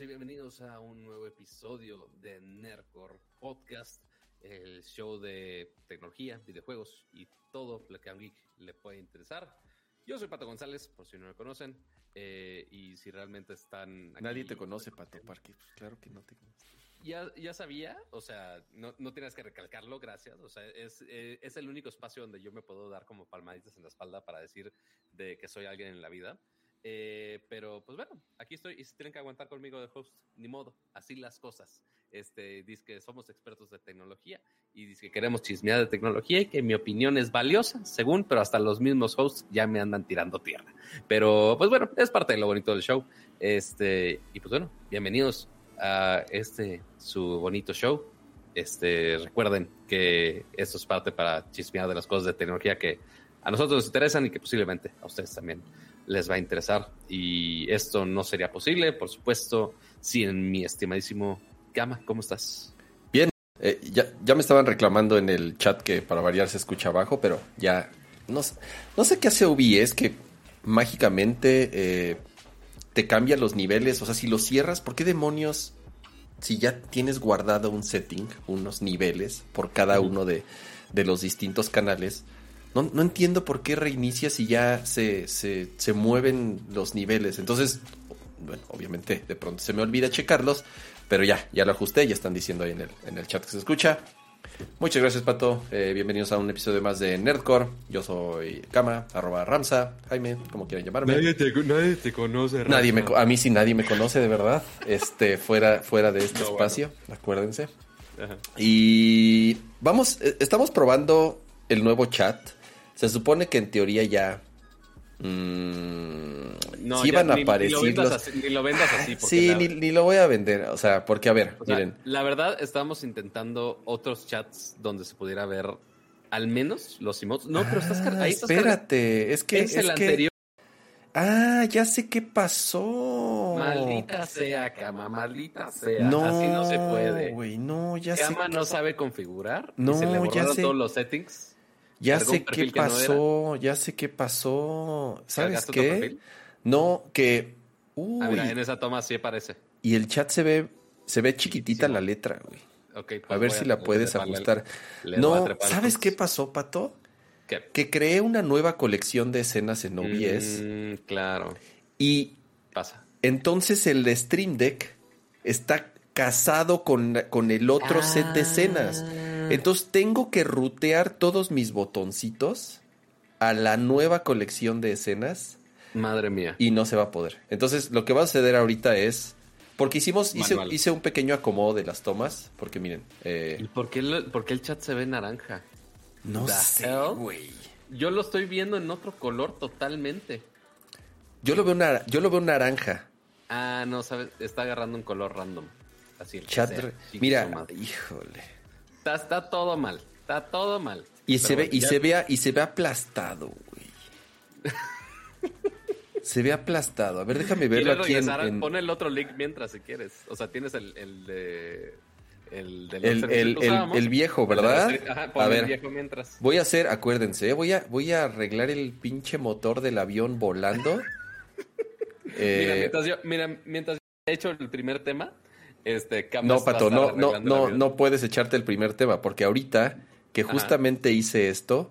y bienvenidos a un nuevo episodio de Nerdcore Podcast, el show de tecnología, videojuegos y todo lo que a un geek le puede interesar. Yo soy Pato González, por si no me conocen, eh, y si realmente están... aquí- Nadie te conoce, Pato Parque. Pues claro que no te conoce. Ya, ya sabía, o sea, no, no tienes que recalcarlo, gracias. O sea, es, eh, es el único espacio donde yo me puedo dar como palmaditas en la espalda para decir de que soy alguien en la vida. Eh, pero pues bueno, aquí estoy y si tienen que aguantar conmigo de host, ni modo, así las cosas. Este, dice que somos expertos de tecnología y dice que queremos chismear de tecnología y que mi opinión es valiosa, según, pero hasta los mismos hosts ya me andan tirando tierra. Pero pues bueno, es parte de lo bonito del show. Este, y pues bueno, bienvenidos a este su bonito show. Este, recuerden que esto es parte para chismear de las cosas de tecnología que a nosotros nos interesan y que posiblemente a ustedes también les va a interesar. Y esto no sería posible, por supuesto, sin mi estimadísimo Gama. ¿Cómo estás? Eh, ya, ya me estaban reclamando en el chat que para variar se escucha abajo, pero ya no, no sé qué hace OBS que mágicamente eh, te cambia los niveles. O sea, si lo cierras, ¿por qué demonios? Si ya tienes guardado un setting, unos niveles por cada uno de, de los distintos canales, no, no entiendo por qué reinicias y ya se, se, se mueven los niveles. Entonces, bueno, obviamente de pronto se me olvida checarlos, pero ya, ya lo ajusté, ya están diciendo ahí en el, en el chat que se escucha. Muchas gracias, Pato. Eh, bienvenidos a un episodio más de Nerdcore. Yo soy Kama, arroba Ramsa, Jaime, como quieran llamarme. te, nadie te conoce. Nadie me, Rafa. co- a mí sí nadie me conoce de verdad, este, fuera, fuera de este No, espacio, acuérdense. Ajá. Y vamos, eh, estamos probando el nuevo chat. Se supone que en teoría ya mm, No, sí ya van a ni- ni lo aparecer vendas los- así- ni lo vendas así. Sí, ni, ni lo voy a vender, o sea, porque a ver, O sea, miren, la verdad, estábamos intentando otros chats donde se pudiera ver al menos los emotes. No, pero estás Ah, ahí estás espérate, es que Es, es el que anterior. ah, ya sé qué pasó. Maldita sea, cama, maldita sea. No, Así no se puede. güey, no, ya sé. Cama no sabe configurar. y No, se le ya borraron sé. todos los settings. Ya sé qué que no pasó, ya sé qué pasó. ¿Sabes ¿Cargaste otro qué? No, que uy, Ah, mira, en esa toma sí aparece. y el chat se ve se ve chiquitita la letra, güey. Ok, pues A ver voy si la puedes ajustar. No, ¿sabes qué pasó, Pato? ¿Qué? Que creé una nueva colección de escenas en OBS Mm, claro, y pasa. entonces el Stream Deck está casado con, con el otro set de escenas. Entonces tengo que rutear todos mis botoncitos a la nueva colección de escenas Madre mía. y no se va a poder. Entonces lo que va a suceder ahorita es... Porque hicimos, hice, un pequeño acomodo de las tomas, porque miren, eh, ¿Y por qué, el, por qué el chat se ve naranja? no The sé, güey. Yo lo estoy viendo en otro color totalmente. Yo lo veo nar- yo lo veo naranja. Ah, no, sabes, está agarrando un color random. Así el Chat, sea. mira, híjole. Está, está todo mal. Está todo mal. Y Pero se ve, y ya- se vea, y se ve aplastado, güey. se ve aplastado. A ver, déjame verlo ¿Quieres aquí en, en- Pon el otro link mientras si quieres. O sea, tienes el, el de. El, del el, el- el- viejo, ¿verdad? Ajá, A el ver, viejo mientras. voy a hacer, acuérdense, ¿eh? voy a, voy a arreglar el pinche motor del avión volando. Mira, Eh, mientras yo, mira, mientras yo he hecho el primer tema, este, Cam no, Pato, no, no, no, no puedes echarte el primer tema, porque ahorita que Ajá. justamente hice esto,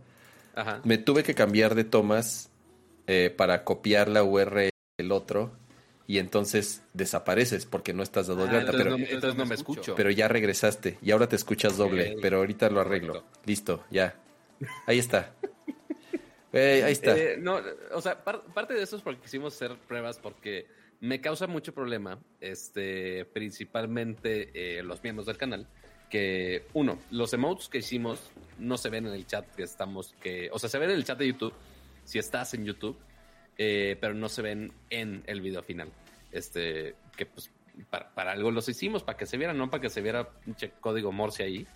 Ajá. me tuve que cambiar de tomas eh, para copiar la URL del otro y entonces desapareces porque no estás dado de Ah, alta, entonces, pero, no, entonces no me escucho. pero ya regresaste y ahora te escuchas doble, pero ahorita lo arreglo. Listo, ya. Ahí está. Eh, ahí está. Eh, no, o sea, par- parte de eso es porque quisimos hacer pruebas porque me causa mucho problema, este, principalmente eh, los miembros del canal, que uno, los emotes que hicimos no se ven en el chat que estamos, que, o sea, se ven en el chat de YouTube, si estás en YouTube, eh, pero no se ven en el video final. Este, que pues para, algo los hicimos, para que se vieran, no para que se viera pinche código Morse ahí.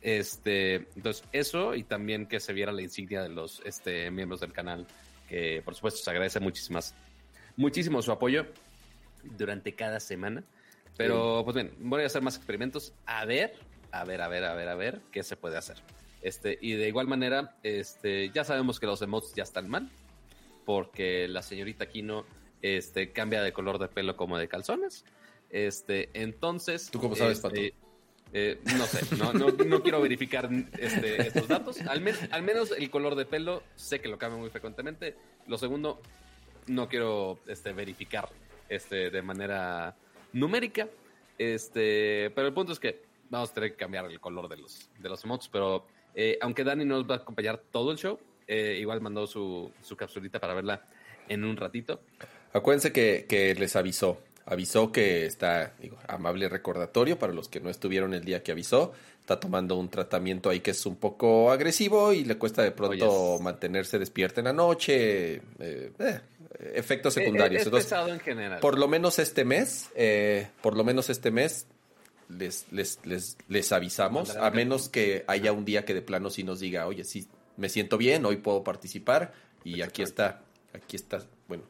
Este, entonces, eso y también que se viera la insignia de los este, miembros del canal, que por supuesto se agradece muchísimas, muchísimo su apoyo durante cada semana. Pero, pues bien, voy a hacer más experimentos. A ver, a ver, a ver, a ver, a ver qué se puede hacer. Este, y de igual manera, este, ya sabemos que los emotes ya están mal, porque la señorita Kino este, cambia de color de pelo como de calzones. Este, entonces. ¿Tú cómo sabes, este, Pato? eh, no sé, no, no, no quiero verificar este, estos datos. Al, al menos el color de pelo, sé que lo cambia muy frecuentemente. Lo segundo, no quiero este, verificar este, de manera numérica. Este, pero el punto es que vamos a tener que cambiar el color de los, de los emotes. Pero eh, aunque Dani nos va a acompañar todo el show, eh, igual mandó su, su capsulita para verla en un ratito. Acuérdense que, que les avisó. Avisó que está, digo, amable recordatorio para los que no estuvieron el día que avisó. Está tomando un tratamiento ahí que es un poco agresivo y le cuesta de pronto Oyes. mantenerse despierta en la noche. eh, eh, efectos secundarios. Es, es Entonces, pesado en general. por lo menos este mes, eh, por lo menos este mes, les, les, les, les avisamos, a menos que haya un día que de plano sí nos diga, oye, sí, me siento bien, hoy puedo participar, y aquí está, aquí está, bueno,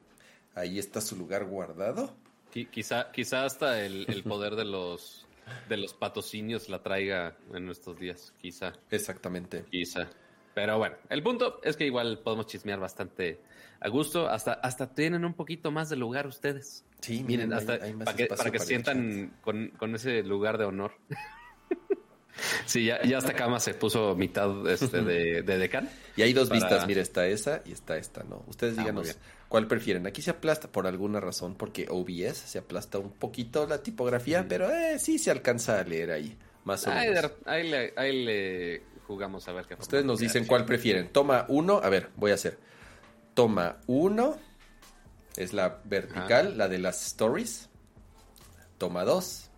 ahí está su lugar guardado. Qui- Quizá, quizá hasta el, el poder de los de los patrocinios la traiga en estos días, quizá, Exactamente. quizá. Pero bueno, el punto es que igual podemos chismear bastante a gusto, hasta, hasta tienen un poquito más de lugar ustedes. Sí, Miren, miren, hasta hay- para que, para que para sientan con, con ese lugar de honor. sí, ya, ya hasta Cama se puso mitad este, de, de decán. Y hay dos para- vistas, mira, está esa y está esta, ¿no? Ustedes Ah, díganos cuál prefieren. Aquí se aplasta por alguna razón, porque OBS se aplasta un poquito la tipografía, pero eh, sí se alcanza a leer ahí, más o Ahí, menos. ahí le, ahí le jugamos a ver qué Ustedes nos dicen cuál prefieren. Toma uno, a ver, voy a hacer. Toma uno, es la vertical, la de las stories. Toma dos,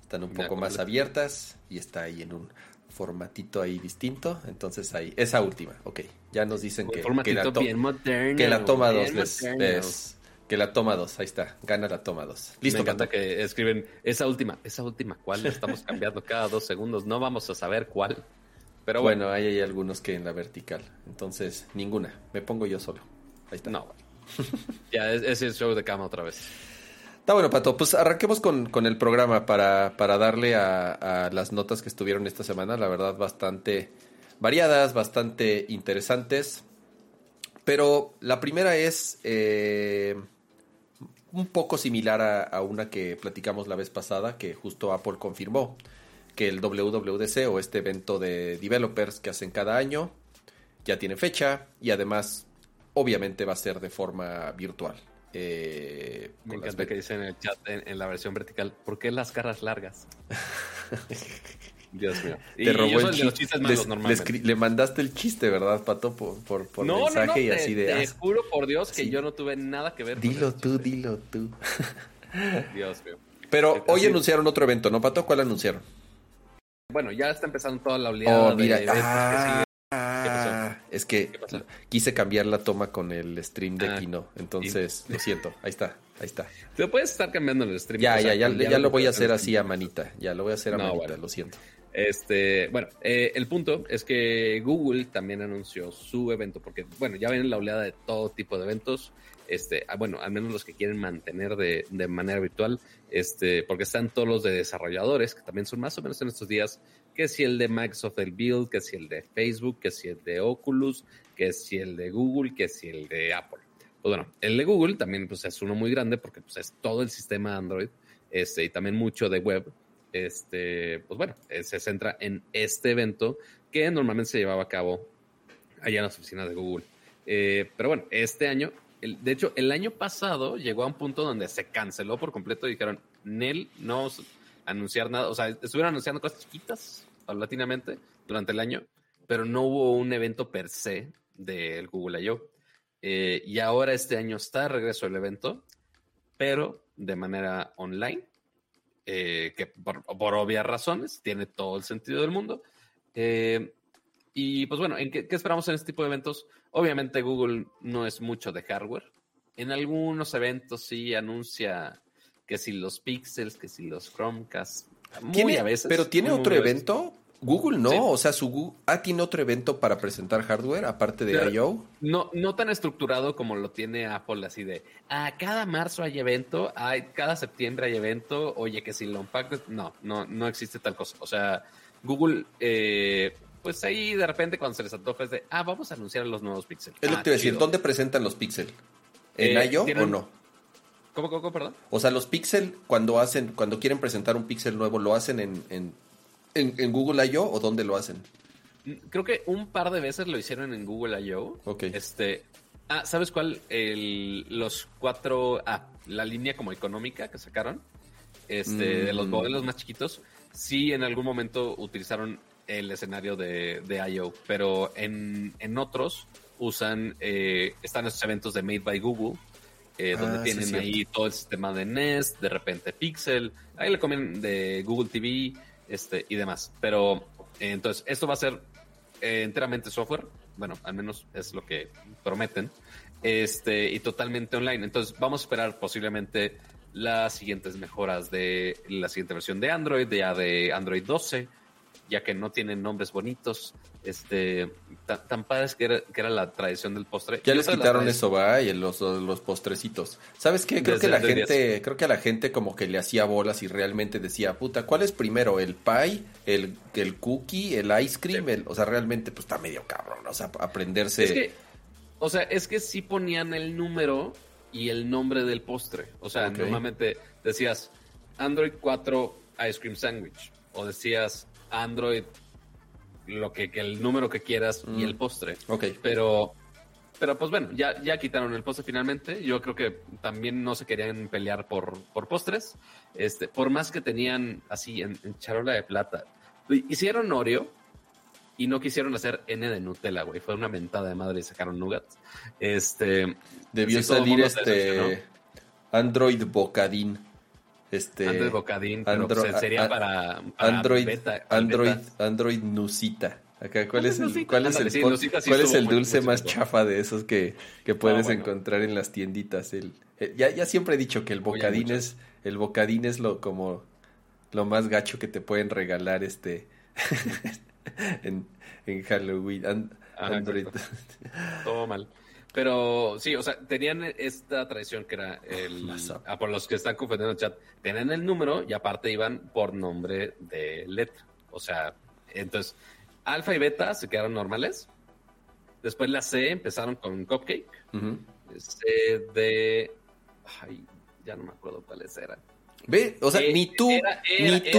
están un poco más abiertas y está ahí en un formatito ahí distinto. Entonces ahí, esa última, ok. Ya nos dicen que, la, to- bien moderno. que la toma bien dos les, moderno. les- que la toma dos, ahí está, gana la toma dos. Me Listo, encanta Pato. que escriben esa última, esa última, ¿cuál? Estamos cambiando cada dos segundos, no vamos a saber cuál. Pero bueno, bueno, ahí hay algunos que en la vertical. Entonces, ninguna. Me pongo yo solo. Ahí está. no. ya, es- ese es el show de cama otra vez. Está bueno, Pato. Pues arranquemos con, con el programa para, para darle a, a las notas que estuvieron esta semana. La verdad, bastante variadas, bastante interesantes. Pero la primera es eh, un poco similar a, a una que platicamos la vez pasada, que justo Apple confirmó que el WWDC o este evento de developers que hacen cada año ya tiene fecha y además obviamente va a ser de forma virtual. Eh, Me con encanta que dicen en el chat, en, en la versión vertical, ¿por qué las caras largas? Dios mío. Y Te robó yo el los chiste. chistes Le, malos le mandaste el chiste, ¿verdad, Pato? Por, por, por no, mensaje no, no, y te, así de. te "Ah, juro por Dios que Sí. yo no tuve nada que ver con dilo ese tú, chiste. dilo tú. Dios mío. Pero hoy anunciaron otro evento, ¿no, Pato? ¿Cuál anunciaron? Bueno, ya está empezando toda la oleada Oh, mira. de que Ah, es que quise cambiar la toma con el stream de Ah, Kino. Entonces, lo siento. Ahí está, ahí está. Te puedes estar cambiando el stream. Ya, o sea, ya, ya, ya lo voy a hacer así a manita. Ya lo voy a hacer a No, manita, bueno. lo siento. Este, bueno, eh, el punto es que Google también anunció su evento, porque, bueno, ya ven la oleada de todo tipo de eventos, este, ah, bueno, al menos los que quieren mantener de, de manera virtual, este, porque están todos los de desarrolladores, que también son más o menos en estos días, que si el de Microsoft el Build, que si el de Facebook, que si el de Oculus, que si el de Google, que si el de Apple. Pues bueno, el de Google también pues, es uno muy grande porque pues, es todo el sistema Android este, y también mucho de web este, pues bueno, eh, se centra en este evento que normalmente se llevaba a cabo allá en las oficinas de Google. Eh, pero bueno, este año, de hecho, el año pasado llegó a un punto donde se canceló por completo y dijeron, Nel, no anunciar nada, o sea, estuvieron anunciando cosas chiquitas paulatinamente durante el año, pero no hubo un evento per se del Google I.O. Eh, y ahora este año está regreso el evento, pero de manera online eh, que por, por obvias razones tiene todo el sentido del mundo. Eh, y pues bueno, ¿en qué, qué esperamos en este tipo de eventos? Obviamente Google no es mucho de hardware. En algunos eventos sí anuncia que si los Pixels, que si los Chromecast, muy ¿Tiene- a veces. pero tiene muy otro evento. Google no, Sí. o sea, su Gu- ah, tiene otro evento para presentar hardware aparte de Pero- I.O. No, no tan estructurado como lo tiene Apple, así de, ah, cada marzo hay evento, hay, cada septiembre hay evento, oye, que si lo unpack, no, no, no existe tal cosa. O sea, Google, eh, pues ahí de repente cuando se les antoja es de, ah, vamos a anunciar los nuevos Pixel. Es lo Ah, que te iba a decir. ¿dónde presentan los Pixel? ¿En Eh, I.O. o no? ¿Cómo, cómo, cómo, perdón? O sea, los Pixel, cuando hacen, cuando quieren presentar un Pixel nuevo, ¿lo hacen en, en, en, en Google I.O. o dónde lo hacen? Creo que un par de veces lo hicieron en Google I.O. Ok. Este. Ah, ¿sabes cuál? El, los cuatro. Ah, la línea como económica que sacaron. Este, de los Mm. modelos más chiquitos. Sí, en algún momento utilizaron el escenario de, de I.O. Pero en, en otros usan. eh, están estos eventos de Made by Google. eh, Ah, donde tienen ahí todo el sistema de Nest, de repente Pixel, ahí le comen de Google TV este, y demás. Pero eh, entonces, esto va a ser eh, enteramente software, bueno, al menos es lo que prometen, este, y totalmente online. Entonces, vamos a esperar posiblemente las siguientes mejoras de la siguiente versión de Android, ya de Android 12, ya que no tienen nombres bonitos, este, tan, tan padres que era, que era la tradición del postre. Ya les quitaron eso, va, y los, los postrecitos. ¿Sabes qué? Creo Desde que la gente, creo que a la gente como que le hacía bolas y realmente decía, puta, ¿cuál es primero? ¿El pie? ¿El, el cookie? ¿El ice cream? El- o sea, realmente pues está medio cabrón, o sea, aprenderse. Es que, o sea, es que sí ponían el número y el nombre del postre. O sea, normalmente decías Android 4 Ice Cream Sandwich. O decías Android, lo que, que el número que quieras y Mm. el postre. Ok. Pero, pero pues bueno, ya, ya quitaron el postre finalmente. Yo creo que también no se querían pelear por, por postres. Este, por más que tenían así en, en charola de plata. Hicieron Oreo y no quisieron hacer N de Nutella, güey. Fue una mentada de madre y sacaron Nougat. Este. Debió sí, salir este. Android Bocadín. Este Android Bocadín, pero Andro- pues, sería a- para, para Android beta- Android beta. Android Nusita. Acá, ¿cuál es el, cuál es el, pon- Nusita sí cuál es el dulce muy más chafa de esos que, que puedes bueno. encontrar en las tienditas? El, el- ya, ya siempre he dicho que el bocadín es el bocadín es lo como lo más gacho que te pueden regalar este en, en Halloween. An- Ajá, Android. Todo mal. Pero sí, o sea, tenían esta tradición que era el. WhatsApp. Ah, por los que están confundiendo el chat, tenían el número y aparte iban por nombre de letra. O sea, entonces, alfa y beta se quedaron normales. Después la C empezaron con cupcake. C de. Ay, ya no me acuerdo cuáles eran. Ve, o sea, Eh, ni tú, era- era- ni tú,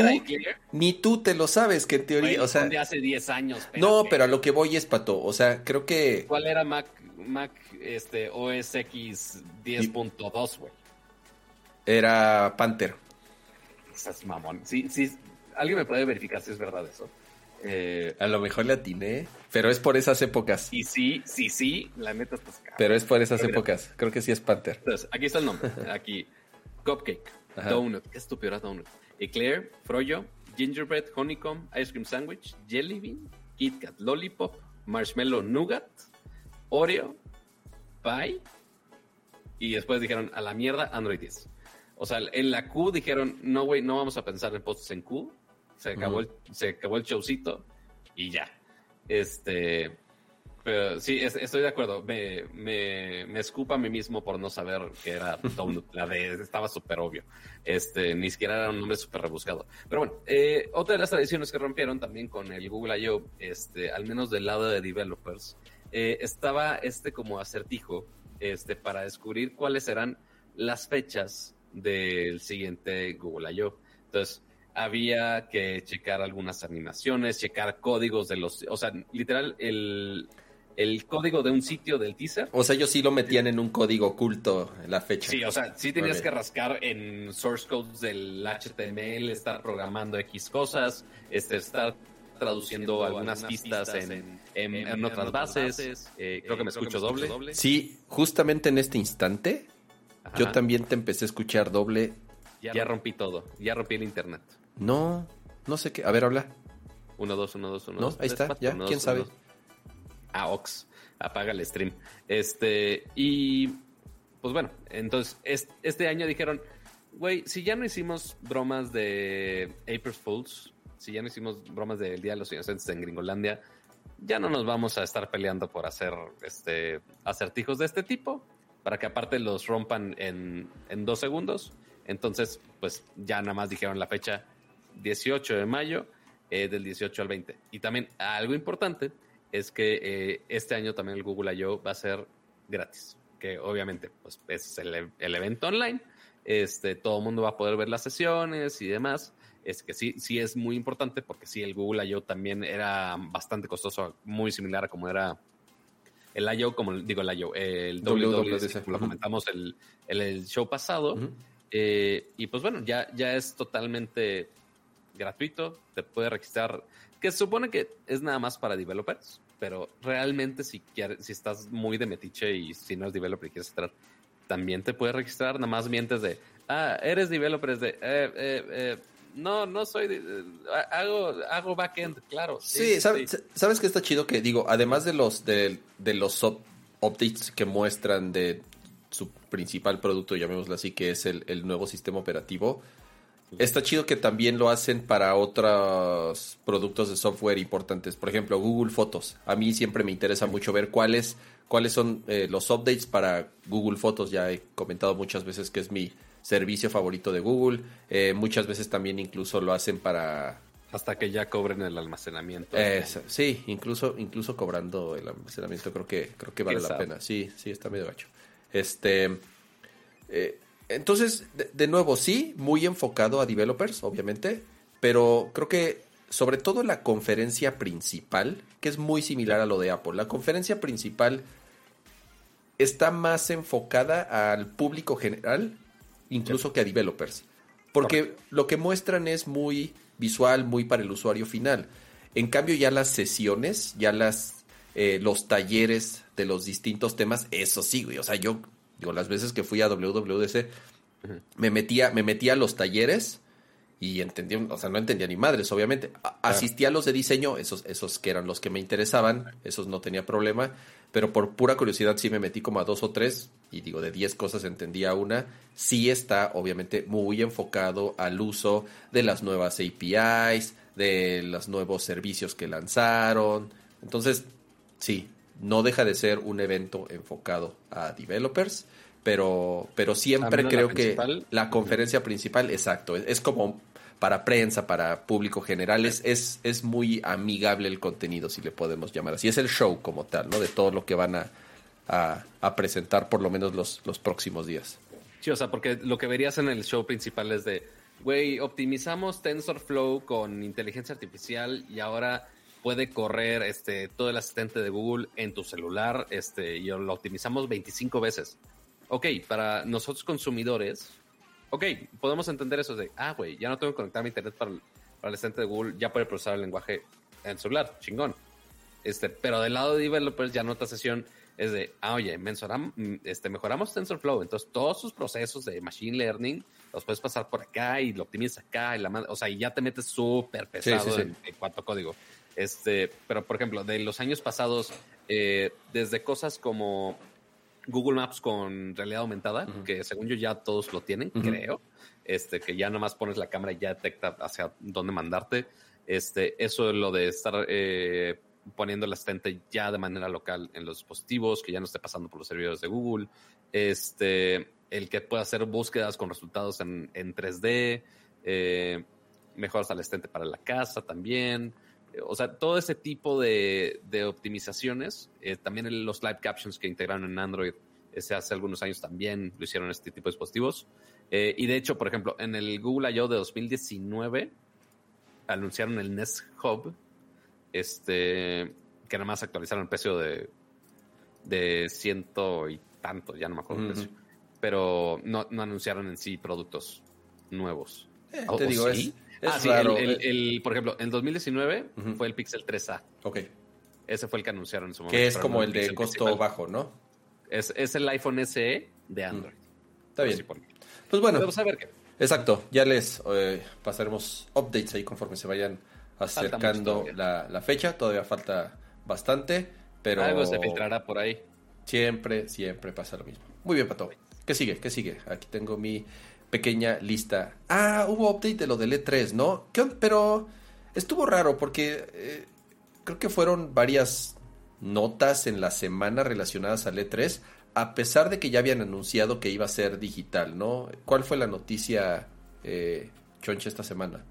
ni tú te lo sabes que en teoría, o sea, son de hace 10 años. no, pero a lo que voy es pato, o sea, creo que ¿Cuál era Mac, Mac este, OS X 10.2, güey? era Panther. Estás mamón. Sí, sí. ¿Alguien me puede verificar si es verdad eso? Eh, A lo mejor le atiné, pero es por esas épocas. y sí, sí, sí, la neta estás cabrón. Pero es por esas Pero mira. épocas. Creo que sí es Panther. Entonces, aquí está el nombre. Aquí. Cupcake, Ajá. Donut, qué estúpido era Donut. Eclair, Froyo, Gingerbread, Honeycomb, Ice Cream Sandwich, Jelly Bean, Kit Kat, Lollipop, Marshmallow Nougat, Oreo, Pie. Y después dijeron, a la mierda, Android 10. O sea, en la Q dijeron, no, güey, no vamos a pensar en postes en Q. Se acabó, el, se acabó el showcito y ya. Este. Pero sí, es- estoy de acuerdo. Me, me, me escupa a mí mismo por no saber que era Donut. La de estaba súper obvio. Este, ni siquiera era un nombre súper rebuscado. Pero bueno, eh, otra de las tradiciones que rompieron también con el Google I.O., este, al menos del lado de developers, eh, estaba este como acertijo este, para descubrir cuáles eran las fechas del siguiente Google I.O. Entonces, había que checar algunas animaciones, checar códigos de los, o sea, literal, el, el código de un sitio del teaser. O sea, ellos sí lo metían en un código oculto en la fecha. Sí, o sea, sí tenías que rascar en source codes del HTML, estar programando X cosas, este, estar traduciendo algunas pistas en, en- en otras bases. Eh, creo que me escucho doble. Sí, justamente en este instante, Ajá. yo también te empecé a escuchar doble. Ya rompí todo, ya rompí el internet. No, no sé qué. A ver, habla. Uno, dos, uno, dos, uno, No, dos. ahí tres, está, cuatro, ya, uno, quién dos, sabe. dos. Ah, Ox, apaga el stream. Este, y pues bueno, entonces es- este año dijeron, güey, si ya no hicimos bromas de April Fools, si ya no hicimos bromas del Día de los Inocentes en Gringolandia, ya no nos vamos a estar peleando por hacer este acertijos de este tipo, para que aparte los rompan en, en dos segundos. Entonces, pues ya nada más dijeron la fecha 18 de mayo, eh, del 18 al 20. Y también algo importante es que eh, este año también el Google I.O. va a ser gratis, que obviamente pues es el, el evento online, este, todo el mundo va a poder ver las sesiones y demás. Es que sí, sí es muy importante porque sí, el Google I.O. también era bastante costoso, muy similar a como era el I.O., como digo el I.O., el WWDC, como lo comentamos el, el, show pasado. Eh, y pues bueno, ya, ya es totalmente gratuito, te puede registrar, que se supone que es nada más para developers, pero realmente si, quieres, si estás muy de metiche y si no es developer y quieres entrar, también te puedes registrar, nada más mientes de, ah, eres developer, es de, eh, eh, eh no, no soy, hago, hago backend, claro. Sí, ¿sabes, ¿sabes que está chido? Que digo, además de los, de, de los updates que muestran de su principal producto, llamémoslo así, que es el, el nuevo sistema operativo, Está chido que también lo hacen para otros productos de software importantes. Por ejemplo, Google Fotos. A mí siempre me interesa mucho ver cuáles, cuáles son eh, los updates para Google Fotos. Ya he comentado muchas veces que es mi servicio favorito de Google. Eh, muchas veces también incluso lo hacen para... Hasta que ya cobren el almacenamiento. sí, incluso, incluso cobrando el almacenamiento creo que, creo que vale la pena. Sí, sí, está medio gacho. Este... Eh, entonces, de, nuevo, sí, muy enfocado a developers, obviamente, pero creo que sobre todo la conferencia principal, que es muy similar a lo de Apple, la conferencia principal está más enfocada al público general, incluso que a developers, porque lo que muestran es muy visual, muy para el usuario final. En cambio, ya las sesiones, ya las eh, los talleres de los distintos temas, eso sí, güey. O sea, yo Digo, las veces que fui a WWDC, me metía, me metía a los talleres y entendía, o sea, no entendía ni madres, obviamente. Asistía a los de diseño, esos, esos que eran los que me interesaban, esos no tenía problema, pero por pura curiosidad sí me metí como a dos o tres, y digo, de diez cosas entendía una. Sí está, obviamente, muy enfocado al uso de las nuevas APIs, de los nuevos servicios que lanzaron. Entonces, sí, no deja de ser un evento enfocado a developers, pero, pero siempre creo que la conferencia principal, exacto, es, como para prensa, para público general, es, es, muy amigable el contenido, si le podemos llamar así. Es el show como tal, ¿no? De todo lo que van a, a, presentar por lo menos los, los próximos días. Sí, o sea, porque lo que verías en el show principal es de, güey, optimizamos TensorFlow con inteligencia artificial y ahora puede correr este, todo el asistente de Google en tu celular este, y lo optimizamos 25 veces. Ok, para nosotros consumidores, ok, podemos entender eso de, ah, güey, ya no tengo que conectar mi internet para el, asistente de Google, ya puede procesar el lenguaje en el celular, chingón. Este, pero del lado de developers ya otra sesión es de, ah, oye, este, mejoramos TensorFlow, entonces todos sus procesos de machine learning los puedes pasar por acá y lo optimizas acá, y la, o sea, y ya te metes súper pesado En, en, cuanto a código. Este, pero por ejemplo, de los años pasados, eh, desde cosas como Google Maps con realidad aumentada, que según yo ya todos lo tienen, creo. Este, que ya nomás pones la cámara y ya detecta hacia dónde mandarte. Este, eso es lo de estar eh, poniendo el asistente ya de manera local en los dispositivos, que ya no esté pasando por los servidores de Google. Este, el que pueda hacer búsquedas con resultados en, en 3D. Eh, mejoras al asistente para la casa también o sea, todo ese tipo de, optimizaciones, eh, también los live captions que integraron en Android ese hace algunos años también lo hicieron este tipo de dispositivos. Eh, y de hecho, por ejemplo, en el Google I.O. de 2019 anunciaron el Nest Hub, este, que nada más actualizaron el precio de, de ciento y tanto, ya no me acuerdo el precio. Pero no, anunciaron en sí productos nuevos. Eh, te digo, ah, sí, El, por ejemplo, en 2019 fue el Pixel 3A. Ok. Ese fue el que anunciaron en su momento. Que es como el de costo bajo, ¿no? Es, es, el iPhone SE de Android. Está bien. pues bueno. Vamos a ver qué. Exacto. Ya les eh, pasaremos updates ahí conforme se vayan acercando la, la, fecha. Todavía falta bastante, pero... Algo se filtrará por ahí. Siempre, siempre pasa lo mismo. Muy bien, Pato. ¿Qué sigue? ¿Qué sigue? Aquí tengo mi pequeña lista. Ah, hubo update de lo del E3, ¿no? Pero estuvo raro porque eh, creo que fueron varias notas en la semana relacionadas al E3, a pesar de que ya habían anunciado que iba a ser digital, ¿no? ¿Cuál fue la noticia eh, choncha esta semana?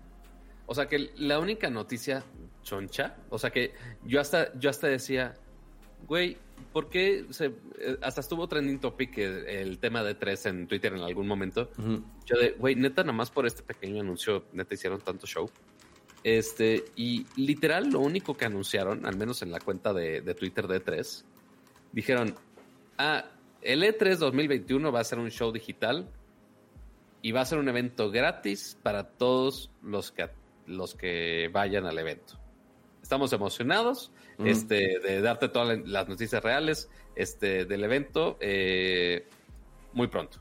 O sea que la única noticia choncha, o sea que yo hasta, yo hasta decía, güey, ¿por qué se, eh, hasta estuvo trending topic el, el tema de tres en Twitter en algún momento? Yo de, güey, neta, nada más por este pequeño anuncio, neta hicieron tanto show. Este, y literal, lo único que anunciaron, al menos en la cuenta de, de Twitter de E3, dijeron, ah, el E3 2021 va a ser un show digital y va a ser un evento gratis para todos los que, los que vayan al evento. Estamos emocionados Este, de darte todas la- las noticias reales este, del evento eh, muy pronto.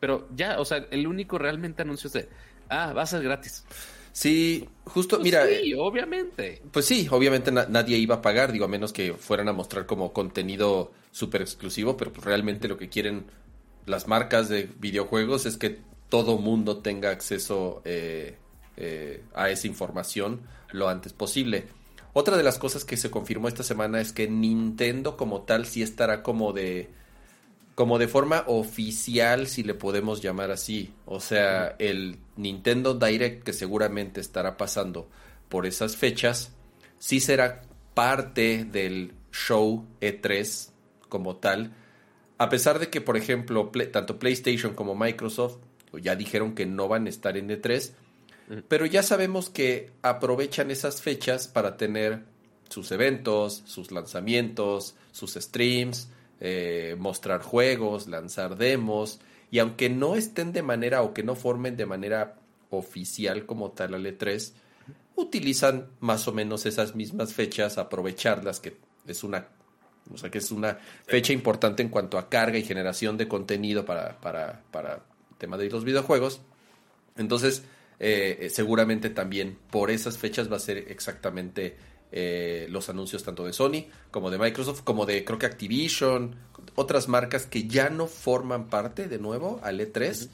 Pero ya, o sea, el único realmente anuncio es de, ah, va a ser gratis. Sí, justo, Pues mira, sí, obviamente. Pues sí, obviamente na- nadie iba a pagar, digo, a menos que fueran a mostrar como contenido súper exclusivo, pero pues realmente lo que quieren las marcas de videojuegos es que todo mundo tenga acceso eh, eh, a esa información lo antes posible. Otra de las cosas que se confirmó esta semana es que Nintendo como tal sí estará como de como de forma oficial, si le podemos llamar así. O sea, el Nintendo Direct que seguramente estará pasando por esas fechas, sí será parte del show E3 como tal. A pesar de que, por ejemplo, Play- tanto PlayStation como Microsoft ya dijeron que no van a estar en E3, pero ya sabemos que aprovechan esas fechas para tener sus eventos, sus lanzamientos, sus streams, eh, mostrar juegos, lanzar demos. Y aunque no estén de manera o que no formen de manera oficial como tal al E3, utilizan más o menos esas mismas fechas, aprovecharlas, que es una, o sea, que es una fecha importante en cuanto a carga y generación de contenido para, para, para el tema de los videojuegos. Entonces, eh, eh, seguramente también por esas fechas va a ser exactamente eh, los anuncios tanto de Sony como de Microsoft, como de creo que Activision, otras marcas que ya no forman parte de nuevo al E3.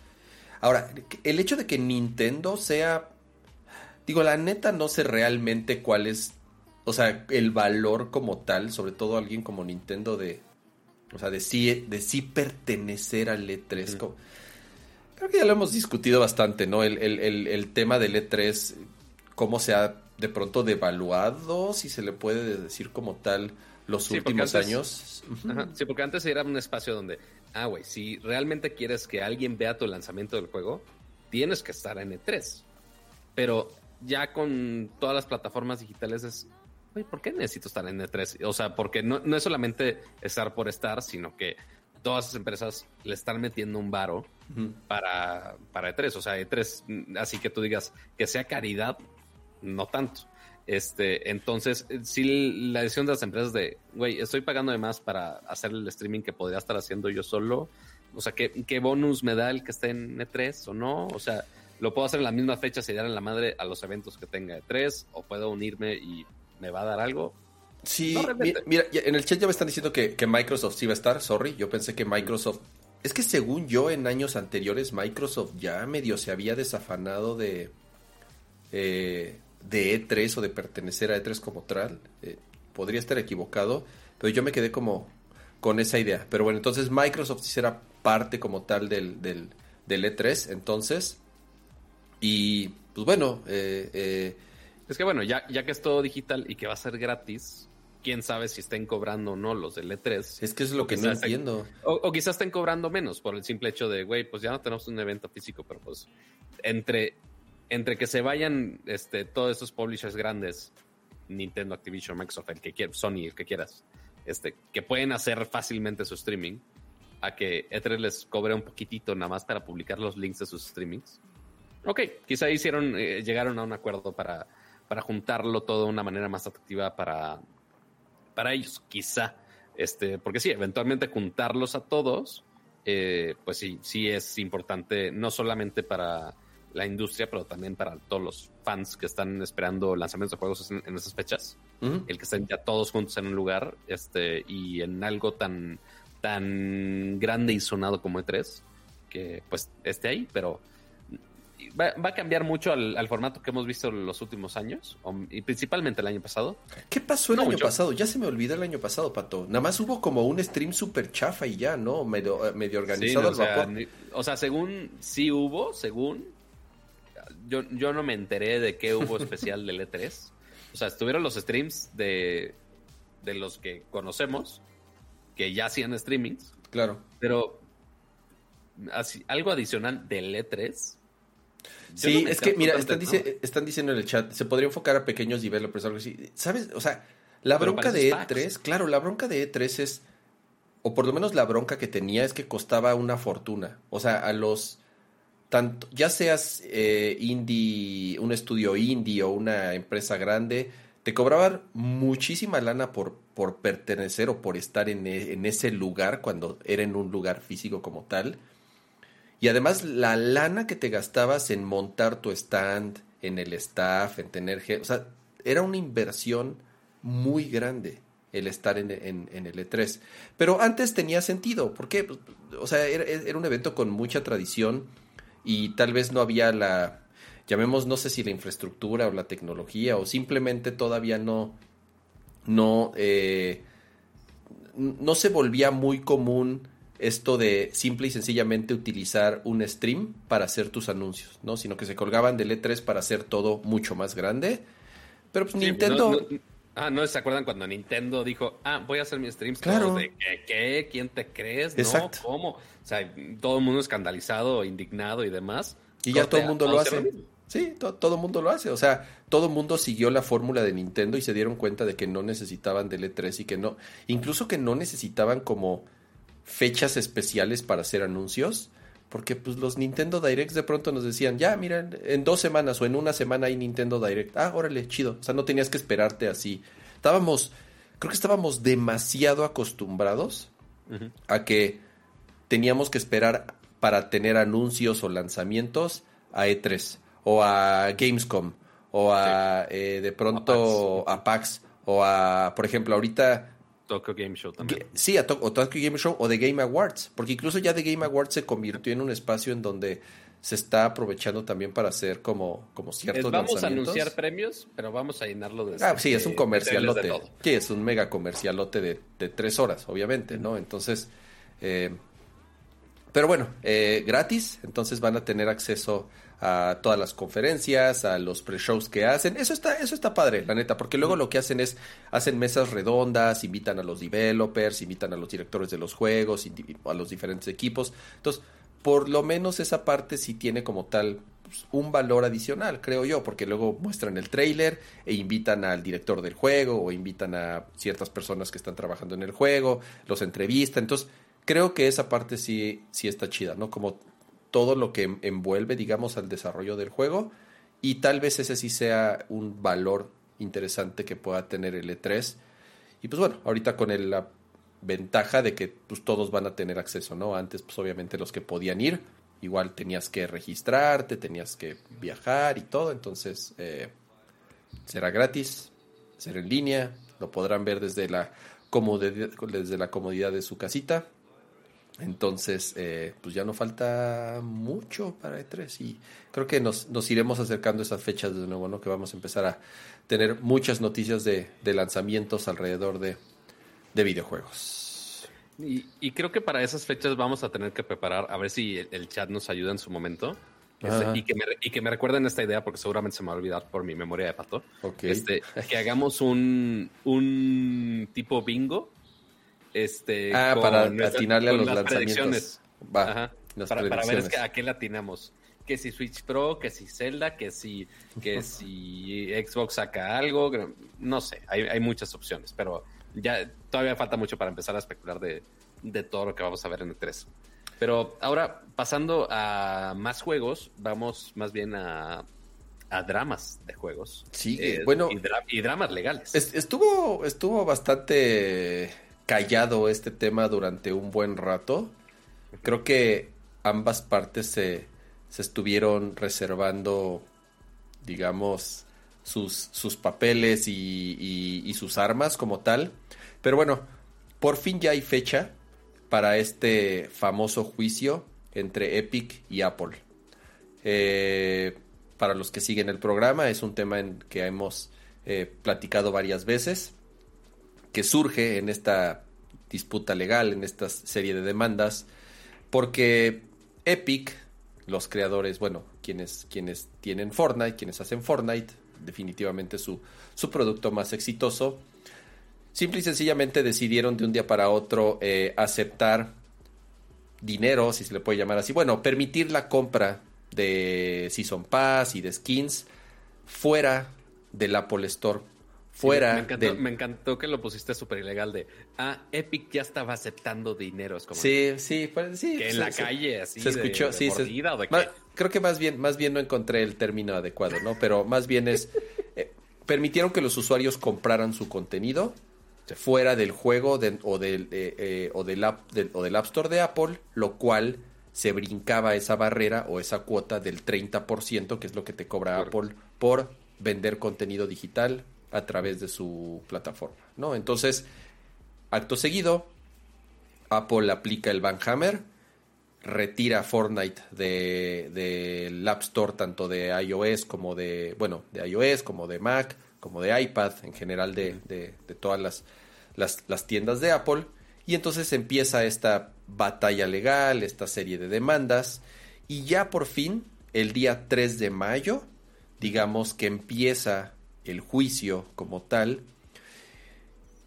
Ahora, el hecho de que Nintendo sea, digo, la neta no sé realmente cuál es, o sea, el valor como tal, sobre todo alguien como Nintendo de, o sea, de sí, de sí pertenecer al E3. como- creo que ya lo hemos discutido bastante, ¿no? El, el- el- el tema del E3, cómo se ha de pronto devaluado, si se le puede decir como tal, los Sí, últimos antes- años. Ajá, Sí, porque antes era un espacio donde, ah, güey, si realmente quieres que alguien vea tu lanzamiento del juego, tienes que estar en E3. Pero ya con todas las plataformas digitales es, güey, ¿por qué necesito estar en E3? O sea, porque no, no es solamente estar por estar, sino que todas esas empresas le están metiendo un varo para, para E3. O sea, E3, mm, así que tú digas que sea caridad, no tanto. Este, entonces, sí, la decisión de las empresas de, güey, estoy pagando de más para hacer el streaming que podría estar haciendo yo solo. O sea, ¿qué, qué bonus me da el que esté en E3 o no? O sea, lo puedo hacer en las mismas fechas y dar en la madre a los eventos que tenga E3, o puedo unirme y me va a dar algo. Sí, No, mira, en el chat ya me están diciendo que, que Microsoft sí va a estar, sorry, yo pensé que Microsoft... Es que según yo en años anteriores Microsoft ya medio se había desafanado de, eh, de E3 o de pertenecer a E3 como tal. Eh, podría estar equivocado, pero yo me quedé como con esa idea. Pero bueno, entonces Microsoft sí será parte como tal del, del, del E3, entonces. Y pues bueno, eh, eh, Es que bueno, ya, ya que es todo digital y que va a ser gratis, quién sabe si estén cobrando o no los del E3. es que es lo que no entiendo. O, o quizás estén cobrando menos por el simple hecho de, güey, pues ya no tenemos un evento físico, pero pues entre, entre que se vayan este, todos esos publishers grandes, Nintendo, Activision, Microsoft, el que quieras, Sony, el que quieras, este, que pueden hacer fácilmente su streaming, a que E3 les cobre un poquitito nada más para publicar los links de sus streamings. Ok, quizá hicieron, eh, llegaron a un acuerdo para, para juntarlo todo de una manera más atractiva para, para ellos, quizá. Este, porque sí, eventualmente juntarlos a todos, eh, pues sí, sí es importante, no solamente para la industria, pero también para todos los fans que están esperando lanzamientos de juegos en, en esas fechas. El que estén ya todos juntos en un lugar este, y en algo tan, tan grande y sonado como E3, que pues esté ahí, pero va, va a cambiar mucho al, al formato que hemos visto en los últimos años, y principalmente el año pasado. ¿Qué pasó el No año mucho. pasado? Ya se me olvidó el año pasado, Pato. Nada más hubo como un stream super chafa y ya, ¿no? Medio, eh, Sí, organizado no, al o, sea, vapor. ni- o sea, según sí hubo, según yo, yo no me enteré de qué hubo especial del E3. O sea, estuvieron los streams de de los que conocemos, que ya hacían streamings. Claro. Pero así, algo adicional del E3. Sí, es que, mira, están, están, diciendo en el chat, se podría enfocar a pequeños developers, algo así. ¿Sabes? O sea, la bronca de E3, claro, la bronca de E3 es, o por lo menos la bronca que tenía es que costaba una fortuna. O sea, a los, tanto, ya seas eh, indie, un estudio indie o una empresa grande, te cobraban muchísima lana por, por pertenecer o por estar en, e, en ese lugar cuando era en un lugar físico como tal. Y además la lana que te gastabas en montar tu stand, en el staff, en tener... O sea, era una inversión muy grande el estar en, en, el E3. Pero antes tenía sentido, porque, pues, o sea, era, un evento con mucha tradición y tal vez no había la, llamemos, no sé si la infraestructura o la tecnología o simplemente todavía no, no, eh, no se volvía muy común esto de simple y sencillamente utilizar un stream para hacer tus anuncios, ¿no? Sino que se colgaban del E3 para hacer todo mucho más grande. Pero pues Nintendo... Ah, ¿no se acuerdan cuando Nintendo dijo, ah, voy a hacer mis streams? Claro. de, ¿qué, ¿Quién te crees? ¿No? ¿Cómo? O sea, todo el mundo escandalizado, indignado y demás. Y ya todo el mundo lo hace. Sí, todo el mundo lo hace. O sea, todo el mundo siguió la fórmula de Nintendo y se dieron cuenta de que no necesitaban del E3 y que no, incluso que no necesitaban como fechas especiales para hacer anuncios. Porque pues los Nintendo Directs de pronto nos decían, ya, miren, en dos semanas o en una semana hay Nintendo Direct. Ah, órale, chido. O sea, no tenías que esperarte así. Estábamos, creo que estábamos demasiado acostumbrados a que teníamos que esperar para tener anuncios o lanzamientos a E3 o a Gamescom o a eh, de pronto a PAX o a, por ejemplo, ahorita Tokyo Game Show también. Sí, o Tokyo Game Show o The Game Awards, porque incluso ya The Game Awards se convirtió en un espacio en donde se está aprovechando también para hacer como, como ciertos Vamos a anunciar premios, pero vamos a llenarlo de... Ah, sí, es un comercialote. Sí, es un mega comercialote de, de tres horas, obviamente, ¿no? Entonces, eh, pero bueno, eh, gratis, entonces van a tener acceso a todas las conferencias, a los pre-shows que hacen. Eso está, eso está padre, la neta, porque luego lo que hacen es, hacen mesas redondas, invitan a los developers, invitan a los directores de los juegos, a los diferentes equipos. Entonces, por lo menos esa parte sí tiene como tal pues, un valor adicional, creo yo, porque luego muestran el trailer e invitan al director del juego o invitan a ciertas personas que están trabajando en el juego, los entrevistan. Entonces, creo que esa parte sí, sí está chida, ¿no? Como todo lo que envuelve, digamos, al desarrollo del juego. Y tal vez ese sí sea un valor interesante que pueda tener el E3. Y pues bueno, ahorita con la ventaja de que pues, todos van a tener acceso, ¿no? Antes, pues obviamente los que podían ir, igual tenías que registrarte, tenías que viajar y todo. Entonces, eh, será gratis, será en línea, lo podrán ver desde la, desde la comodidad de su casita. Entonces, eh, pues ya no falta mucho para E3 y creo que nos, nos, iremos acercando a esas fechas de nuevo, ¿no? Que vamos a empezar a tener muchas noticias de, lanzamientos alrededor de, videojuegos. Y, creo que para esas fechas vamos a tener que preparar, a ver si el, chat nos ayuda en su momento. y, que me, y que me recuerden esta idea porque seguramente se me va a olvidar por mi memoria de pato. Este, que hagamos un, un tipo bingo este, ah, para atinarle a los lanzamientos. Va, para, ver a qué le atinamos. Que si Switch Pro, que si Zelda, que si, que si Xbox saca algo, no sé, hay, hay, muchas opciones, pero ya todavía falta mucho para empezar a especular de, de todo lo que vamos a ver en el 3. Pero ahora, pasando a más juegos, vamos más bien a, a dramas de juegos. Sí, eh, bueno. Y, dramas legales. estuvo, estuvo bastante callado este tema durante un buen rato. Creo que ambas partes se, se estuvieron reservando, digamos, sus, sus papeles y, y, sus armas como tal. Pero bueno, por fin ya hay fecha para este famoso juicio entre Epic y Apple. Eh, para los que siguen el programa, es un tema en que hemos eh, platicado varias veces que surge en esta disputa legal, en esta serie de demandas, porque Epic, los creadores, bueno, quienes, quienes tienen Fortnite, quienes hacen Fortnite, definitivamente su, su producto más exitoso, simple y sencillamente decidieron de un día para otro eh, aceptar dinero, si se le puede llamar así, bueno, permitir la compra de Season Pass y de skins fuera del Apple Store. Fuera me, encantó, del- me encantó que lo pusiste súper ilegal de, ah, Epic ya estaba aceptando dinero. Es como Sí, sí, pues, sí. que en la calle así se escuchó, de, sí, se- mordida o de Ma- qué. creo que más bien, más bien no encontré el término adecuado, ¿no? Pero más bien es eh, permitieron que los usuarios compraran su contenido fuera del juego de- o del eh, eh, o del app del, o del App Store de Apple, lo cual se brincaba esa barrera o esa cuota del 30%, que es lo que te cobra Claro. Apple por vender contenido digital a través de su plataforma, ¿no? Entonces, acto seguido, Apple aplica el Banhammer, retira Fortnite de- del App Store tanto de iOS como de, bueno, de iOS como de Mac, como de iPad, en general de, de- de todas las, las, las tiendas de Apple. Y entonces empieza esta batalla legal, esta serie de demandas. Y ya por fin, el día 3 de mayo, digamos que empieza el juicio como tal.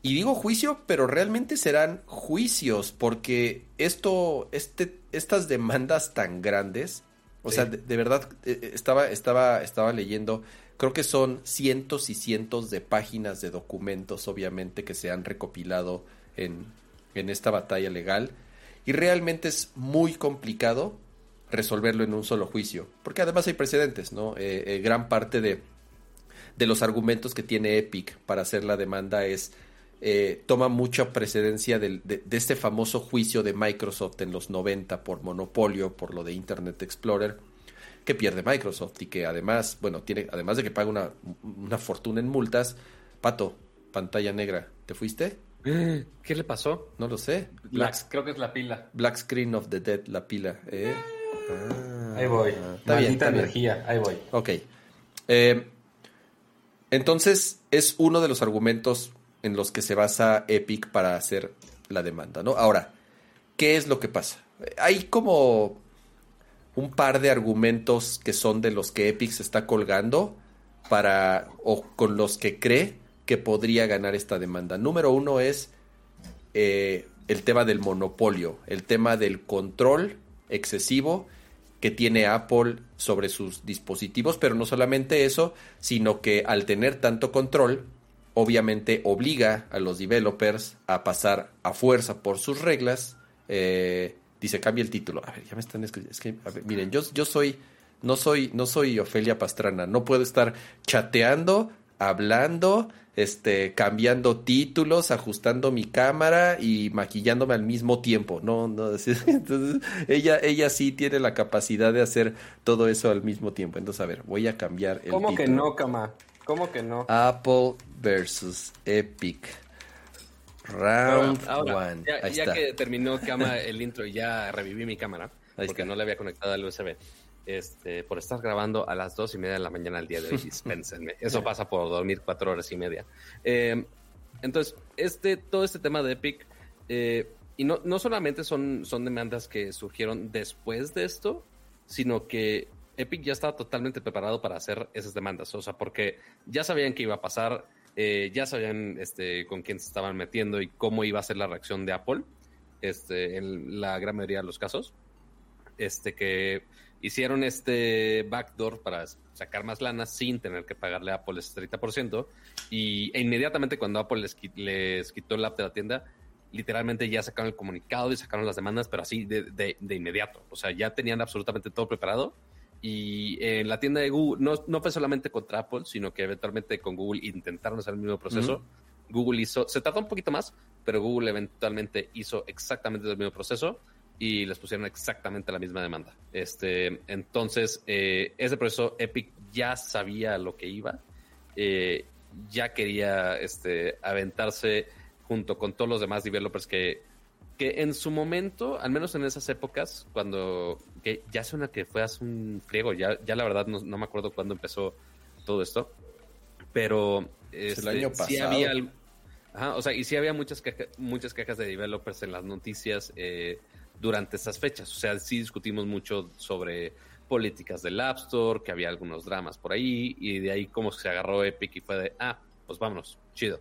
Y digo juicio, pero realmente serán juicios, porque esto, este, estas demandas tan grandes, o Sí. sea, de, de verdad, eh, eh, estaba, estaba, estaba leyendo, creo que son cientos y cientos de páginas de documentos, obviamente, que se han recopilado en, en esta batalla legal, y realmente es muy complicado resolverlo en un solo juicio, porque además hay precedentes, ¿no? Eh, eh, gran parte de, de los argumentos que tiene Epic para hacer la demanda es eh, toma mucha precedencia del- de, de este famoso juicio de Microsoft en los 90 por monopolio, por lo de Internet Explorer, que pierde Microsoft y que además, bueno, tiene, además de que paga una, una fortuna en multas, Pato, pantalla negra, ¿te fuiste? ¿Qué le pasó? No lo sé. Black, creo que es la pila. Black Screen of the Dead, la pila. ¿eh? Ah, Ahí voy. Está bien, está bien. energía. Ahí voy. Ok. Eh, entonces, es uno de los argumentos en los que se basa Epic para hacer la demanda, ¿no? Ahora, ¿qué es lo que pasa? Hay como un par de argumentos que son de los que Epic se está colgando para o con los que cree que podría ganar esta demanda. Número uno es eh, el tema del monopolio, el tema del control excesivo que tiene Apple sobre sus dispositivos, pero no solamente eso, sino que al tener tanto control, obviamente obliga a los developers a pasar a fuerza por sus reglas. eh, dice, cambia el título. A ver, ya me están escribiendo. Es que, miren, yo, yo soy, no soy, no soy Ofelia Pastrana, no puedo estar chateando, hablando, este, cambiando títulos, ajustando mi cámara y maquillándome al mismo tiempo. No, no, entonces ella, ella sí tiene la capacidad de hacer todo eso al mismo tiempo. Entonces, a ver, voy a cambiar el ¿Cómo que no, cama? ¿Cómo que no? Apple versus Epic. Round Ahora, one. ya, Ahí ya está. que terminó cama el intro y ya reviví mi cámara, Ahí porque está. no le había conectado al USB, este, por estar grabando a las dos y media de la mañana el día de hoy, dispénsenme. Eso pasa por dormir cuatro horas y media. Eh, entonces, este, todo este tema de Epic, eh, y no, no solamente son, son demandas que surgieron después de esto, sino que Epic ya estaba totalmente preparado para hacer esas demandas. O sea, porque ya sabían que iba a pasar, eh, ya sabían este, con quién se estaban metiendo y cómo iba a ser la reacción de Apple, este, en la gran mayoría de los casos. Este, que hicieron este backdoor para sacar más lana sin tener que pagarle a Apple ese 30%. Y e inmediatamente cuando Apple les, les quitó el app de la tienda, literalmente ya sacaron el comunicado y sacaron las demandas, pero así de, de- de inmediato. O sea, ya tenían absolutamente todo preparado. Y en la tienda de Google, no, no fue solamente contra Apple, sino que eventualmente con Google intentaron hacer el mismo proceso. Google hizo, se tardó un poquito más, pero Google eventualmente hizo exactamente el mismo proceso y les pusieron exactamente la misma demanda. Este, entonces, eh, ese proceso Epic ya sabía lo que iba, eh, ya quería este, aventarse junto con todos los demás developers que, que en su momento, al menos en esas épocas, cuando que ya suena que fue hace un friego, ya, ya la verdad no, no me acuerdo cuándo empezó todo esto, pero Es el este, año sí pasado. había al- Ajá, o sea, y sí había muchas, queja- muchas quejas de developers en las noticias eh, durante estas fechas. O sea, sí discutimos mucho sobre políticas del App Store, que había algunos dramas por ahí, y de ahí como se agarró Epic y fue de, ah, pues vámonos, chido.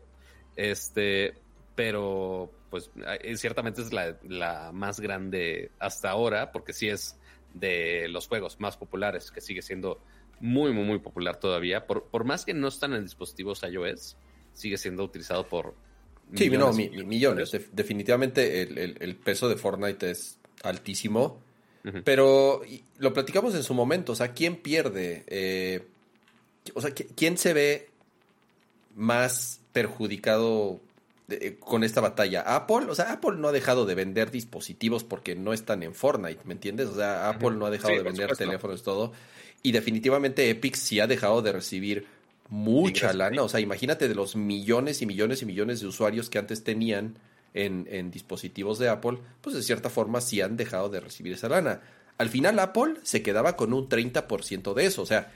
Este, pero pues eh, ciertamente es la, la, más grande hasta ahora, porque sí es de los juegos más populares, que sigue siendo muy, muy, muy popular todavía. Por, por más que no están en dispositivos iOS, sigue siendo utilizado por... Sí, millones, no, millones. definitivamente el, el, peso de Fortnite es altísimo. Pero lo platicamos en su momento, o sea, ¿quién pierde? Eh, o sea, ¿quién se ve más perjudicado eh, con esta batalla? Apple, o sea, Apple no ha dejado de vender dispositivos porque no están en Fortnite, ¿me entiendes? O sea, Apple no ha dejado de vender teléfonos, todo. Y definitivamente Epic sí ha dejado de recibir mucha lana. O sea, imagínate de los millones y millones y millones de usuarios que antes tenían en, en dispositivos de Apple, pues de cierta forma sí han dejado de recibir esa lana. Al final Apple se quedaba con un 30% de eso. O sea,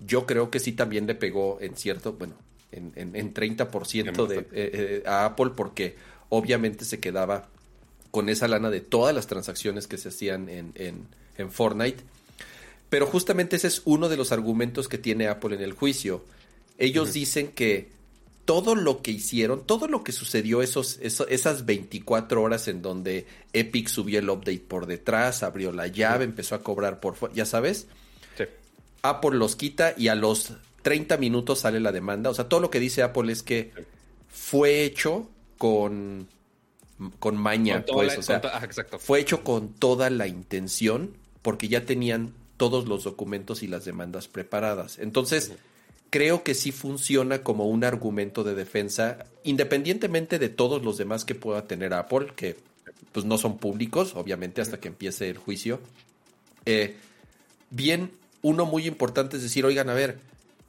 yo creo que sí también le pegó en cierto, bueno, en, en, 30% de, eh, eh, a Apple porque obviamente se quedaba con esa lana de todas las transacciones que se hacían en, en, en Fortnite. Pero justamente ese es uno de los argumentos que tiene Apple en el juicio. Ellos dicen que todo lo que hicieron, todo lo que sucedió esos, esas 24 horas en donde Epic subió el update por detrás, abrió la llave, empezó a cobrar por ya sabes. Sí. Apple los quita y a los 30 minutos sale la demanda. O sea, todo lo que dice Apple es que fue hecho con, con maña, pues, o sea, fue hecho con toda la intención porque ya tenían todos los documentos y las demandas preparadas. Entonces, creo que sí funciona como un argumento de defensa, independientemente de todos los demás que pueda tener Apple, que pues no son públicos, obviamente, hasta que empiece el juicio. Eh, bien, uno muy importante es decir, oigan, a ver,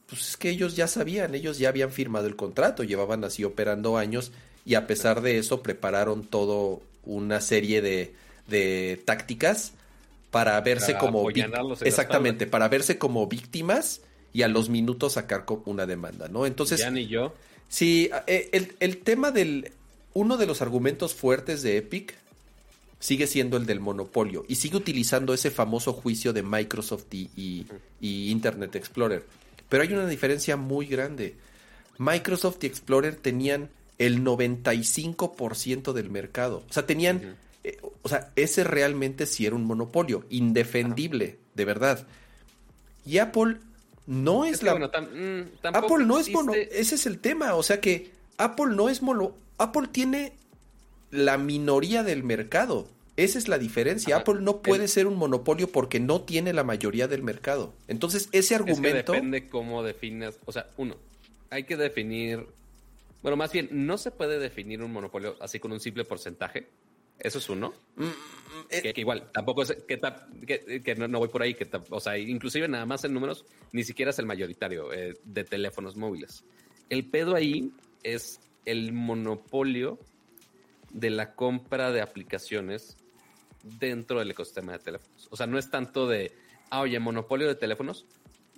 pues es que ellos ya sabían, ellos ya habían firmado el contrato, llevaban así operando años y a pesar de eso prepararon todo una serie de, de tácticas para verse como exactamente para verse como víctimas y a los minutos sacar una demanda, ¿no? Entonces. Ya ni yo. Sí, eh, el, el tema del. Uno de los argumentos fuertes de Epic sigue siendo el del monopolio y sigue utilizando ese famoso juicio de Microsoft y, y, Internet Explorer. Pero hay una diferencia muy grande. Microsoft y Explorer tenían el 95% del mercado. O sea, tenían, eh, o sea, ese realmente sí era un monopolio, indefendible, de verdad. Y Apple no es, la. Mm, Apple no es mono. Ese es el tema. O sea que Apple no es mono. Apple tiene la minoría del mercado. Esa es la diferencia. Apple no puede ser un monopolio porque no tiene la mayoría del mercado. Entonces, ese argumento. depende cómo defines. O sea, uno, hay que definir. Bueno, más bien, no se puede definir un monopolio así con un simple porcentaje. Eso es uno. Mm, que, igual, tampoco es que, que, no, voy por ahí, que o sea, inclusive nada más en números, ni siquiera es el mayoritario eh, de teléfonos móviles. El pedo ahí es el monopolio de la compra de aplicaciones dentro del ecosistema de teléfonos. O sea, no es tanto de, ah, oye, monopolio de teléfonos,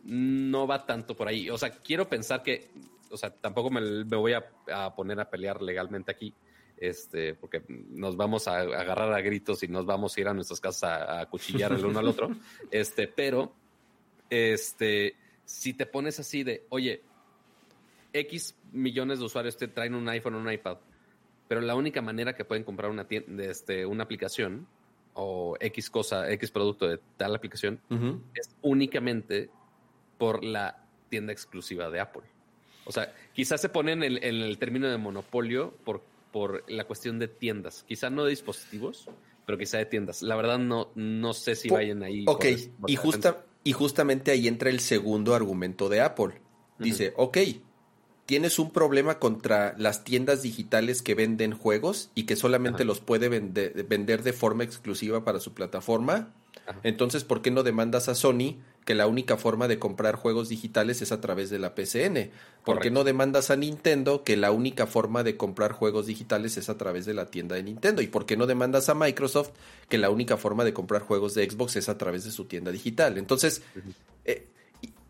no va tanto por ahí. O sea, quiero pensar que, o sea, tampoco me, me voy a, a poner a pelear legalmente aquí, este, porque nos vamos a agarrar a gritos y nos vamos a ir a nuestras casas a, a cuchillar el uno al otro. Este, pero, este, si te pones así de, oye, X millones de usuarios te traen un iPhone o un iPad, pero la única manera que pueden comprar una, tienda, este, una aplicación o X cosa, X producto de tal aplicación es únicamente por la tienda exclusiva de Apple. O sea, quizás se ponen en el, término de monopolio por por la cuestión de tiendas. Quizá no de dispositivos, pero quizá de tiendas. La verdad no, no sé si vayan ahí. Ok, y, justa, y justamente ahí entra el segundo argumento de Apple. Dice, ok, tienes un problema contra las tiendas digitales que venden juegos y que solamente los puede vender, vender de forma exclusiva para su plataforma. Entonces, ¿por qué no demandas a Sony que la única forma de comprar juegos digitales es a través de la PCN? ¿Por qué no demandas a Nintendo que la única forma de comprar juegos digitales es a través de la tienda de Nintendo? ¿Y por qué no demandas a Microsoft que la única forma de comprar juegos de Xbox es a través de su tienda digital? Entonces,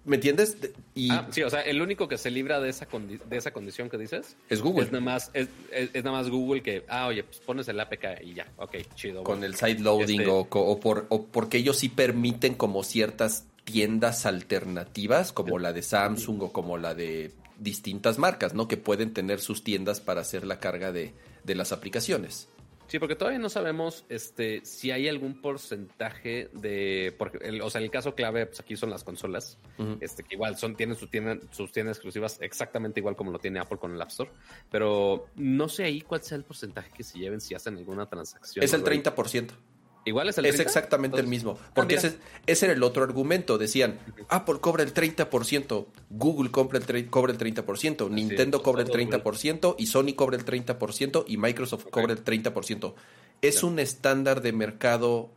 ¿Me entiendes? Y ah, sí, o sea, el único que se libra de esa, de esa condición que dices es Google. Es nada, más, es, nada más Google que, ah, oye, pues pones el APK y ya, ok, chido. Con el side loading este o, o, por, o porque ellos sí permiten como ciertas tiendas alternativas, como la de Samsung o como la de distintas marcas, ¿no? Que pueden tener sus tiendas para hacer la carga de, de las aplicaciones. Sí, porque todavía no sabemos este, si hay algún porcentaje de. Porque el, o sea, el caso clave, pues aquí son las consolas, este, que igual son, tienen, su, tienen sus tiendas exclusivas exactamente igual como lo tiene Apple con el App Store. Pero no sé ahí cuál sea el porcentaje que se lleven si hacen alguna transacción. Es el o algo. 30%. Igual es el Es 30? exactamente el mismo. ah, Porque ese, ese era el otro argumento. Decían, Apple cobra el 30%, Google compra el cobra el 30%, Nintendo cobra el todos, güey. 30% y Sony cobra el 30% y Microsoft cobra el 30%. Es un estándar de mercado,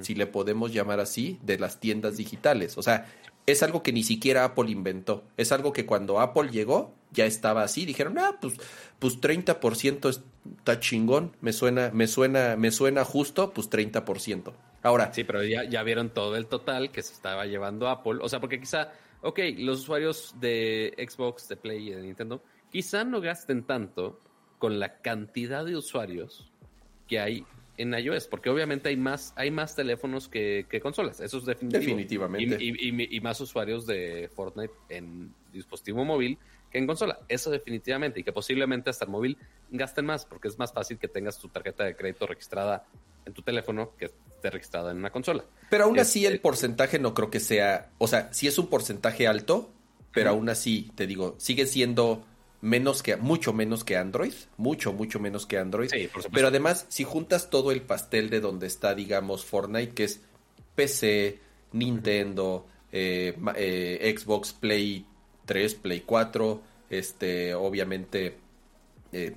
si le podemos llamar así, de las tiendas digitales. O sea, es algo que ni siquiera Apple inventó. Es algo que cuando Apple llegó ya estaba así. Dijeron, ah, pues, pues 30% está chingón. Me suena, me suena, me suena justo, pues 30%. Ahora, Sí, pero ya, ya vieron todo el total que se estaba llevando Apple. O sea, porque quizá, ok, los usuarios de Xbox, de Play y de Nintendo, quizá no gasten tanto con la cantidad de usuarios que hay en iOS, porque obviamente hay más, hay más teléfonos que, que consolas, eso es definitivo. Definitivamente. Y, y- y- y más usuarios de Fortnite en dispositivo móvil que en consola, eso definitivamente, y que posiblemente hasta el móvil gasten más, porque es más fácil que tengas tu tarjeta de crédito registrada en tu teléfono que esté registrada en una consola. Pero aún Es- así el porcentaje no creo que sea, o sea, sí es un porcentaje alto, pero aún así, te digo, sigue siendo menos que, mucho menos que Android, mucho, mucho menos que Android. Sí, por supuesto. Pero además, si juntas todo el pastel de donde está, digamos, Fortnite, que es PC, Nintendo, eh, eh, Xbox, Play 3, Play 4, este, obviamente, eh,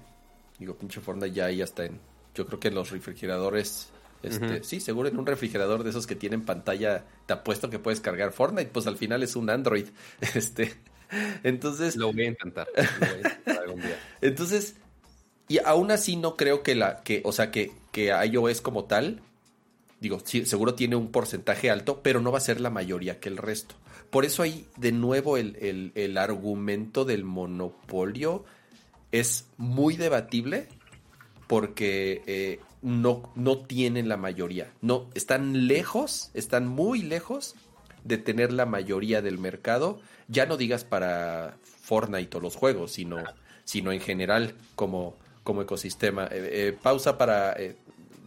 digo, pinche Fortnite ya ahí hasta en, yo creo que en los refrigeradores, este, sí, seguro en un refrigerador de esos que tienen pantalla, te apuesto que puedes cargar Fortnite, pues al final es un Android, este, entonces, Lo voy a intentar. Lo voy a intentar algún día. entonces, y aún así no creo que la, que, o sea, que, que iOS como tal, digo, sí, seguro tiene un porcentaje alto, pero no va a ser la mayoría que el resto. Por eso ahí, de nuevo, el, el- el argumento del monopolio es muy debatible porque eh, no, no tienen la mayoría. No, están lejos, están muy lejos de tener la mayoría del mercado. Ya no digas para Fortnite o los juegos, sino, sino en general como, como ecosistema. Eh, eh, pausa para... eh,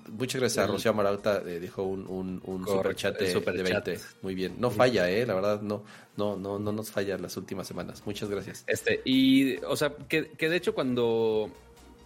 muchas gracias a Rocío Marauta, eh, dejó un, un, un superchat de, superchat. de 20. Muy bien. No falla, eh, la verdad, no, no, no, no nos falla las últimas semanas. Muchas gracias. Este, y, o sea, que, que de hecho cuando,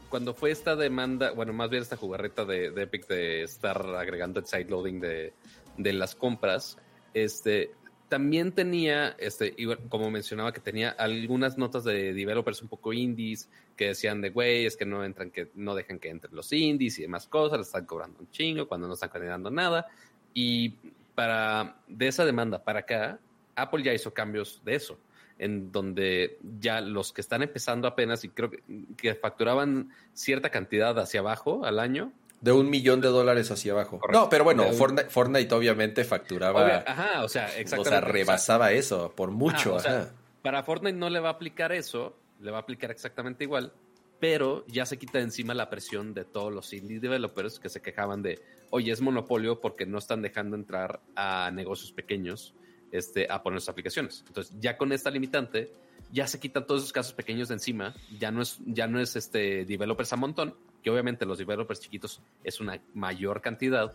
cuando fue esta demanda, bueno, más bien esta jugarreta de, de Epic de estar agregando el sideloading de, de las compras, este, también tenía, este, como mencionaba, que tenía algunas notas de developers un poco indies que decían de, güey, es que no entran, que no dejan que entren los indies y demás cosas, les están cobrando un chingo cuando no están generando nada. Y para, de esa demanda para acá, Apple ya hizo cambios de eso en donde ya los que están empezando apenas y creo que, que facturaban cierta cantidad hacia abajo al año. De un millón de dólares hacia abajo. Correcto. No, pero bueno, un- Fortnite, Fortnite obviamente facturaba, Obvia- ajá, o sea, exactamente. O sea, rebasaba eso por mucho. ajá, o sea, ajá. para Fortnite no le va a aplicar eso, le va a aplicar exactamente igual, pero ya se quita de encima la presión de todos los indie developers que se quejaban de, oye, es monopolio porque no están dejando entrar a negocios pequeños este, a poner sus aplicaciones. Entonces, ya con esta limitante, ya se quitan todos esos casos pequeños de encima, ya no es, ya no es este developers a montón, que obviamente los developers chiquitos es una mayor cantidad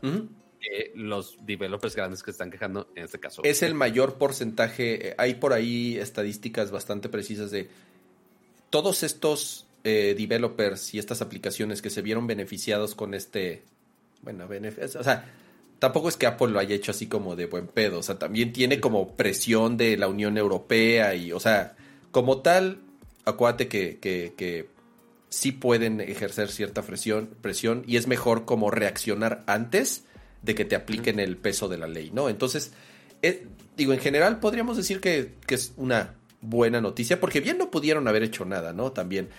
que los developers grandes que están quejando, en este caso. Es el mayor porcentaje. eh, Hay por ahí estadísticas bastante precisas de todos estos eh, developers y estas aplicaciones que se vieron beneficiados con este. Bueno, beneficio. O sea, tampoco es que Apple lo haya hecho así como de buen pedo. O sea, también tiene como presión de la Unión Europea y, o sea, como tal, acuérdate que, que, que sí pueden ejercer cierta presión, presión y es mejor como reaccionar antes de que te apliquen el peso de la ley, ¿no? Entonces, eh, digo, en general podríamos decir que, que es una buena noticia, porque bien no pudieron haber hecho nada, ¿no? También,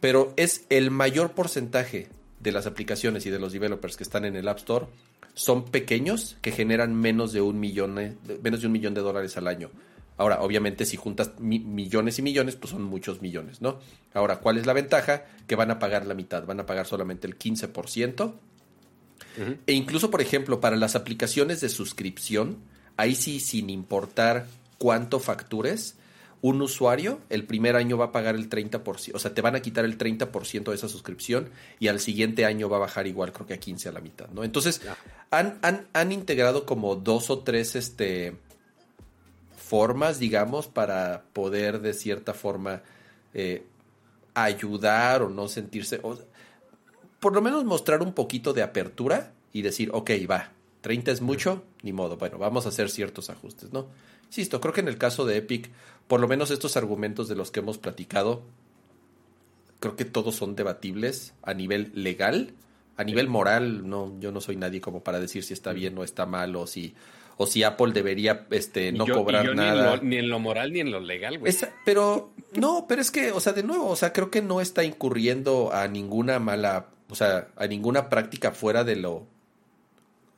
pero es el mayor porcentaje de las aplicaciones y de los developers que están en el App Store son pequeños que generan menos de un millón, eh, menos de un millón de dólares al año. Ahora, obviamente, si juntas mi- millones y millones, pues son muchos millones, ¿no? Ahora, ¿cuál es la ventaja? Que van a pagar la mitad, van a pagar solamente el 15%. Ujú. E incluso, por ejemplo, para las aplicaciones de suscripción, ahí sí, sin importar cuánto factures, un usuario el primer año va a pagar el 30%, o sea, te van a quitar el 30% de esa suscripción y al siguiente año va a bajar igual, creo que a 15 a la mitad, ¿no? Entonces, han, han, han integrado como dos o tres este, formas, digamos, para poder de cierta forma eh, ayudar o no sentirse, o, por lo menos mostrar un poquito de apertura y decir, ok, va, 30 es mucho, ni modo, bueno, vamos a hacer ciertos ajustes, ¿no? Insisto, creo que en el caso de Epic, por lo menos estos argumentos de los que hemos platicado, creo que todos son debatibles a nivel legal, a nivel moral, no, yo no soy nadie como para decir si está bien o está mal o si o si Apple debería este, no cobrar nada. Ni en, lo, moral ni en lo legal, güey. pero no, pero es que, o sea, de nuevo, o sea, creo que no está incurriendo a ninguna mala, o sea, a ninguna práctica fuera de lo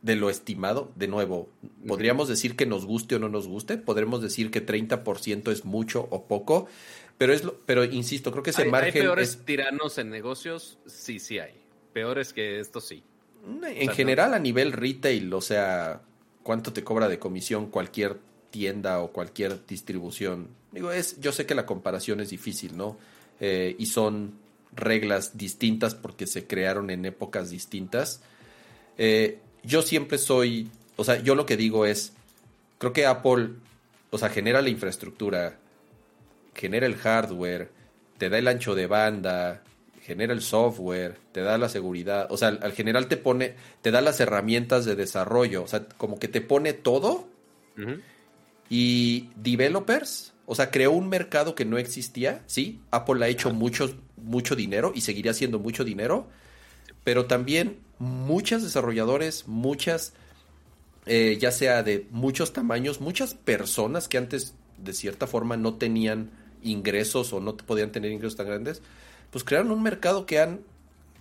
de lo estimado. De nuevo, podríamos decir que nos guste o no nos guste, podremos decir que 30% es mucho o poco, pero es lo, pero insisto, creo que ese margen ¿Hay peores tiranos en negocios? Sí, sí hay. Peores que esto sí. En general a nivel retail, o sea, cuánto te cobra de comisión cualquier tienda o cualquier distribución. Digo, es, yo sé que la comparación es difícil, ¿no? Eh, y son reglas distintas porque se crearon en épocas distintas. Eh, yo siempre soy, o sea, yo lo que digo es, creo que Apple, o sea, genera la infraestructura, genera el hardware, te da el ancho de banda, genera el software, te da la seguridad, o sea, al, general te pone, te da las herramientas de desarrollo, o sea, como que te pone todo. Y developers, o sea, creó un mercado que no existía, sí, Apple ha hecho mucho, mucho dinero y seguiría haciendo mucho dinero, pero también muchos desarrolladores, muchas, eh, ya sea de muchos tamaños, muchas personas que antes de cierta forma no tenían ingresos o no podían tener ingresos tan grandes, pues crearon un mercado que han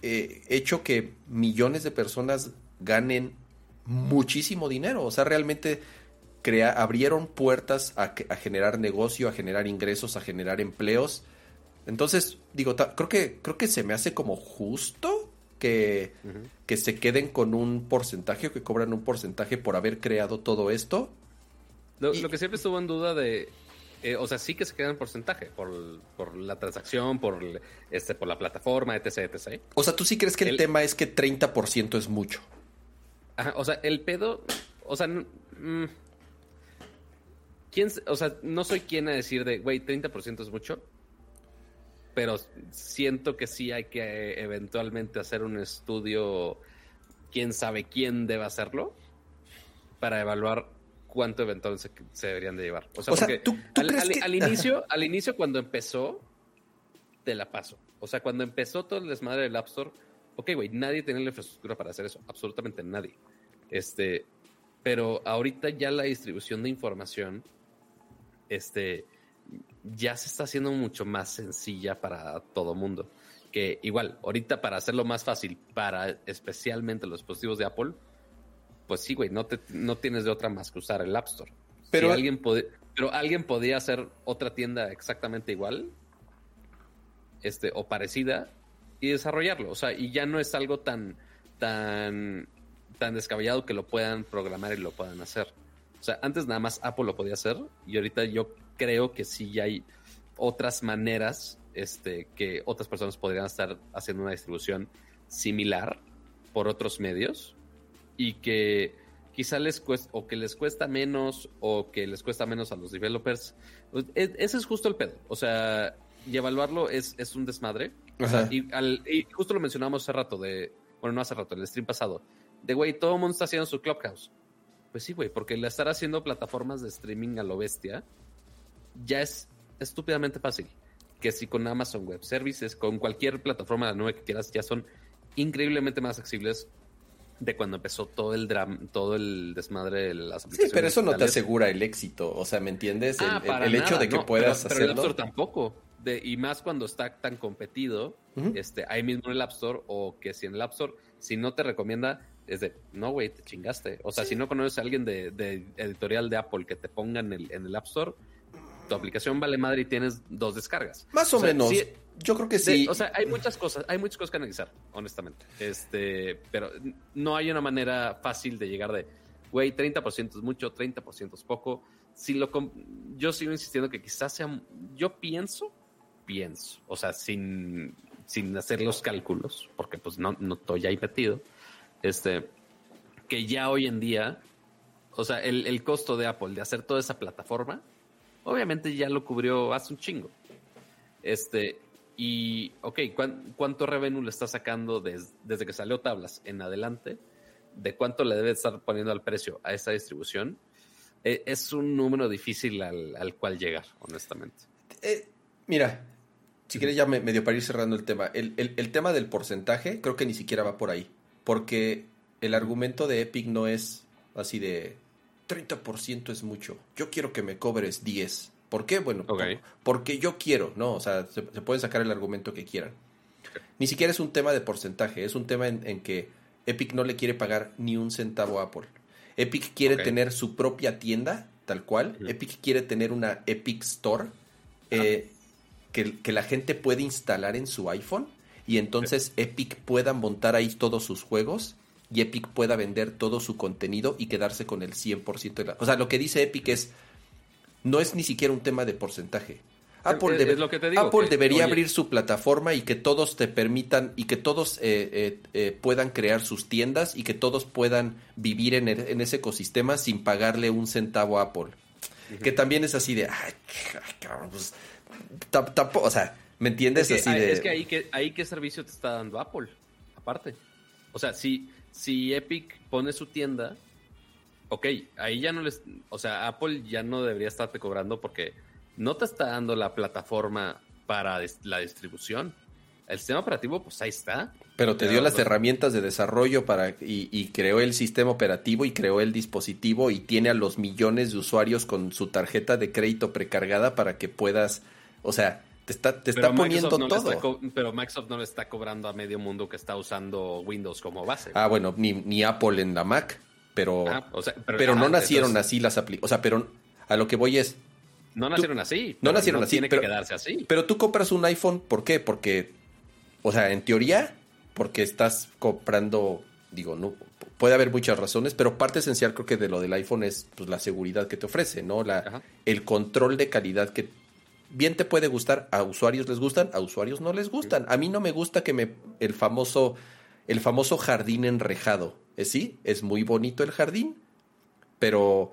eh, hecho que millones de personas ganen muchísimo dinero. O sea, realmente crea, abrieron puertas a, generar negocio, a generar ingresos, a generar empleos. Entonces, digo, creo que, creo que se me hace como justo que, que se queden con un porcentaje o que cobran un porcentaje por haber creado todo esto. Lo, lo que siempre estuvo en duda de eh, o sea, sí que se queda en porcentaje por, la transacción, por, este, por la plataforma, etc, etc. O sea, ¿tú sí crees que el, tema es que 30% es mucho? Ajá, o sea, el pedo, o sea, mm, ¿quién, o sea, no soy quien a decir de, güey, 30% es mucho, pero siento que sí hay que eventualmente hacer un estudio, quién sabe quién debe hacerlo, para evaluar cuánto eventualmente se, deberían de llevar. O sea, porque al, inicio, al inicio cuando empezó, te la paso. O sea, cuando empezó todo el desmadre del App Store, ok, güey, nadie tenía la infraestructura para hacer eso, absolutamente nadie. Este, pero ahorita ya la distribución de información, este, ya se está haciendo mucho más sencilla para todo mundo. Que igual, ahorita para hacerlo más fácil para especialmente los dispositivos de Apple, pues sí, güey, no, te, no tienes de otra más que usar el App Store. Pero alguien pero alguien podía hacer otra tienda exactamente igual, este, o parecida, y desarrollarlo. O sea, y ya no es algo tan, tan, tan descabellado que lo puedan programar y lo puedan hacer. O sea, antes nada más Apple lo podía hacer, y ahorita yo creo que sí ya hay otras maneras, este, que otras personas podrían estar haciendo una distribución similar por otros medios y que quizá les cuesta o que les cuesta menos o que les cuesta menos a los developers. Pues, e, ese es justo el pedo. O sea, y evaluarlo es, es un desmadre. y, al, justo lo mencionamos hace rato de, bueno, no hace rato, el stream pasado, de güey, todo el mundo está haciendo su Clubhouse. Pues sí, güey, porque estar haciendo plataformas de streaming a lo bestia ya es estúpidamente fácil. Que si con Amazon Web Services, con cualquier plataforma de la nube que quieras, ya son increíblemente más accesibles de cuando empezó todo el drama, todo el desmadre de las aplicaciones. Sí, pero eso no te asegura el éxito, o sea, ¿me entiendes? El, ah, hecho de que puedas pero, hacerlo. el App Store tampoco, de, y más cuando está tan competido, este, ahí mismo en el App Store, o que si en el App Store, si no te recomienda, es de, no, güey, te chingaste. O sea, si no conoces a alguien de, editorial de Apple que te ponga en el, en el App Store, tu aplicación vale madre y tienes dos descargas. Más o, menos. Yo creo que sí. o sea, hay muchas cosas, hay muchas cosas que analizar, honestamente. Este, pero no hay una manera fácil de llegar de, güey, 30% es mucho, 30% es poco. si lo yo sigo insistiendo que quizás sea, yo pienso, pienso, o sea, sin, sin hacer los cálculos, porque pues no, no estoy ahí metido, este, que ya hoy en día, o sea, el, el costo de Apple de hacer toda esa plataforma, obviamente ya lo cubrió hace un chingo. Este, y, ok, ¿cuán- ¿cuánto revenue le está sacando des- desde que salió tablas en adelante? ¿De cuánto le debe estar poniendo al precio a esta distribución? Eh, es un número difícil al, al cual llegar, honestamente. Eh, mira, si quieres ya me, medio para ir cerrando el tema. El, el- el tema del porcentaje creo que ni siquiera va por ahí. Porque el argumento de Epic no es así de 30% es mucho. Yo quiero que me cobres 10. ¿Por qué? Bueno, porque yo quiero, ¿no? O sea, se, se pueden sacar el argumento que quieran. Ni siquiera es un tema de porcentaje, es un tema en, en que Epic no le quiere pagar ni un centavo a Apple. Epic quiere tener su propia tienda, tal cual. Epic quiere tener una Epic Store eh, que, que la gente puede instalar en su iPhone y entonces Epic pueda montar ahí todos sus juegos y Epic pueda vender todo su contenido y quedarse con el 100% de la... O sea, lo que dice Epic es, no es ni siquiera un tema de porcentaje. Apple, Es- debe- es lo que te digo, Apple que, debería oye- abrir su plataforma y que todos te permitan y que todos eh, eh, eh, puedan crear sus tiendas y que todos puedan vivir en, el- en ese ecosistema sin pagarle un centavo a Apple. Que también es así de, ay, cabrón, pues, tampoco, o sea, ¿me entiendes? Es que, así de, es que ahí, que ahí qué servicio te está dando Apple, aparte. O sea, si, si Epic pone su tienda, ok, ahí ya no les, o sea, Apple ya no debería estarte cobrando porque no te está dando la plataforma para la distribución. El sistema operativo, pues ahí está. Pero te dio las herramientas de desarrollo para y, y creó el sistema operativo y creó el dispositivo y tiene a los millones de usuarios con su tarjeta de crédito precargada para que puedas, o sea, te está, te está poniendo no todo. está pero Microsoft no le está cobrando a medio mundo que está usando Windows como base. Ah, bueno, ni, ni Apple en la Mac, pero, Ah, o sea, pero, no ah, nacieron entonces, así las aplicaciones. O sea, pero a lo que voy es, No nacieron así. No nacieron así, Tiene pero- que quedarse así. pero tú compras un iPhone, ¿por qué? Porque, o sea, en teoría, porque estás comprando, digo, no puede haber muchas razones, pero parte esencial creo que de lo del iPhone es pues, la seguridad que te ofrece, ¿no? La, Ajá. el control de calidad que bien te puede gustar, a usuarios les gustan, a usuarios no les gustan. A mí no me gusta que me el famoso el famoso jardín enrejado. ¿Eh, sí, es muy bonito el jardín, pero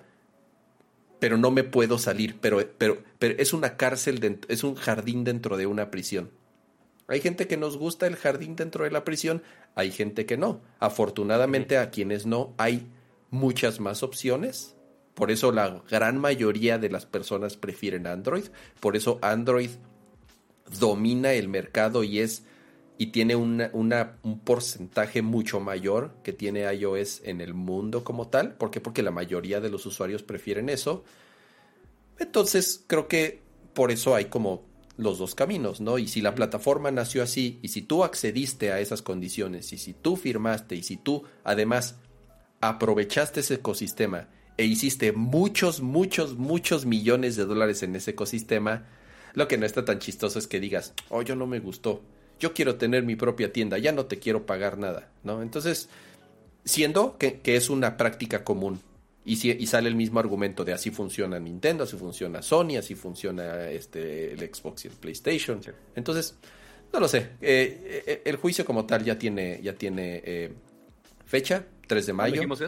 pero no me puedo salir, pero pero pero es una cárcel dent- es un jardín dentro de una prisión. Hay gente que nos gusta el jardín dentro de la prisión, hay gente que no. Afortunadamente a quienes no hay muchas más opciones. Por eso la gran mayoría de las personas prefieren Android. Por eso Android domina el mercado y es y tiene una, una- un porcentaje mucho mayor que tiene iOS en el mundo como tal. ¿Por qué? Porque la mayoría de los usuarios prefieren eso. Entonces creo que por eso hay como los dos caminos, ¿no? Y si la plataforma nació así, y si tú accediste a esas condiciones, y si tú firmaste, y si tú además aprovechaste ese ecosistema e hiciste muchos, muchos, muchos millones de dólares en ese ecosistema, lo que no está tan chistoso es que digas, oh, yo no me gustó, yo quiero tener mi propia tienda, ya no te quiero pagar nada, ¿no? Entonces, siendo que, que es una práctica común. Y, si- y sale el mismo argumento de así funciona Nintendo, así funciona Sony, así funciona este, el Xbox y el PlayStation. Sí. Entonces, no lo sé. Eh, eh, el juicio como tal ya tiene, ya tiene eh, fecha, 3 de ¿Cuándo mayo. dijimos que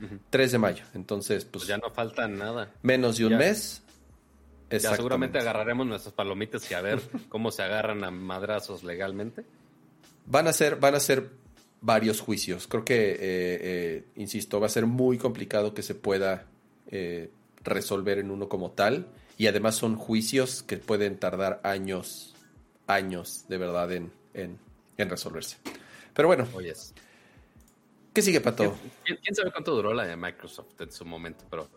es? Ujú. 3 de mayo. Entonces, pues Pues ya no falta nada. menos de un ya- mes. Ya seguramente agarraremos nuestras palomitas y a ver cómo se agarran a madrazos legalmente. Van a ser, van a ser varios juicios. Creo que, eh, eh, insisto, va a ser muy complicado que se pueda eh, resolver en uno como tal. Y además son juicios que pueden tardar años, años de verdad en, en, en resolverse. Pero bueno, Oyes. ¿Qué sigue, Pato? ¿Quién, quién sabe cuánto duró la de Microsoft en su momento? Pero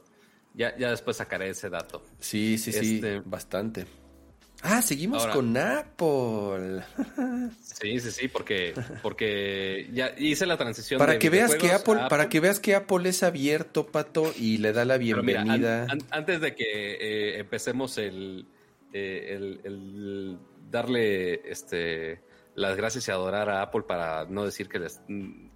ya, ya después sacaré ese dato. Sí, sí, sí, Este- bastante. Ah, seguimos Ahora- con Apple. Sí, sí, sí, porque, porque ya hice la transición. Para de que veas que Apple, para que veas que Apple es abierto, Pato, y le da la Pero mira, an- bienvenida. an- antes de que eh, empecemos el, eh, el- el darle este las gracias y adorar a Apple para no decir que les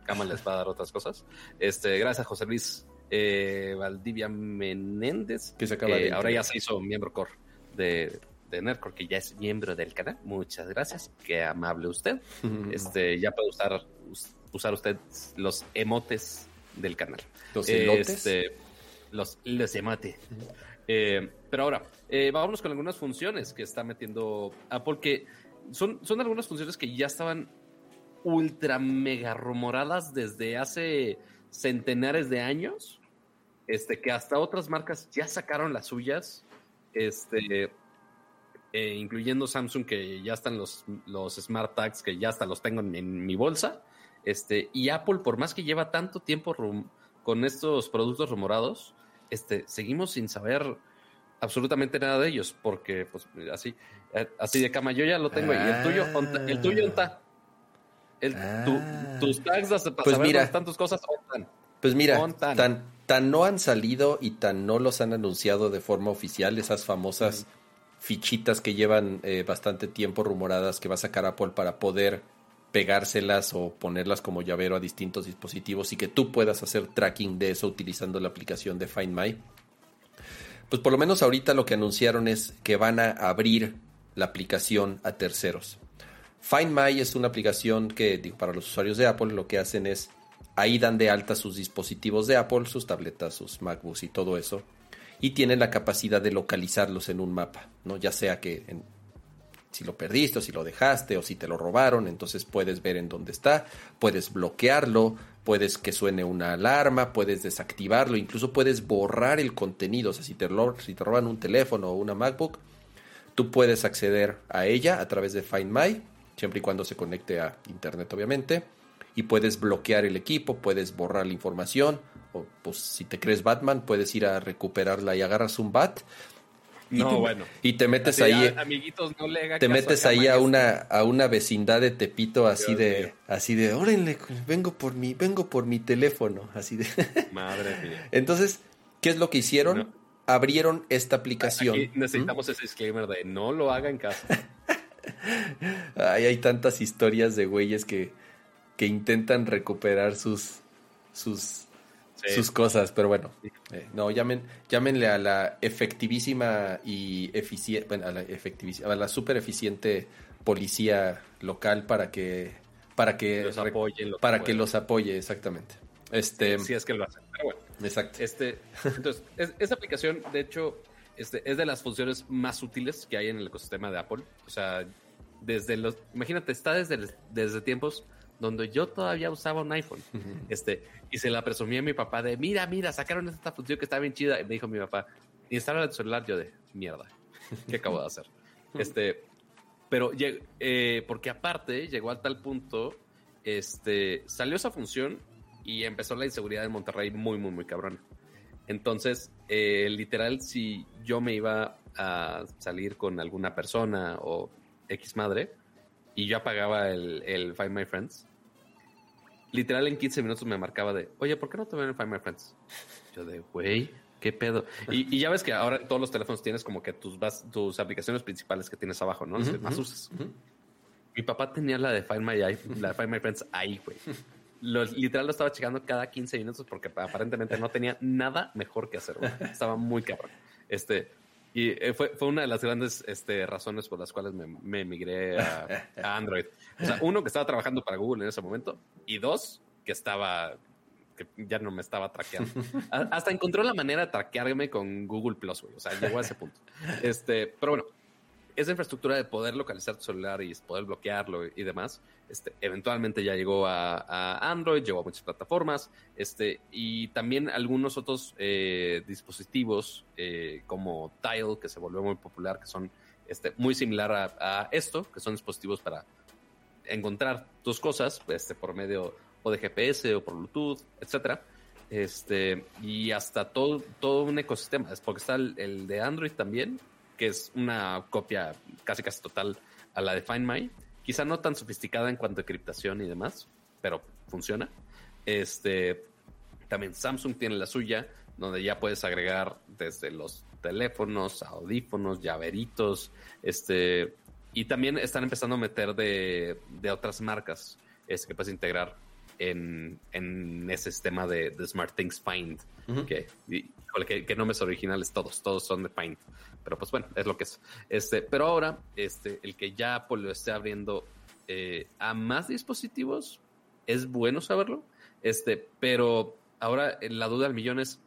Cama les va a dar otras cosas. Este, gracias José Luis eh, Valdivia Menéndez, Que se acaba de ahora ya se hizo miembro core de, de Nerdcore, que ya es miembro del canal. Muchas gracias, qué amable usted. Este, ya puede usar, us- usar usted los emotes del canal. Los elotes. Este, los, los emotes. Eh, pero ahora, eh, vámonos con algunas funciones que está metiendo Apple, que son, son algunas funciones que ya estaban ultra mega rumoradas desde hace centenares de años, este, que hasta otras marcas ya sacaron las suyas, este, eh, incluyendo Samsung, que ya están los, los Smart Tags, que ya hasta los tengo en, mi bolsa, este, y Apple, por más que lleva tanto tiempo con estos productos rumorados, este, seguimos sin saber absolutamente nada de ellos, porque pues así, eh, así de cama, yo ya lo tengo, y el tuyo, ¿onta? el tuyo, ¿onta? El, tu- Ah. tus tags Pues saber mira. están tus cosas. Pues mira, tan no han salido y tan no los han anunciado de forma oficial esas famosas fichitas que llevan eh, bastante tiempo rumoradas que va a sacar Apple para poder pegárselas o ponerlas como llavero a distintos dispositivos y que tú puedas hacer tracking de eso utilizando la aplicación de Find My. Pues por lo menos ahorita lo que anunciaron es que van a abrir la aplicación a terceros. Find My es una aplicación que digo, para los usuarios de Apple lo que hacen es ahí dan de alta sus dispositivos de Apple, sus tabletas, sus MacBooks y todo eso, y tienen la capacidad de localizarlos en un mapa, ¿no? Ya sea que si lo perdiste o si lo dejaste o si te lo robaron, entonces puedes ver en dónde está, puedes bloquearlo, puedes que suene una alarma, puedes desactivarlo, incluso puedes borrar el contenido, o sea, si te, si te roban un teléfono o una MacBook, tú puedes acceder a ella a través de Find My, siempre y cuando se conecte a internet, obviamente, y puedes bloquear el equipo, puedes borrar la información, o pues si te crees Batman, puedes ir a recuperarla y agarras un bat. Y No, te, bueno. Y te metes Así, ahí, a- amiguitos, no le te metes a ahí a Cama, una, a una vecindad de Tepito así Dios de, mío. así de, órale, vengo por mi, vengo por mi teléfono, así de. Madre mía. Entonces, ¿qué es lo que hicieron? No. Abrieron esta aplicación. Aquí necesitamos ese disclaimer de no lo haga en casa. Ay, hay tantas historias de güeyes que, que intentan recuperar sus, sus, Sí. sus cosas, pero bueno, eh, no, llamen, llámenle a la efectivísima y eficiente, bueno, a la efectivísima, a la super eficiente policía local para que, para que, Los lo que para que los apoye, exactamente. Este, Si es que lo hacen. Pero bueno. exacto. Este, entonces, es- esa aplicación, de hecho, este, es de las funciones más útiles que hay en el ecosistema de Apple. O sea, desde los, imagínate, está desde, desde tiempos donde yo todavía usaba un iPhone. Este, y se la presumí a mi papá de, mira, mira, sacaron esta función que está bien chida. Y me dijo mi papá, instala el celular. Yo de, mierda, ¿qué acabo de hacer? Este, pero, eh, porque aparte llegó a tal punto, este, salió esa función y empezó la inseguridad en Monterrey muy, muy, muy cabrón. Entonces, eh, literal, si yo me iba a salir con alguna persona o X madre y yo apagaba el, el Find My Friends, literal en 15 minutos me marcaba de, oye, ¿por qué no te veo en Find My Friends? Yo de, güey, ¿qué pedo? Y, y ya ves que ahora todos los teléfonos tienes como que tus, tus aplicaciones principales que tienes abajo, ¿no? Las que más usas. Mi papá tenía la de Find My, la de Find My Friends ahí, güey. Lo, literal lo estaba checando cada 15 minutos porque aparentemente no tenía nada mejor que hacer. güey. Estaba muy cabrón. Este, y eh, fue, fue una de las grandes este, razones por las cuales me, me migré a, a Android. O sea, uno, que estaba trabajando para Google en ese momento. Y dos, que estaba que ya no me estaba traqueando. Hasta encontró la manera de traquearme con Google Plus, güey. O sea, llegó a ese punto. Este, pero bueno, esa infraestructura de poder localizar tu celular y poder bloquearlo y demás, este, eventualmente ya llegó a, Android, llegó a muchas plataformas, este, y también algunos otros eh, dispositivos eh, como Tile, que se volvió muy popular, que son este, muy similar a, esto, que son dispositivos para encontrar tus cosas este, por medio o de GPS o por Bluetooth, etcétera. Este, y hasta todo, todo un ecosistema, es porque está el de Android también, que es una copia casi casi total a la de Find My, quizá no tan sofisticada en cuanto a encriptación y demás, pero funciona. Este, también Samsung tiene la suya, donde ya puedes agregar desde los teléfonos, audífonos, llaveritos, este, y también están empezando a meter de, de otras marcas este, que puedes integrar en, en ese sistema de, de Smart Things Find, que, que, que, nombres originales todos, todos son de Find. Pero pues bueno, es lo que es. Este, pero ahora, este, el que ya Apple lo esté abriendo eh, a más dispositivos, es bueno saberlo. Este, pero ahora eh, la duda del millón es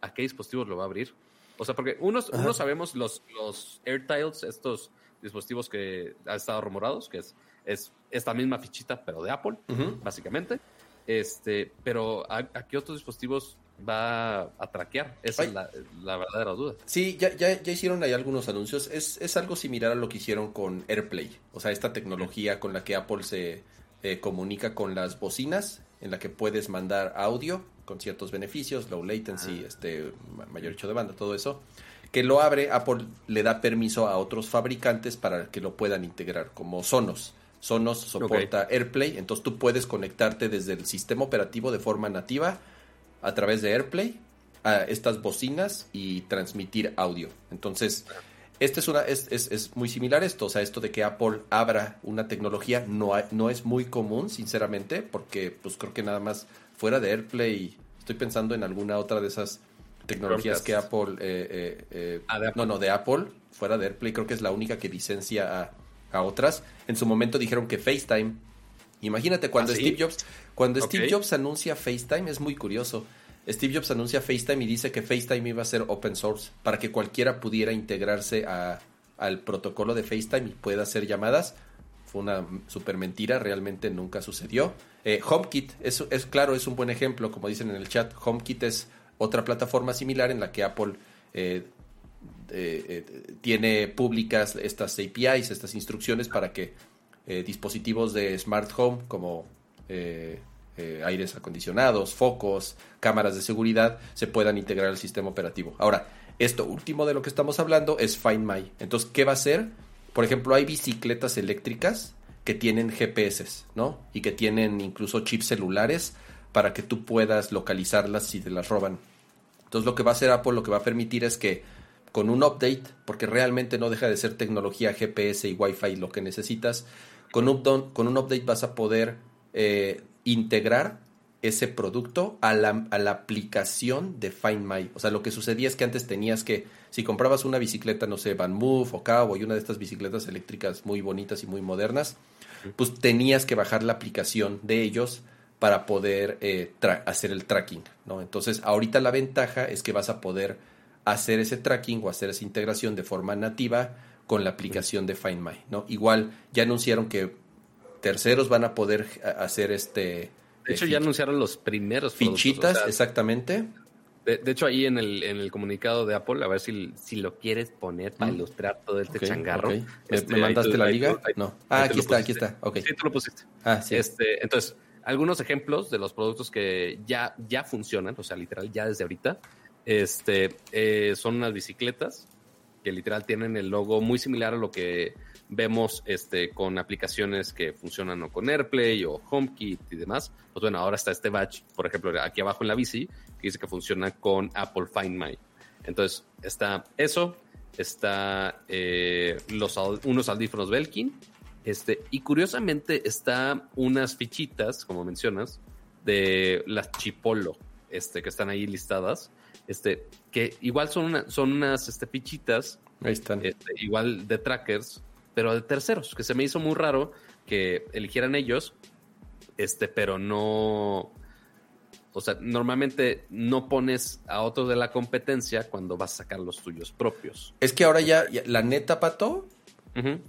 a qué dispositivos lo va a abrir. O sea, porque unos, unos sabemos los, los AirTiles, estos dispositivos que han estado rumorados, que es, es esta misma fichita, pero de Apple, básicamente. Este, pero ¿a, qué otros dispositivos va a traquear? Esa es la, verdadera duda. Sí, ya, ya, ya hicieron ahí algunos anuncios. Es, es, algo similar a lo que hicieron con AirPlay. O sea, esta tecnología con la que Apple se eh, comunica con las bocinas, en la que puedes mandar audio con ciertos beneficios, low latency, este, mayor hecho de banda, todo eso, que lo abre, Apple le da permiso a otros fabricantes para que lo puedan integrar, como Sonos. Sonos soporta AirPlay, entonces tú puedes conectarte desde el sistema operativo de forma nativa a través de AirPlay a estas bocinas y transmitir audio. Entonces, este es, una, es, es, es, muy similar esto, o sea, esto de que Apple abra una tecnología no, no es muy común, sinceramente, porque pues creo que nada más fuera de AirPlay, estoy pensando en alguna otra de esas tecnologías que Apple, eh, eh, eh, ah, no, no, de Apple, fuera de AirPlay, creo que es la única que licencia a, otras. En su momento dijeron que FaceTime, imagínate cuando ¿Ah, Steve Jobs, cuando Steve Jobs anuncia FaceTime, es muy curioso. Steve Jobs anuncia FaceTime y dice que FaceTime iba a ser open source para que cualquiera pudiera integrarse a, al protocolo de FaceTime y pueda hacer llamadas. Fue una super mentira, realmente nunca sucedió. Eh, HomeKit es, es claro, es un buen ejemplo, como dicen en el chat. HomeKit es otra plataforma similar en la que Apple eh, eh, tiene públicas estas APIs, estas instrucciones para que dispositivos de smart home como aires acondicionados, focos, cámaras de seguridad se puedan integrar al sistema operativo. Ahora, esto último de lo que estamos hablando es Find My. Entonces, ¿qué va a hacer? Por ejemplo, hay bicicletas eléctricas que tienen GPS, ¿no? Y que tienen incluso chips celulares para que tú puedas localizarlas si te las roban. Entonces lo que va a hacer Apple, lo que va a permitir es que con un update, porque realmente no deja de ser tecnología GPS y Wi-Fi lo que necesitas, con con un update vas a poder eh, integrar ese producto a la, a la, aplicación de Find My. O sea, lo que sucedía es que antes tenías que, si comprabas una bicicleta, no sé, Van Move o Cowboy, una de estas bicicletas eléctricas muy bonitas y muy modernas, pues tenías que bajar la aplicación de ellos para poder eh, hacer el tracking, ¿no? Entonces, ahorita la ventaja es que vas a poder hacer ese tracking o hacer esa integración de forma nativa con la aplicación de Find My, ¿no? Igual ya anunciaron que terceros van a poder hacer este... De hecho, ya anunciaron los primeros fichitas, exactamente. De, hecho, ahí en el, en el comunicado de Apple, a ver si, si lo quieres poner para mm. ilustrar todo este changarro. ¿Me, este, mandaste la liga? no. Ah, aquí está, aquí está. Okay. Sí, tú lo pusiste. Ah, sí. Este, entonces, algunos ejemplos de los productos que ya, ya funcionan, o sea, literal, ya desde ahorita, este, eh, son unas bicicletas que literal tienen el logo muy similar a lo que vemos este, con aplicaciones que funcionan o con AirPlay o HomeKit y demás. Pues bueno, ahora está este badge, por ejemplo, aquí abajo en la bici, que dice que funciona con Apple Find My. Entonces, está eso, está eh, los, unos audífonos Belkin, este, y curiosamente está unas fichitas, como mencionas, de las Chipolo, este, que están ahí listadas, este, que igual son, son unas este, fichitas, ahí están. Este, igual de trackers, pero de terceros, que se me hizo muy raro que eligieran ellos, este, pero no, o sea, normalmente no pones a otros de la competencia cuando vas a sacar los tuyos propios. Es que ahora ya, la neta, Pato,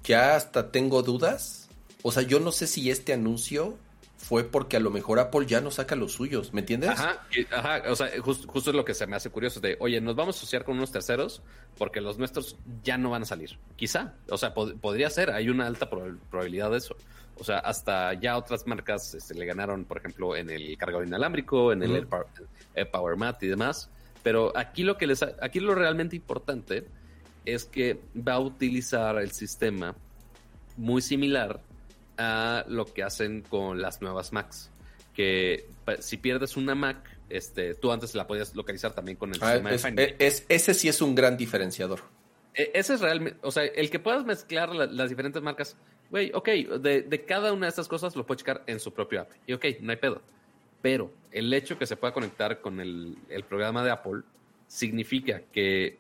ya hasta tengo dudas. O sea, yo no sé si este anuncio fue porque a lo mejor Apple ya no saca los suyos, ¿me entiendes? Ajá, ajá o sea, justo es lo que se me hace curioso de, oye, nos vamos a asociar con unos terceros porque los nuestros ya no van a salir. Quizá, o sea, podría ser, hay una alta probabilidad de eso. O sea, hasta ya otras marcas este, le ganaron, por ejemplo, en el cargador inalámbrico, en el Power, Mat y demás. Pero aquí lo que les, aquí lo realmente importante es que va a utilizar el sistema muy similar a lo que hacen con las nuevas Macs. Que si pierdes una Mac, este, tú antes la podías localizar también con el ah, sistema es, de es, Ese sí es un gran diferenciador. E, ese es realmente, o sea, el que puedas mezclar las diferentes marcas, güey, ok, de, de, cada una de estas cosas lo puedes checar en su propio app. Y ok, no hay pedo. Pero el hecho que se pueda conectar con el, el programa de Apple significa que,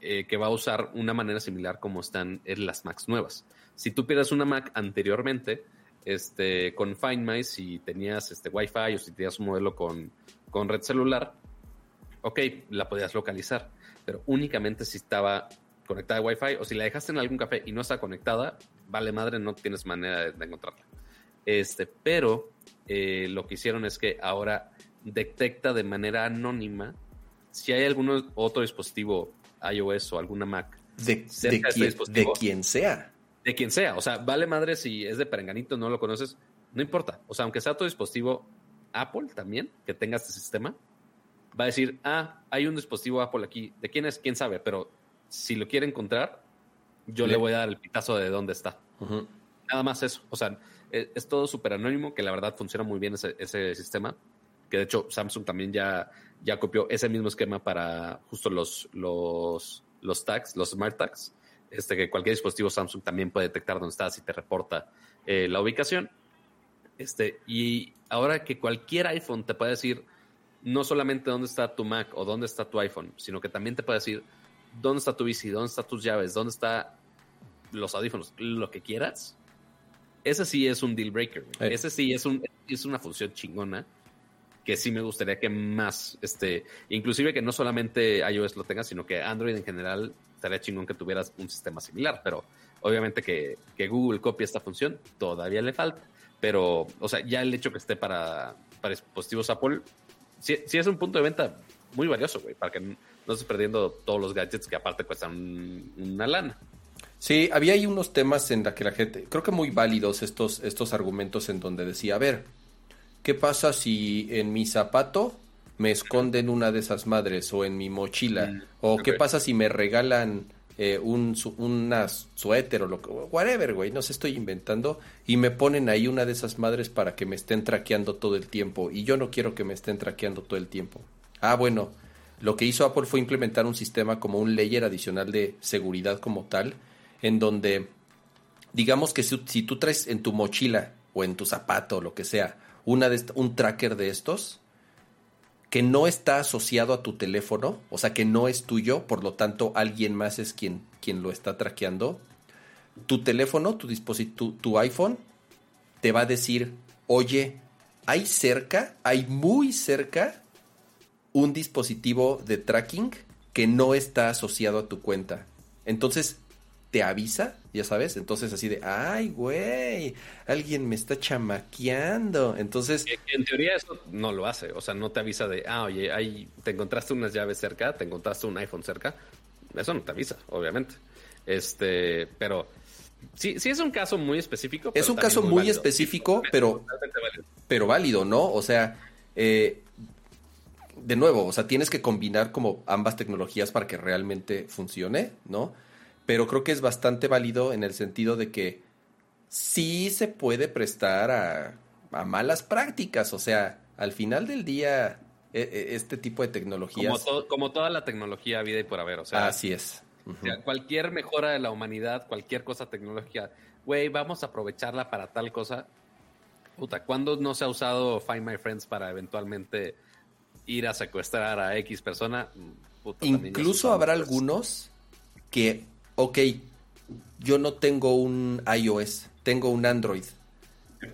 eh, que va a usar una manera similar como están en las Macs nuevas. Si tú pierdes una Mac anteriormente, este, con Find My, si tenías este Wi-Fi o si tenías un modelo con, con red celular, ok, la podías localizar, pero únicamente si estaba conectada a Wi-Fi o si la dejaste en algún café y no está conectada, vale madre, no tienes manera de, de encontrarla. Este, pero eh, lo que hicieron es que ahora detecta de manera anónima si hay algún otro dispositivo iOS o alguna Mac De, de, cerca de este quien, de quien sea. De quien sea. O sea, vale madre si es de Perenganito, no lo conoces, no importa. O sea, aunque sea tu dispositivo Apple también, que tenga este sistema, va a decir, ah, hay un dispositivo Apple aquí. ¿De quién es? ¿Quién sabe? Pero si lo quiere encontrar, yo Le- le voy a dar el pitazo de dónde está. Nada más eso. O sea, es, es todo súper anónimo, que la verdad funciona muy bien ese, ese sistema. Que de hecho Samsung también ya, ya copió ese mismo esquema para justo los, los, los tags, los smart tags. Este, que cualquier dispositivo Samsung también puede detectar dónde estás y te reporta eh, la ubicación. Este, y ahora que cualquier iPhone te puede decir no solamente dónde está tu Mac o dónde está tu iPhone, sino que también te puede decir dónde está tu bici, dónde están tus llaves, dónde está los audífonos, lo que quieras. Ese sí es un deal breaker. Eh. Ese sí es, un, es una función chingona que sí me gustaría que más, este, inclusive que no solamente iOS lo tenga, sino que Android en general estaría chingón que tuvieras un sistema similar, pero obviamente que, que Google copie esta función todavía le falta. Pero, o sea, ya el hecho que esté para, para dispositivos Apple, sí, sí es un punto de venta muy valioso, güey, para que no estés perdiendo todos los gadgets que aparte cuestan un- una lana. Sí, había ahí unos temas en la que la gente, creo que muy válidos estos, estos argumentos en donde decía, a ver, ¿qué pasa si en mi zapato me esconden una de esas madres o en mi mochila? Mm, ¿O qué pasa si me regalan eh, un su- una suéter o lo que, whatever, güey, no sé, estoy inventando y me ponen ahí una de esas madres para que me estén traqueando todo el tiempo y yo no quiero que me estén traqueando todo el tiempo. Ah, bueno, lo que hizo Apple fue implementar un sistema como un layer adicional de seguridad como tal, en donde digamos que si, si tú traes en tu mochila o en tu zapato o lo que sea una un tracker de estos que no está asociado a tu teléfono, o sea que no es tuyo, por lo tanto alguien más es quien, quien lo está traqueando, tu teléfono, tu dispositivo, tu iPhone te va a decir, oye, hay cerca, hay muy cerca un dispositivo de tracking que no está asociado a tu cuenta. Entonces te avisa, ya sabes, entonces así de, ay, güey, alguien me está chamaqueando. Entonces, En teoría eso no lo hace, o sea, no te avisa de, ah, oye, ahí te encontraste unas llaves cerca, te encontraste un iPhone cerca, eso no te avisa, obviamente. Este, pero sí, sí es un caso muy específico. es un caso muy específico, pero, válido. pero válido, ¿no? O sea, eh, de nuevo, o sea, tienes que combinar como ambas tecnologías para que realmente funcione, ¿no? Pero creo que es bastante válido en el sentido de que sí se puede prestar a, a malas prácticas, o sea, al final del día, e- e- este tipo de Como, tecnologías... to- como toda la tecnología vida y por haber, o sea, así es. o Ujú. sea, cualquier mejora de la humanidad, cualquier cosa tecnológica, güey, vamos a aprovecharla para tal cosa. Puta, ¿cuándo no se ha usado Find My Friends para eventualmente ir a secuestrar a X persona? Mm, Puta, Incluso habrá algunos que, ok, yo no tengo un iOS, tengo un Android.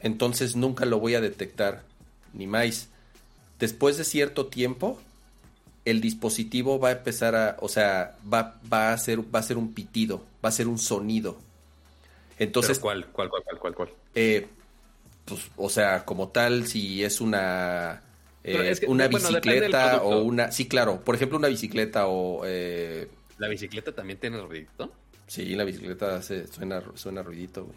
Entonces nunca lo voy a detectar, ni más. Después de cierto tiempo, el dispositivo va a empezar a, o sea, va, va a hacer, va a ser un pitido, va a ser un sonido. Entonces, Pero ¿cuál, cuál, cuál, cuál, cuál, cuál? eh, pues, o sea, como tal, si es una eh, Pero es que, una bueno, bicicleta o una, sí, claro, por ejemplo, una bicicleta o eh, ¿La bicicleta también tiene ruidito? sí, la bicicleta hace, suena, suena ruidito, güey.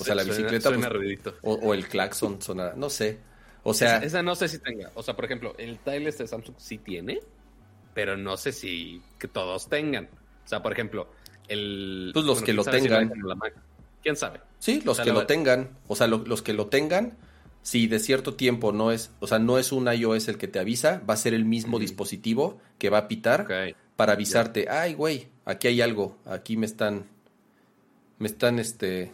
O sea, la bicicleta Suena, pues, ruidito. o, o el claxon suena, no sé. O sea, esa, esa no sé si tenga. O sea, por ejemplo, el Tiles de Samsung sí tiene, pero no sé si que todos tengan. O sea, por ejemplo, el. Pues los bueno, que lo si tengan. la. ¿Quién sabe? sí, los o sea, que lo tengan, o sea, lo- los que lo tengan, si de cierto tiempo no es, o sea, no es un iOS el que te avisa, va a ser el mismo dispositivo que va a pitar para avisarte, ay, güey, aquí hay algo, aquí me están, me están, este,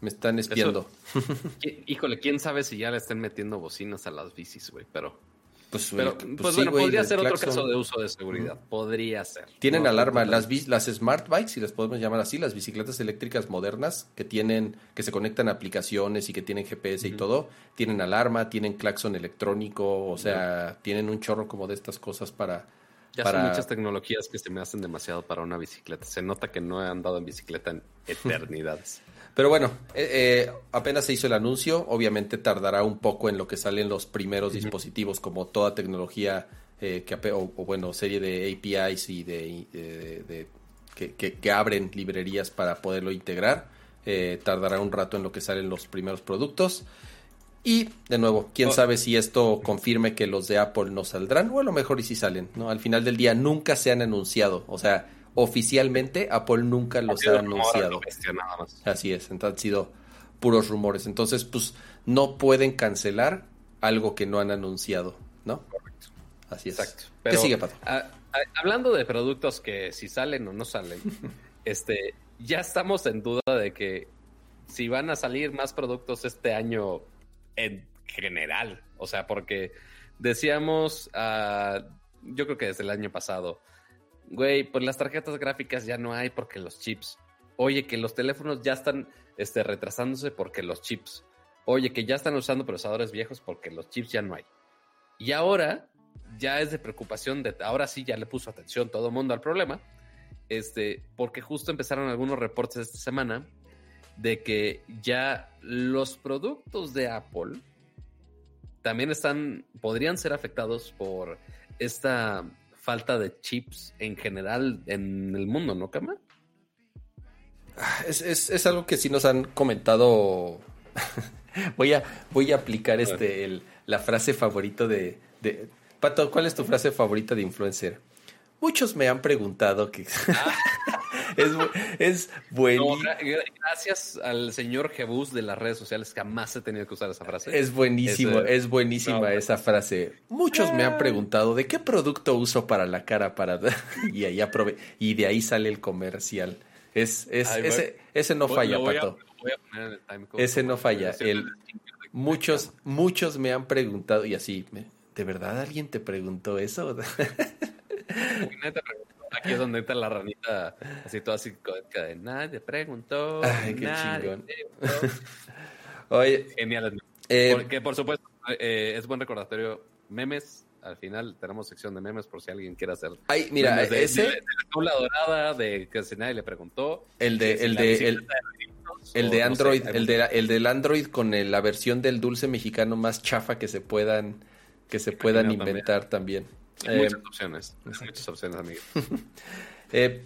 Me están espiando. Híjole, quién sabe si ya le estén metiendo bocinas a las bicis, güey, pero... Pues, Pero, pues, sí, bueno, podría ser otro caso de uso de seguridad. Podría ser. Tienen No, alarma. no, Las, las smart bikes, si las podemos llamar así, las bicicletas eléctricas modernas que tienen, que se conectan a aplicaciones y que tienen GPS y todo, tienen alarma, tienen claxon electrónico, o sea, tienen un chorro como de estas cosas para, Ya para son muchas tecnologías que se me hacen demasiado para una bicicleta. Se nota que no he andado en bicicleta en eternidades. Pero bueno, eh, eh, apenas se hizo el anuncio, obviamente tardará un poco en lo que salen los primeros dispositivos, como toda tecnología eh, que o, o, bueno, serie de APIs y de, y de- de- que, que- que abren librerías para poderlo integrar. Eh, tardará un rato en lo que salen los primeros productos. Y de nuevo, quién Oh. sabe si esto confirme que los de Apple no saldrán, o a lo mejor y si salen, ¿no? Al final del día nunca se han anunciado, o sea, oficialmente Apple nunca los ha anunciado. Bestia, nada más. Así es, entonces han sido puros rumores. Entonces, pues no pueden cancelar algo que no han anunciado, ¿no? Así es. Exacto. ¿Qué sigue, Pato? a- a- hablando de productos que si salen o no salen, este, ya estamos en duda de que si van a salir más productos este año en general. O sea, porque decíamos, ah, yo creo que desde el año pasado, güey, pues las tarjetas gráficas ya no hay porque los chips. Oye, que los teléfonos ya están este, retrasándose porque los chips. Oye, que ya están usando procesadores viejos porque los chips ya no hay. Y ahora ya es de preocupación, de, ahora sí ya le puso atención todo el mundo al problema, este, porque justo empezaron algunos reportes esta semana de que ya los productos de Apple también están, podrían ser afectados por esta falta de chips en general en el mundo, ¿no, Kama? Es, es- es algo que sí nos han comentado. voy, a, voy a aplicar este el- la frase favorita de, de- Pato, ¿cuál es tu frase favorita de influencer? Muchos me han preguntado que... es, es buenísimo. gra- gra- gracias al señor Jebus de las redes sociales, jamás he tenido que usar esa frase. Es buenísimo, es buenísima No, esa frase. Muchos me han preguntado de qué producto uso para la cara para y ahí aprove y de ahí sale el comercial. Es, es Ay, ese, ese no Voy- falla, lo voy a- Pato. Ese no falla. El- Muchos, muchos me han preguntado y así, me- ¿de verdad alguien te preguntó eso? Aquí es donde entra la ranita, así toda así, de nadie preguntó. Ay, qué nadie chingón. preguntó". Oye, Genial. eh, Porque, por supuesto, eh, es buen recordatorio. Memes, al final tenemos sección de memes por si alguien quiere hacer. ay, mira, memes de, ese, de- de la jaula dorada, de que si nadie le preguntó. el de, el de, el, de el no sé, Android, el de, el del Android con el- la versión del dulce mexicano más chafa que se puedan, que se puedan también. inventar también. Hay Eh, muchas opciones. Hay muchas opciones, amigo. Eh,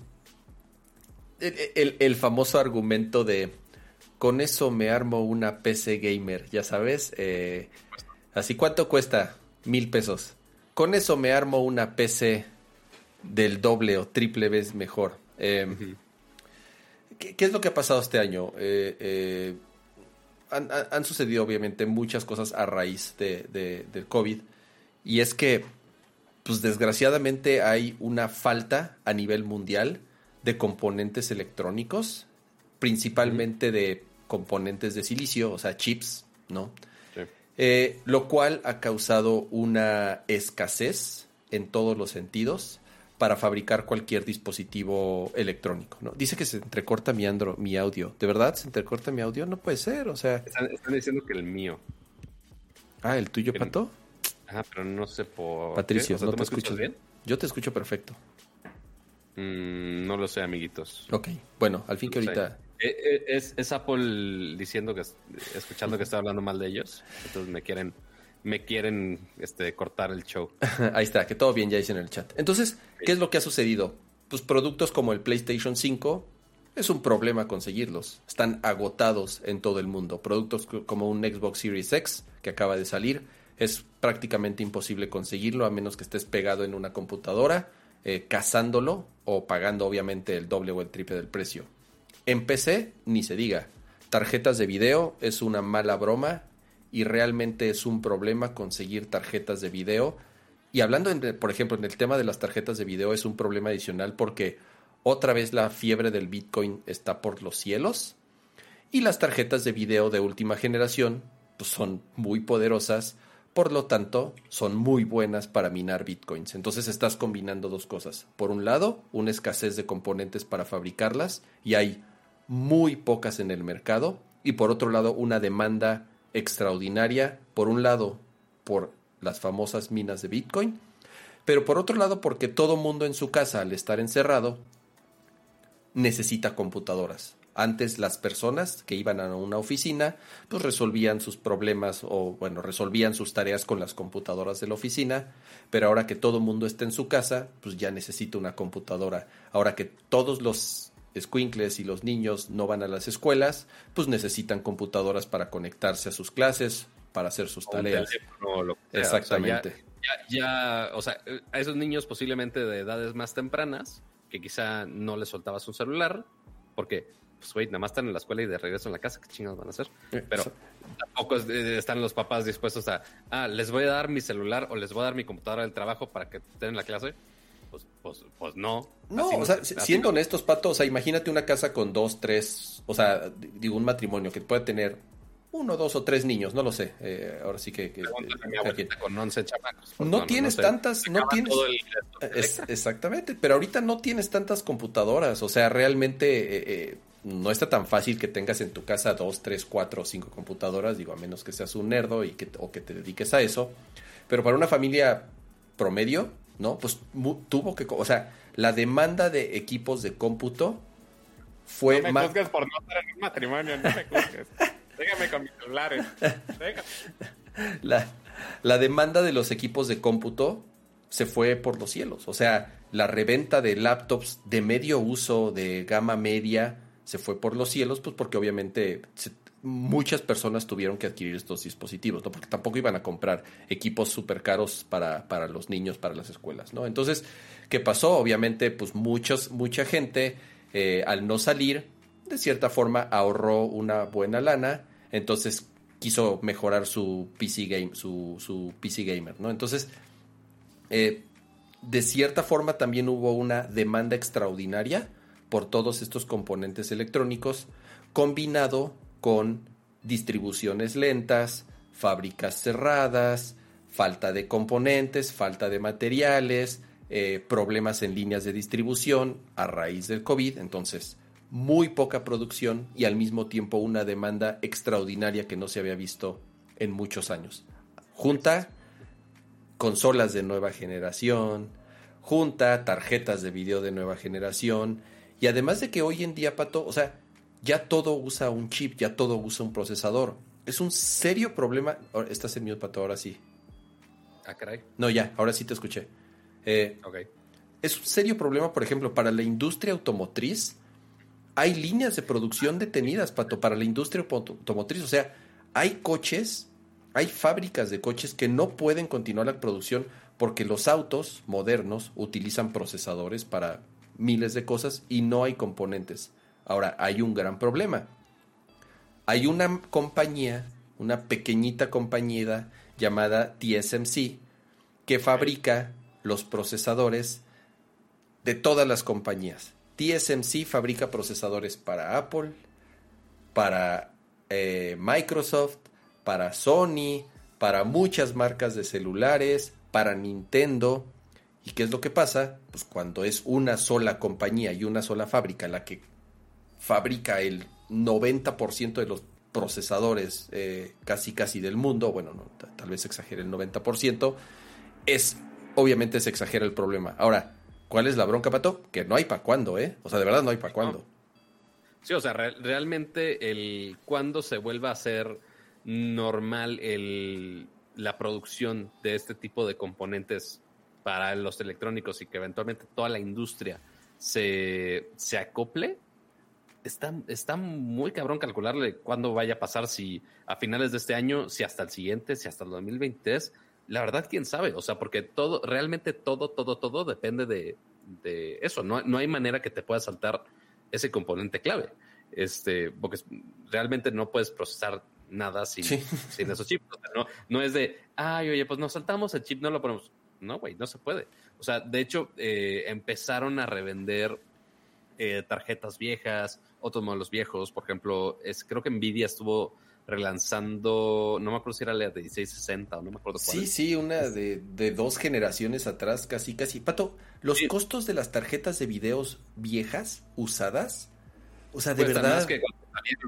el, el- famoso argumento de con eso me armo una PC gamer, ya sabes. eh, así, ¿cuánto cuesta? Mil pesos. Con eso me armo una PC del doble o triple vez mejor. Ujú. ¿qué, qué es lo que ha pasado este año? Han, han- han sucedido obviamente muchas cosas a raíz de, de- del COVID. Y es que pues desgraciadamente hay una falta a nivel mundial de componentes electrónicos, principalmente de componentes de silicio, o sea, chips, ¿no? Sí. Eh, lo cual ha causado una escasez en todos los sentidos para fabricar cualquier dispositivo electrónico, ¿no? Dice que se entrecorta mi, andro, mi audio. ¿De verdad se entrecorta mi audio? No puede ser, o sea... Están, están diciendo que el mío. Ah, ¿el tuyo, El- Pato? Ajá, pero no sé por. Patricio. O sea, no ¿tú te escucho bien? Yo te escucho perfecto. Mm, no lo sé, amiguitos. Ok, bueno, al fin que sé. ahorita... Eh, eh, Es, es Apple diciendo que, es- escuchando que estoy hablando mal de ellos. Entonces me quieren, me quieren este, cortar el show. Ahí está, que todo bien ya dice en el chat. Entonces, ¿qué es lo que ha sucedido? Pues productos como el PlayStation 5 es un problema conseguirlos. Están agotados en todo el mundo. Productos co- como un Xbox Series X que acaba de salir es prácticamente imposible conseguirlo a menos que estés pegado en una computadora, eh, cazándolo o pagando obviamente el doble o el triple del precio. En PC, ni se diga. Tarjetas de video es una mala broma y realmente es un problema conseguir tarjetas de video. Y hablando, por ejemplo, en el tema de las tarjetas de video es un problema adicional porque otra vez la fiebre del Bitcoin está por los cielos Y las tarjetas de video de última generación pues, son muy poderosas, por lo tanto son muy buenas para minar bitcoins. Entonces estás combinando dos cosas. Por un lado, una escasez de componentes para fabricarlas y hay muy pocas en el mercado. Y por otro lado, una demanda extraordinaria, por un lado, por las famosas minas de bitcoin, pero por otro lado, porque todo mundo en su casa, al estar encerrado, necesita computadoras. Antes las personas que iban a una oficina, pues resolvían sus problemas o, bueno, resolvían sus tareas con las computadoras de la oficina, pero ahora que todo el mundo está en su casa, pues ya necesita una computadora. Ahora que todos los squinkles y los niños no van a las escuelas, pues necesitan computadoras para conectarse a sus clases, para hacer sus tareas. Exactamente. ya, o sea, a esos niños posiblemente de edades más tempranas, que quizá no les soltabas un celular, porque, pues, güey, nada más están en la escuela y de regreso en la casa, ¿qué chingados van a hacer? Eh, Pero tampoco eh, están los papás dispuestos a, ah, les voy a dar mi celular o les voy a dar mi computadora del trabajo para que estén en la clase. Pues, pues, pues no. No, o sea, siendo honestos, Pato, o sea, imagínate una casa con dos, tres, o sea, digo, un matrimonio que puede tener uno, dos o tres niños, no lo sé. Eh, ahora sí que. que con 11 chamacos. No, tienes tantas. No tienes. exactamente, pero ahorita no tienes tantas computadoras. O sea, realmente eh, eh, no está tan fácil que tengas en tu casa dos, tres, cuatro o cinco computadoras. Digo, a menos que seas un nerdo y que, o que te dediques a eso. Pero para una familia promedio, ¿no? Pues tuvo que. O sea, la demanda de equipos de cómputo fue no me más. por no estar en un matrimonio, no me juzgues. Déjame con mis celulares. La, la demanda de los equipos de cómputo se fue por los cielos. O sea, la reventa de laptops de medio uso, de gama media, se fue por los cielos, pues porque obviamente muchas personas tuvieron que adquirir estos dispositivos, ¿no? Porque tampoco iban a comprar equipos súper caros para, para, los niños, para las escuelas, ¿no? Entonces, ¿qué pasó? Obviamente, pues muchos, mucha gente, eh, al no salir, de cierta forma ahorró una buena lana entonces quiso mejorar su PC, game, su, PC gamer, ¿no? Entonces, eh, de cierta forma también hubo una demanda extraordinaria por todos estos componentes electrónicos, combinado con distribuciones lentas, fábricas cerradas, falta de componentes, falta de materiales, eh, problemas en líneas de distribución a raíz del COVID. Entonces, muy poca producción y al mismo tiempo una demanda extraordinaria que no se había visto en muchos años. Junta consolas de nueva generación, junta tarjetas de video de nueva generación y además de que hoy en día, Pato, o sea, ya todo usa un chip, ya todo usa un procesador. Es un serio problema. Estás en mute, Pato, ahora sí. Ah, caray. No, ya, ahora sí te escuché. Eh, Es un serio problema, por ejemplo, para la industria automotriz hay líneas de producción detenidas, Pato, para la industria automotriz. O sea, hay coches, hay fábricas de coches que no pueden continuar la producción porque los autos modernos utilizan procesadores para miles de cosas y no hay componentes. Ahora, hay un gran problema. Hay una compañía, una pequeñita compañía llamada TSMC, que fabrica los procesadores de todas las compañías. TSMC fabrica procesadores para Apple, para eh, Microsoft, para Sony, para muchas marcas de celulares, para Nintendo. ¿Y qué es lo que pasa? Pues cuando es una sola compañía y una sola fábrica la que fabrica el 90% de los procesadores eh, casi casi del mundo, bueno, no, tal vez exagere el 90%, es obviamente se exagera el problema. Ahora, ¿Cuál es la bronca, Pato? Que no hay para cuándo, ¿eh? O sea, de verdad no hay para cuándo. Sí, o sea, realmente el cuándo se vuelva a ser normal el, la producción de este tipo de componentes para los electrónicos y que eventualmente toda la industria se, se acople, está, está muy cabrón calcularle cuándo vaya a pasar, si a finales de este año, si hasta el siguiente, si hasta el 2023 la verdad, quién sabe. O sea, porque todo, realmente todo, todo, todo depende de, eso. No, no hay manera que te pueda saltar ese componente clave. Este, porque realmente no puedes procesar nada sin, sin esos chips. no, no es de, ay, oye, pues nos saltamos el chip, no lo ponemos. No, güey, no se puede. O sea, de hecho, eh, empezaron a revender eh, tarjetas viejas, otros modelos viejos. Por ejemplo, es, creo que Nvidia estuvo relanzando, no me acuerdo si era la de 1660 o no me acuerdo cuál. Sí, sí, una de, de dos generaciones atrás, casi, casi. Pato, los Sí. costos de las tarjetas de videos viejas, usadas, o sea, de verdad, más que cuando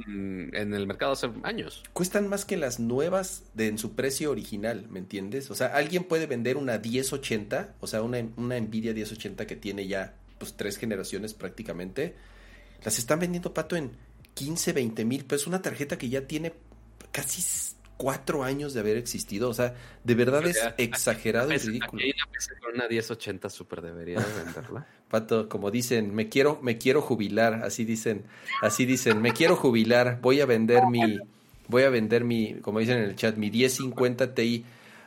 en el mercado hace años. cuestan más que las nuevas de en su precio original, ¿me entiendes? O sea, alguien puede vender una 1080, o sea, una, una Nvidia 1080 que tiene ya pues tres generaciones prácticamente, las están vendiendo, Pato, en 15, 20 mil pesos, una tarjeta que ya tiene casi cuatro años de haber existido, o sea, de verdad Pero es ya- exagerado y ridículo. aquí la PC con una 1080 super debería de venderla. Pato, como dicen, me quiero, me quiero jubilar, así dicen, así dicen, me quiero jubilar, voy a vender mi, voy a vender mi, como dicen en el chat, mi 1050 Ti.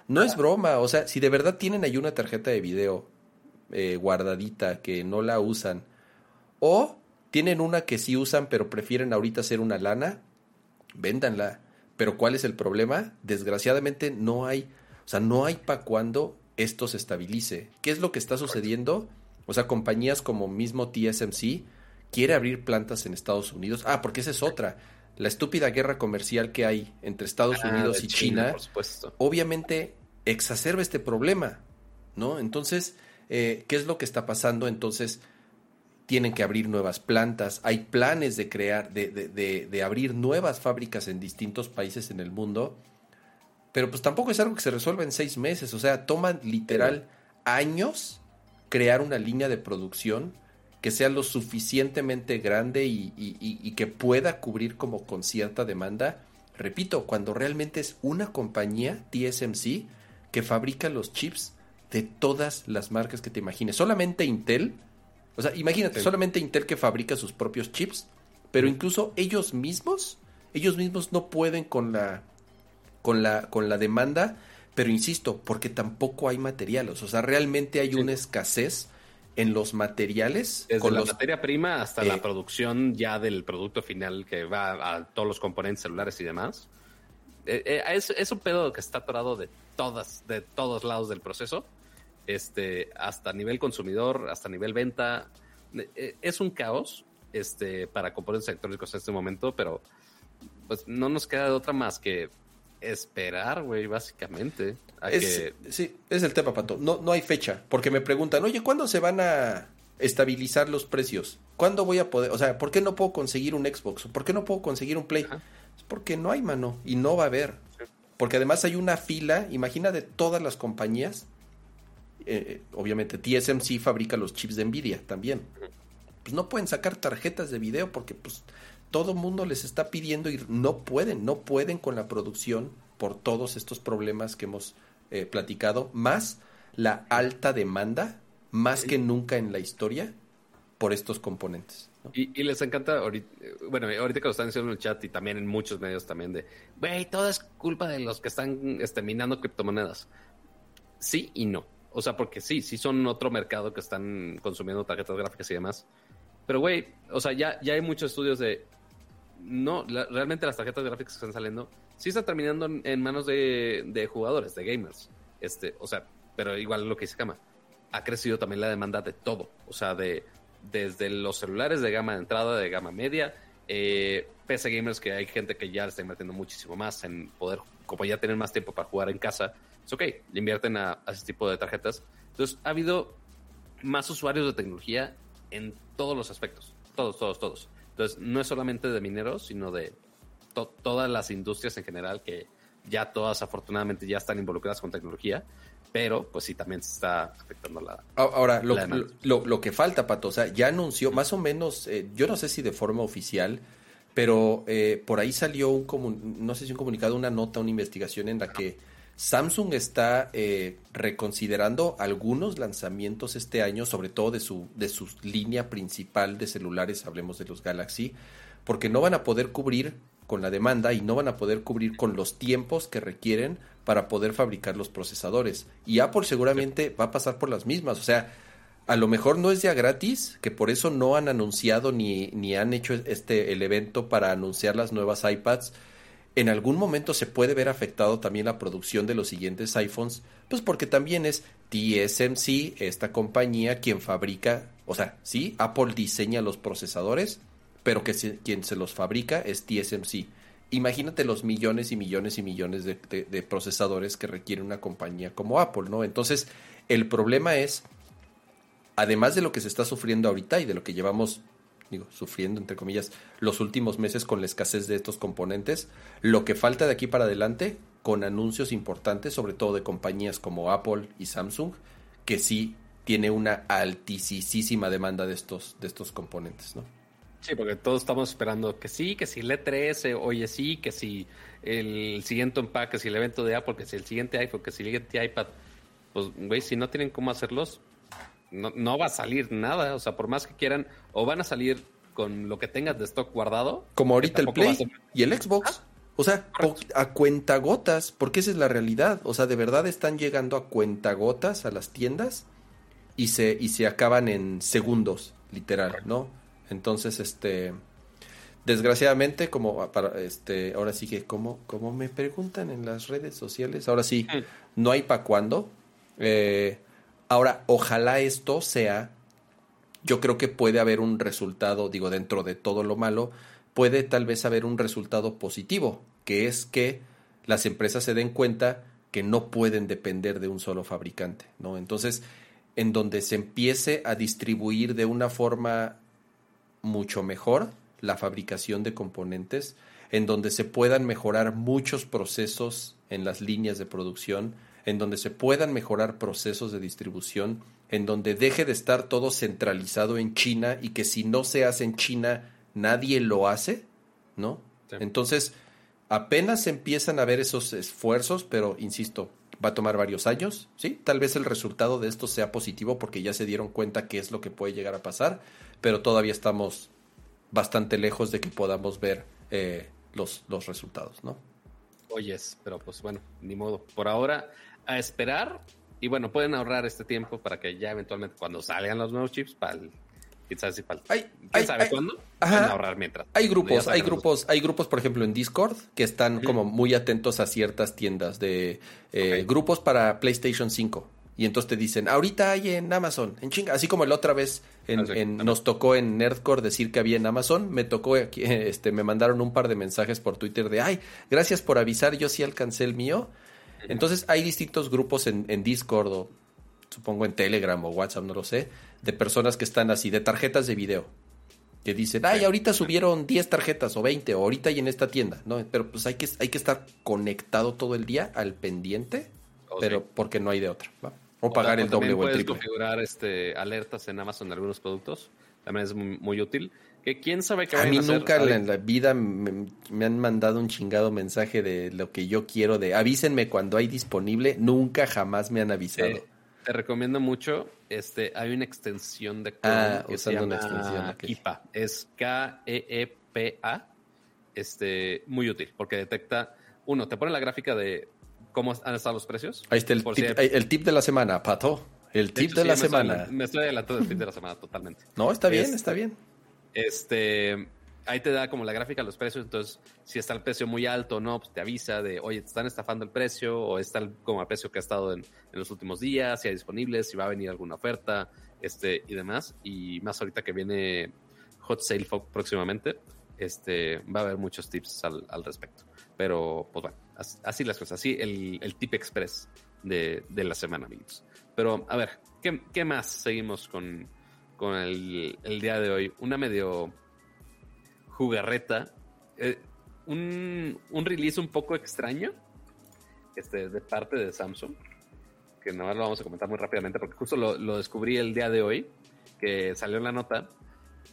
No es broma, o sea, si de verdad tienen ahí una tarjeta de video eh, guardadita que no la usan, o tienen una que sí usan pero prefieren ahorita hacer una lana, véndanla. Pero ¿cuál es el problema? Desgraciadamente no hay, o sea, no hay para cuando esto se estabilice. ¿Qué es lo que está sucediendo? O sea, compañías como mismo TSMC quiere abrir plantas en Estados Unidos. Ah, porque esa es otra. La estúpida guerra comercial que hay entre Estados Ah, Unidos y China obviamente exacerba este problema, ¿no? Entonces, eh, ¿qué es lo que está pasando? Entonces, tienen que abrir nuevas plantas, hay planes de crear, de, de, de, de abrir nuevas fábricas en distintos países en el mundo, pero pues tampoco es algo que se resuelva en seis meses, o sea, toman literal años crear una línea de producción que sea lo suficientemente grande y, y- y- y que pueda cubrir como con cierta demanda. Repito, cuando realmente es una compañía, TSMC, que fabrica los chips de todas las marcas que te imagines. Solamente Intel, o sea, imagínate, Sí. solamente Intel que fabrica sus propios chips, pero incluso ellos mismos, ellos mismos no pueden con la con la con la demanda, pero insisto, porque tampoco hay materiales, o sea, realmente hay Sí. una escasez en los materiales Desde con la los materia prima hasta eh, la producción ya del producto final que va a todos los componentes celulares y demás. Eh, eh, es, es un pedo que está atorado de todas, de todos lados del proceso. Este, hasta nivel consumidor, hasta nivel venta. Eh, eh, es un caos este, para componentes electrónicos en este momento, pero pues no nos queda de otra más que esperar, güey, básicamente. A Es, que Sí, es el tema, Pato. No, no hay fecha, porque me preguntan, oye, ¿cuándo se van a estabilizar los precios? ¿Cuándo voy a poder, o sea, ¿por qué no puedo conseguir un Xbox? ¿Por qué no puedo conseguir un Play? Ajá. Es porque no hay mano y no va a haber. Sí. Porque además hay una fila, imagina de todas las compañías, eh, obviamente TSMC fabrica los chips de Nvidia también. Pues no pueden sacar tarjetas de video porque pues todo el mundo les está pidiendo y no pueden, no pueden con la producción por todos estos problemas que hemos eh, platicado, más la alta demanda, más que nunca en la historia, por estos componentes. ¿no? Y, y les encanta, ahorita, bueno, ahorita que lo están diciendo en el chat y también en muchos medios también de, güey, todo es culpa de los que están este, minando criptomonedas. Sí y no. O sea, porque sí, sí son otro mercado que están consumiendo tarjetas gráficas y demás. Pero, güey, o sea, ya, ya hay muchos estudios de, no, realmente las tarjetas gráficas que están saliendo sí están terminando en, manos de, de jugadores, de gamers. Este, o sea, pero igual lo que dice Kama, ha crecido también la demanda de todo. O sea, de desde los celulares de gama de entrada, de gama media, eh, PC gamers que hay gente que ya está invirtiendo muchísimo más en poder, como ya tienen más tiempo para jugar en casa, es ok, le invierten a, a ese tipo de tarjetas. Entonces, ha habido más usuarios de tecnología en todos los aspectos, todos, todos, todos. Entonces, no es solamente de mineros, sino de to- todas las industrias en general que ya todas afortunadamente ya están involucradas con tecnología, pero pues sí también se está afectando la... Ahora, lo, La lo, lo que falta, Pato, o sea, ya anunció más o menos, eh, yo no sé si de forma oficial, pero eh, por ahí salió un, no sé si un comunicado, una nota, una investigación en la que Samsung está eh, reconsiderando algunos lanzamientos este año, sobre todo de su, de su línea principal de celulares, hablemos de los Galaxy, porque no van a poder cubrir con la demanda y no van a poder cubrir con los tiempos que requieren para poder fabricar los procesadores. Y Apple seguramente va a pasar por las mismas. O sea, a lo mejor no es ya gratis, que por eso no han anunciado ni, ni han hecho este el evento para anunciar las nuevas iPads. En algún momento se puede ver afectado también la producción de los siguientes iPhones, pues porque también es TSMC, esta compañía, quien fabrica O sea, sí, Apple diseña los procesadores, pero que quien se los fabrica es TSMC. Imagínate los millones y millones y millones de- de procesadores que requiere una compañía como Apple, ¿no? Entonces, el problema es, además de lo que se está sufriendo ahorita y de lo que llevamos, digo, sufriendo, entre comillas, los últimos meses con la escasez de estos componentes, lo que falta de aquí para adelante, con anuncios importantes, sobre todo de compañías como Apple y Samsung, que sí tiene una altísima demanda de estos, de estos componentes, ¿no? Sí, porque todos estamos esperando que sí, que si el E3, oye sí, que si el siguiente unpack, que si el evento de Apple, que si el siguiente iPhone, que si el siguiente iPad. Pues, güey, si no tienen cómo hacerlos, no, no va a salir nada. O sea, por más que quieran, o van a salir con lo que tengas de stock guardado. Como ahorita el Play ser- y el Xbox. O sea, a cuentagotas, porque esa es la realidad. O sea, de verdad están llegando a cuentagotas a las tiendas y se, y se acaban en segundos, literal, ¿no? Entonces, este, desgraciadamente, como para, este, ahora sí que, como, como me preguntan en las redes sociales, ahora sí, no hay para cuándo. Eh, ahora, ojalá esto sea yo creo que puede haber un resultado, digo, dentro de todo lo malo, puede tal vez haber un resultado positivo, que es que las empresas se den cuenta que no pueden depender de un solo fabricante, ¿no? Entonces, en donde se empiece a distribuir de una forma mucho mejor la fabricación de componentes, en donde se puedan mejorar muchos procesos en las líneas de producción, en donde se puedan mejorar procesos de distribución, en donde deje de estar todo centralizado en China y que si no se hace en China nadie lo hace, ¿no? Sí. Entonces, apenas empiezan a ver esos esfuerzos, pero insisto, va a tomar varios años, ¿sí? Tal vez el resultado de esto sea positivo porque ya se dieron cuenta qué es lo que puede llegar a pasar, pero todavía estamos bastante lejos de que podamos ver eh, los, los resultados, ¿no? Oyes, pero pues bueno, ni modo. Por ahora, a esperar. Y bueno, pueden ahorrar este tiempo para que ya eventualmente cuando salgan los nuevos chips, para el, sabe si para el- Ay, quién sabe cuándo, Ajá. pueden ahorrar mientras. Hay grupos, hay los- grupos, hay grupos, por ejemplo, en Discord que están como muy atentos a ciertas tiendas de eh, grupos para PlayStation 5. Y entonces te dicen, ahorita hay en Amazon, en chinga, así como la otra vez en- Ah, sí, en- nos tocó en Nerdcore decir que había en Amazon, me tocó aquí, este, me mandaron un par de mensajes por Twitter de, ay, gracias por avisar, yo sí alcancé el mío. Entonces hay distintos grupos en, en Discord o supongo en Telegram o WhatsApp, no lo sé, de personas que están así, de tarjetas de video que dicen, ay, ahorita subieron 10 tarjetas o 20, o ahorita hay en esta tienda, ¿no? Pero pues hay que, hay que estar conectado todo el día al pendiente, Oh, pero sí. porque no hay de otra, ¿va? O pagar el doble también o el puedes triple. configurar este, alertas en Amazon de algunos productos. También es muy, muy útil. Que quién sabe qué A vayan mí nunca en la, en la vida me, me han mandado un chingado mensaje de lo que yo quiero, de avísenme cuando hay disponible, nunca jamás me han avisado. Te, te recomiendo mucho. Este, hay una extensión de Chrome Ah, que se usando llama una extensión, ok. Kipa. Es K-E-E-P-A. Este, muy útil porque detecta, uno, te pone la gráfica de cómo han estado los precios. Ahí está el tip, si hay- el tip de la semana, Pato. El De tip hecho, de sí, la me semana. Me estoy adelantando del tip de la semana totalmente. No, está bien, Es- está bien. Este, ahí te da como la gráfica de los precios, entonces si está el precio muy alto o no, pues te avisa de, oye, te están estafando el precio o está como el precio que ha estado en, en los últimos días, si hay disponible, si va a venir alguna oferta, este y demás. Y más ahorita que viene Hot Sale próximamente, este, va a haber muchos tips al, al respecto. Pero, pues bueno, as- así las cosas, así el, el tip express de, de la semana, amigos. Pero, a ver, ¿qué, qué más seguimos con, con el, día de hoy? Una medio jugarreta. eh, un, un release un poco extraño este, de parte de Samsung. Que nada más lo vamos a comentar muy rápidamente porque justo lo, lo descubrí el día de hoy, que salió en la nota.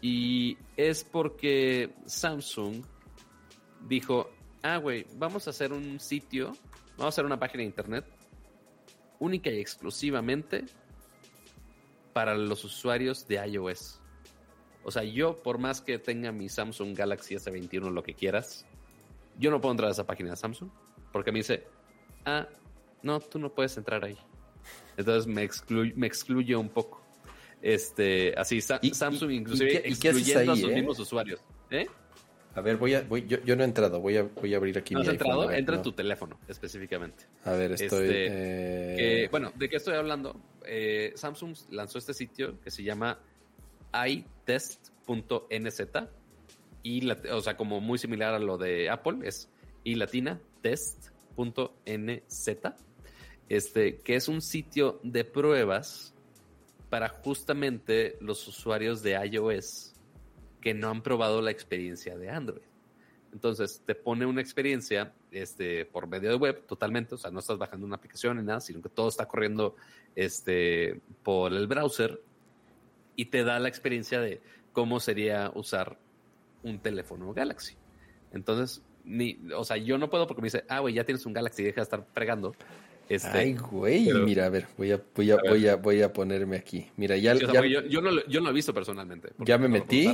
Y es porque Samsung dijo, ah, güey, vamos a hacer un sitio, vamos a hacer una página de internet única y exclusivamente para los usuarios de iOS. O sea, yo por más que tenga mi Samsung Galaxy S21, lo que quieras, yo no puedo entrar a esa página de Samsung porque me dice, ah, no, tú no puedes entrar ahí. Entonces me, exclu- me excluye un poco. Este, así, Sa- ¿Y- Samsung y- inclusive y qué a sus eh? mismos usuarios. ¿Eh? A ver, voy a, voy, yo, yo no he entrado, voy a, voy a abrir aquí ¿No mi has iPhone, entrado? ver, Entra en tu teléfono, específicamente. A ver, estoy... Este, eh, Que, bueno, ¿de qué estoy hablando? Eh, Samsung lanzó este sitio que se llama itest.nz y la- o sea, como muy similar a lo de Apple, es y latina test.nz, este, que es un sitio de pruebas para justamente los usuarios de iOS que no han probado la experiencia de Android. Entonces, te pone una experiencia este, por medio de web totalmente, o sea, no estás bajando una aplicación ni nada, sino que todo está corriendo este, por el browser y te da la experiencia de cómo sería usar un teléfono Galaxy. Entonces, ni, o sea, yo no puedo porque me dice, ah, güey, ya tienes un Galaxy, deja de estar fregando. Este, Ay, güey, pero- mira, a ver, voy a, voy a, voy a, voy a ponerme aquí. Mira, ya, sí, o sea, ya, yo, yo no, lo- yo no lo he visto personalmente. ya me no metí.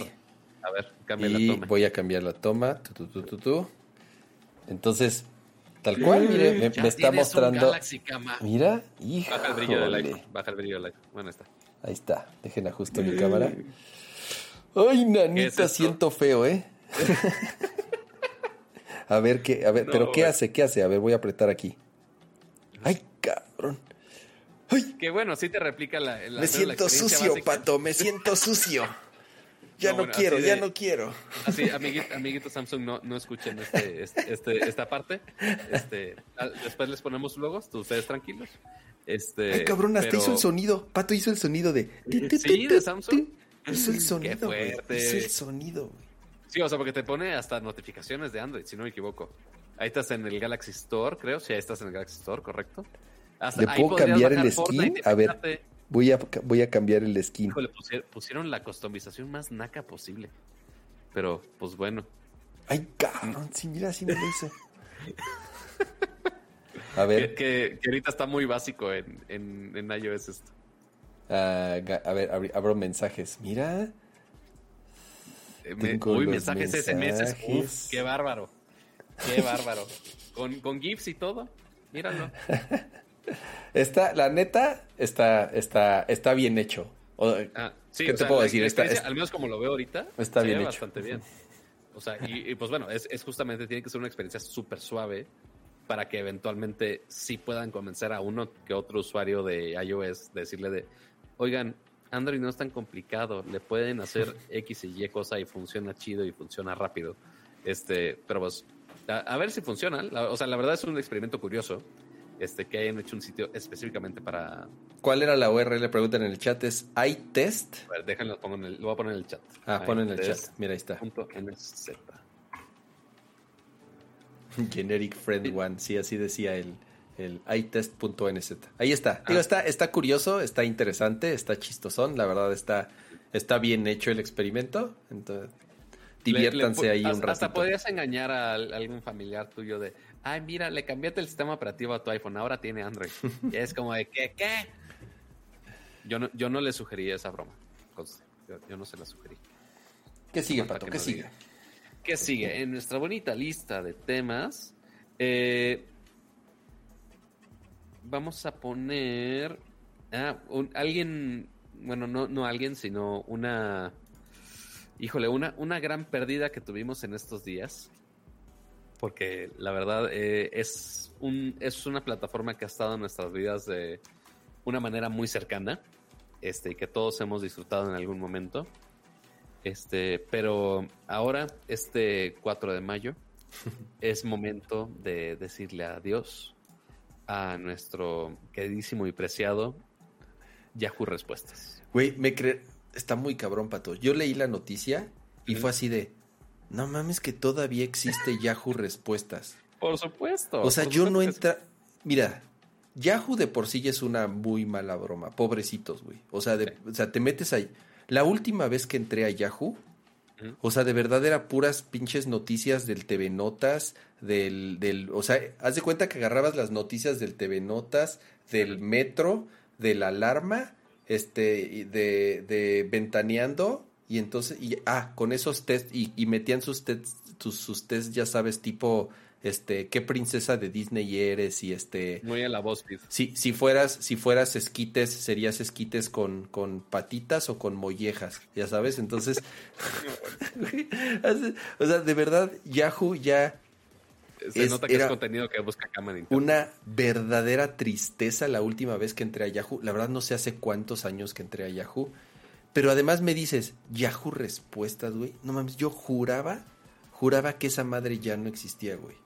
A ver, cambia la y toma. voy a cambiar la toma. Tu, tu, tu, tu, tu. Entonces, tal cual, mire, me, Ya me está mostrando. Galaxy Cama. Mira, Baja el brillo del iPhone. Baja el brillo del iPhone. Bueno, está. Ahí está, dejen ajusto mi cámara. Ay, nanita, siento feo, ¿eh? a ver qué, a ver, No, pero ¿qué güey. hace? ¿Qué hace? A ver, voy a apretar aquí. Ay, cabrón. Ay, Que bueno, sí te replica la. la- me la siento sucio, básica. pato, me siento sucio. Ya No, bueno, quiero, ya no quiero. Así, amiguito, amiguito Samsung, no, no escuchen este, este, este- esta parte. Este, ah, después les ponemos logos, tú- ustedes tranquilos. Este, Ay, cabrón, hasta pero- hizo el sonido. Pato hizo el sonido de. Sí, de Samsung. Hizo el Qué sonido, güey. fuerte. Hizo el sonido, güey. Sí, o sea, porque te pone hasta notificaciones de Android, si no me equivoco. Ahí estás en el Galaxy Store, creo. Sí, ahí estás en el Galaxy Store, correcto. Hasta ¿Le puedo cambiar el skin? Fortnite A ver. Voy a, voy a cambiar el skin. Híjole, pusieron la customización más naca posible. Pero, pues bueno. Ay, cabrón, sí, mira, así me lo hizo. A ver, que- que ahorita está muy básico en, en, en iOS esto. ah, a ver, abri- abro mensajes. Mira, Eh, me- uy, los mensajes SMS. mensajes. Uf, qué bárbaro. Qué bárbaro. con, con GIFs y todo. Míralo. está, la neta, está, está, está bien hecho. O- Ah, sí, ¿Qué o te sea, puedo decir? Está- al menos como lo veo ahorita, Está se bien ve hecho. bastante bien. O sea, y, y pues bueno, es, es justamente, tiene que ser una experiencia súper suave para que eventualmente sí puedan convencer a uno que otro usuario de iOS, decirle de, oigan, Android no es tan complicado, le pueden hacer X y Y cosa y funciona chido y funciona rápido. Este, pero pues, a, a ver si funciona. La- o sea, la verdad es un experimento curioso, este, que hayan hecho un sitio específicamente para, ¿Cuál era la URL? Preguntan en el chat. Es iTest. a ver, déjenlo, pongo en el, lo voy a poner en el chat. Ah, pon en el chat. Mira, ahí está. Punto NZ. Generic Friend One. Sí, así decía el, el iTest.nz. Ahí está. Digo, Ah. está, está curioso, está interesante, está chistosón. La verdad, está, está bien hecho el experimento. Entonces, diviértanse Le- le- ahí un hasta- Hasta ratito. podrías engañar a, al- algún familiar tuyo de, ay, mira, le cambiaste el sistema operativo a tu iPhone, ahora tiene Android. y es como de, ¿qué? ¿Qué? Yo no, yo no le sugerí esa broma. Yo, yo no se la sugerí. ¿Qué sigue, Pato? ¿Qué sigue? diga. ¿Qué sigue? En nuestra bonita lista de temas, eh, vamos a poner ah, un- alguien, bueno, no, no alguien, sino una, híjole, una, una gran pérdida que tuvimos en estos días. Porque la verdad eh, es, un, es una plataforma que ha estado en nuestras vidas de una manera muy cercana, este, y que todos hemos disfrutado en algún momento. Este, pero ahora, este 4 de mayo, es momento de decirle adiós a nuestro queridísimo y preciado Yahoo Respuestas. Güey, me cre... Está muy cabrón, Pato. Yo leí la noticia y fue así de... No mames que todavía existe Yahoo Respuestas. Por supuesto. O sea, yo supuesto no entra... Mira, Yahoo de por sí ya es una muy mala broma. Pobrecitos, güey. O sea, de- Sí. o sea, te metes ahí. La última vez que entré a Yahoo, o sea, de verdad era puras pinches noticias del TV Notas, del, del, o sea, haz de cuenta que agarrabas las noticias del TV Notas, del metro, de la alarma, este, de, de ventaneando, y entonces, y, ah, con esos test, y, y metían sus test, sus, sus test, ya sabes, tipo, este, qué princesa de Disney eres, y este, Muy a la voz, si, si fueras, si fueras esquites, serías esquites con, con patitas o con mollejas, ya sabes, entonces, o sea, de verdad, Yahoo ya Se Es- nota que es contenido que busca cámara en internet. una verdadera tristeza la última vez que entré a Yahoo, la verdad no sé hace cuántos años que entré a Yahoo, Pero además me dices, Yahoo Respuestas, güey. No mames, yo juraba, juraba que esa madre ya no existía, güey.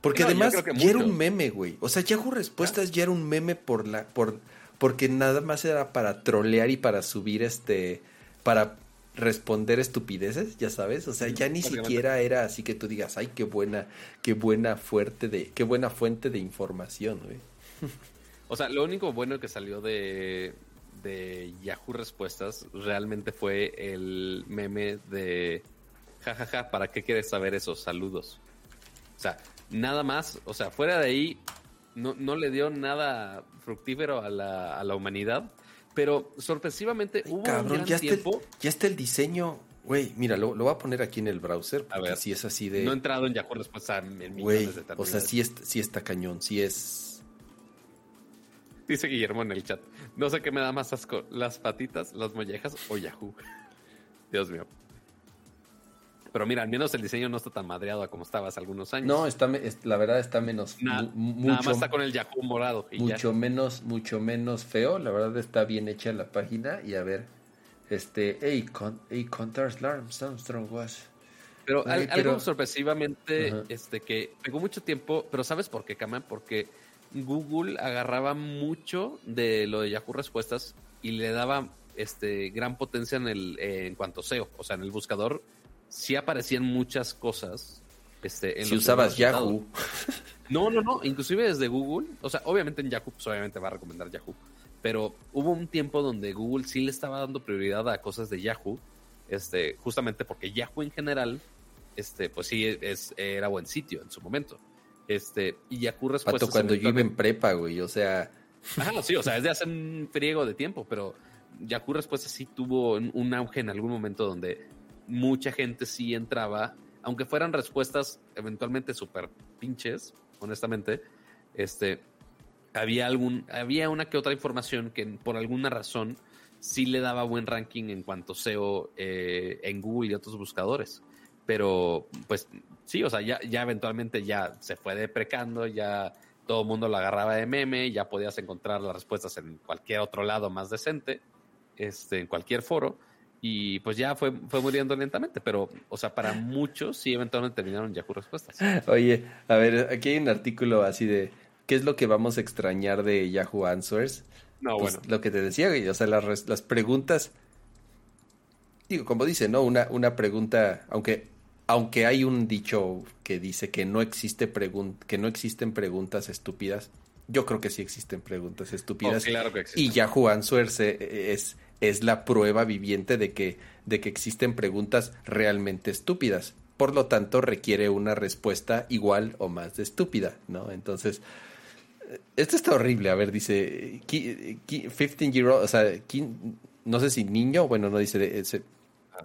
Porque No, además ya era un meme, güey. O sea, Yahoo Respuestas ya era un meme por la, por, porque nada más era para trolear y para subir este, para responder estupideces, ya sabes. O sea, ya ni siquiera era así que tú digas, ay, qué buena, qué buena fuerte de, qué buena fuente de información, güey. O sea, lo único bueno que salió de, de Yahoo Respuestas realmente fue el meme de jajaja, ¿para qué quieres saber esos saludos? O sea, nada más, o sea, fuera de ahí, no, no le dio nada fructífero a la, a la humanidad, pero sorpresivamente Ay, hubo un cabrón, gran ya está, el, tiempo. ya está el diseño. Güey, mira, lo, lo voy a poner aquí en el browser. A ver. si es así de. No he entrado en Yahoo Respuestas en millones Güey, de o sea, sí, está- sí está cañón, sí es. Dice Guillermo en el chat. No sé qué me da más asco, las patitas, las mollejas o Yahoo. Dios mío. Pero mira, al menos el diseño no está tan madreado a como estaba hace algunos años. No, está, la verdad está menos. Na- mu- nada mucho, más está con el Yahoo morado. Y mucho ya. menos, mucho menos feo. La verdad está bien hecha la página. Y a ver, este. Hey, con, hey, Contars Larms Armstrong was. Pero, Ay, al- pero- algo sorpresivamente este que pegó mucho tiempo, pero ¿sabes por qué, Kama? Porque Google agarraba mucho de lo de Yahoo Respuestas y le daba este gran potencia en el en cuanto a SEO, o sea, en el buscador sí aparecían muchas cosas este en Si usabas Yahoo. No, no, no, inclusive desde Google, o sea, obviamente en Yahoo pues obviamente va a recomendar Yahoo, pero hubo un tiempo donde Google sí le estaba dando prioridad a cosas de Yahoo, este, justamente porque Yahoo en general, este, pues sí es, era buen sitio en su momento. Este, y Yahoo Respuestas. Pato, cuando yo iba en prepa, güey. O sea, Ajá, sí, o sea, es de hace un friego de tiempo, pero Yahoo Respuestas sí tuvo un, un auge en algún momento donde mucha gente sí entraba, aunque fueran respuestas eventualmente súper pinches, honestamente, este, había algún, había una que otra información que por alguna razón sí le daba buen ranking en cuanto SEO eh, en Google y otros buscadores. Pero, pues, sí, o sea, ya, ya eventualmente ya se fue deprecando, ya todo el mundo lo agarraba de meme, ya podías encontrar las respuestas en cualquier otro lado más decente, este, en cualquier foro, y pues ya fue, fue muriendo lentamente, pero, o sea, para muchos sí eventualmente terminaron Yahoo Respuestas. Oye, a ver, aquí hay un artículo así de ¿qué es lo que vamos a extrañar de Yahoo Answers? No, Pues, bueno. lo que te decía, güey, o sea, las, las preguntas, digo, como dice, ¿no? Una, una pregunta, aunque, aunque hay un dicho que dice que no existe pregun que no existen preguntas estúpidas, yo creo que sí existen preguntas estúpidas. Oh, claro que existe. Y Yahoo Answers eh, es, es la prueba viviente de que, de que existen preguntas realmente estúpidas. Por lo tanto, requiere una respuesta igual o más de estúpida, ¿no? Entonces, eh, esto está horrible. A ver, dice, qui- qui- 15 year old, o sea, no sé si niño, bueno, no dice, de- ese-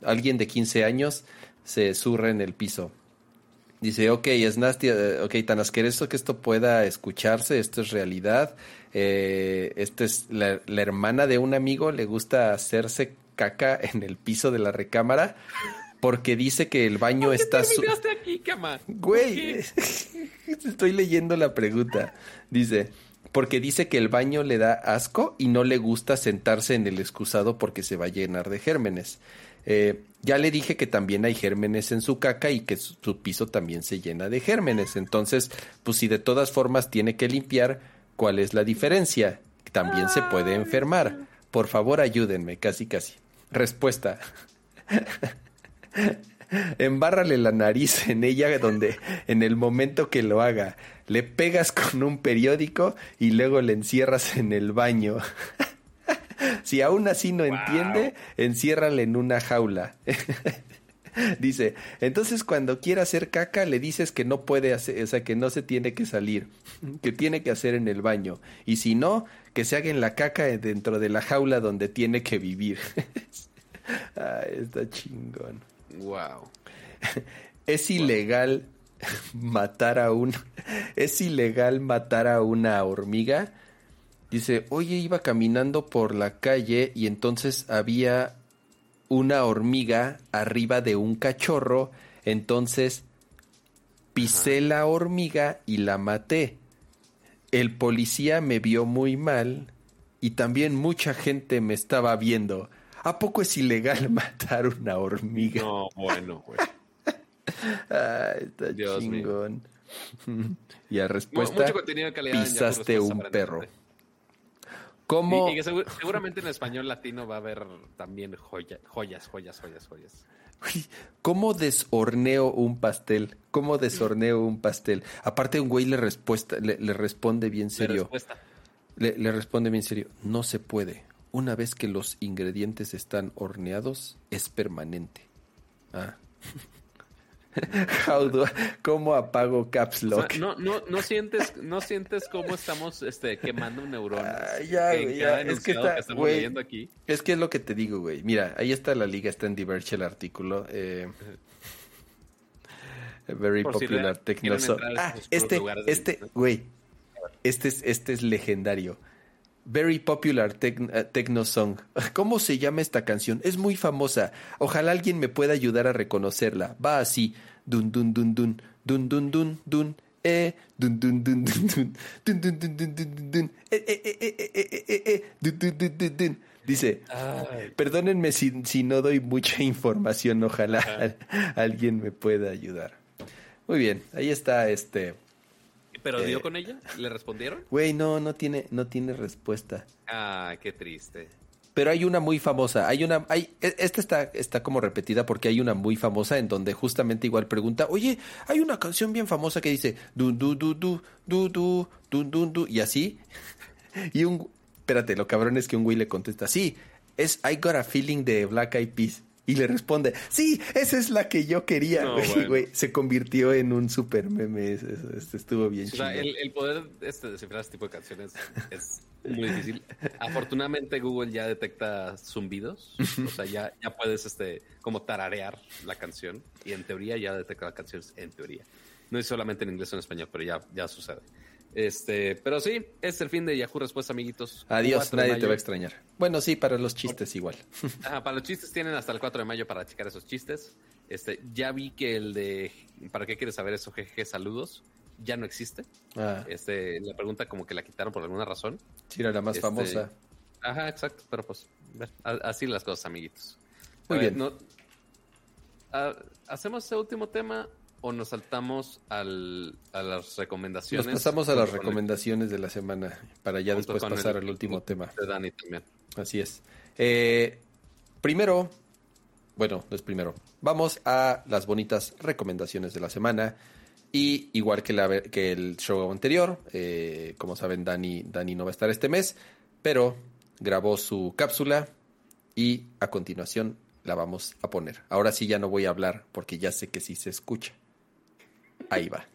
alguien de 15 años se zurra en el piso. Dice, ok, es nasty, eh, ok, tan asqueroso que esto pueda escucharse, esto es realidad. Eh, esto es la, la hermana de un amigo, le gusta hacerse caca en el piso de la recámara porque dice que el baño está... su- terminaste aquí, cama? Güey, estoy leyendo la pregunta. Dice, porque dice que el baño le da asco y no le gusta sentarse en el excusado porque se va a llenar de gérmenes. Eh, ya le dije que también hay gérmenes en su caca y que su, su piso también se llena de gérmenes. Entonces, pues si de todas formas tiene que limpiar, ¿cuál es la diferencia? También se puede enfermar. Por favor, ayúdenme, casi casi. Respuesta. Embárrale la nariz en ella donde en el momento que lo haga le pegas con un periódico y luego le encierras en el baño. si aún así no entiende, enciérrale en una jaula. Dice, entonces cuando quiera hacer caca le dices que no puede hacer, o sea, que no se tiene que salir, que tiene que hacer en el baño. Y si no, que se haga en la caca dentro de la jaula donde tiene que vivir. Ay, está chingón. Wow. Es ilegal matar a un es ilegal matar a una hormiga. Dice, "Oye, iba caminando por la calle y entonces había una hormiga arriba de un cachorro, entonces pisé la hormiga y la maté. El policía me vio muy mal y también mucha gente me estaba viendo. ¿A poco es ilegal matar una hormiga? No, bueno, güey. Ay, está Dios mío. chingón. y a respuesta, Mucho contenido de calidad. en Yahoo pisaste un perro. ¿Cómo? Y, y seguramente en español latino va a haber también joya- joyas, joyas, joyas, joyas. ¿Cómo deshorneo un pastel? ¿Cómo deshorneo un pastel? Aparte un güey le, respuesta, le, le responde bien serio. le responde bien serio. No se puede. Una vez que los ingredientes están horneados, es permanente. Ah. How do I- ¿Cómo apago Caps O Lock? sea, no, no, no sientes, no sientes cómo estamos este, quemando neuronas. Ah, ya, en güey, cada ya. Es que está, estamos güey. leyendo aquí. Es que es lo que te digo, güey. Mira, ahí está la liga, está en Diverge el artículo. Eh, very Por si popular le- a Ah, este, este, güey. Este es, este es legendario. Very popular tec- eh, techno song. ¿Cómo se llama esta canción? Es muy famosa. Ojalá alguien me pueda ayudar a reconocerla. Va así. Dun dun dun dun dun dun dun dun eh dun dun dun dun dun dun dun dun dun dun dun eh eh eh eh eh eh eh eh dun dun dun dun dun. Dice, perdónenme si, si no doy mucha información, ojalá al- alguien me pueda ayudar. Muy bien, ahí está este. ¿Pero Eh. dio con ella? ¿Le respondieron? Güey, no, no tiene, no tiene respuesta. Ah, qué triste. Pero hay una muy famosa, hay una, hay, e- esta está, está como repetida porque hay una muy famosa en donde justamente igual pregunta, oye, hay una canción bien famosa que dice du du du du du du du du du y así. Y un, espérate, lo cabrón es que un güey le contesta, sí, es I Got a Feeling de Black Eyed Peas. Y le responde, sí, esa es la que yo quería. No, güey, bueno. güey. se convirtió en un super meme, es- es- es- estuvo bien O sea, chido. el, el poder este, descifrar este tipo de canciones es muy difícil. Afortunadamente Google ya detecta zumbidos. O sea, ya, ya puedes este, como tararear la canción. Y en teoría ya detecta las canciones, en teoría. No es solamente en inglés o en español, pero ya, ya sucede. Este, pero sí, es el fin de Yahoo Respuesta, amiguitos. Adiós, 4 de nadie te va a extrañar. Bueno, sí, para los chistes igual. Ajá, para los chistes tienen hasta el 4 de mayo para checar esos chistes. Este, ya vi que el de ¿para qué quieres saber eso? Jeje, saludos. Ya no existe. Ah, Este, la pregunta como que la quitaron por alguna razón. sí, era la más Este, famosa. Ajá, exacto, pero pues así las cosas, amiguitos. Muy A ver, bien. no- ah, ¿Hacemos ese último tema o nos saltamos al, a las Nos recomendaciones? pasamos a las el- recomendaciones de la semana para ya después pasar el- al último tema. De Dani también. Así es. Eh, primero, bueno, no es primero. Vamos a las bonitas recomendaciones de la semana. Y igual que, la, que el show anterior, eh, como saben, Dani, Dani no va a estar este mes, pero grabó su cápsula y a continuación la vamos a poner. Ahora sí ya no voy a hablar porque ya sé que sí se escucha. Ahí va.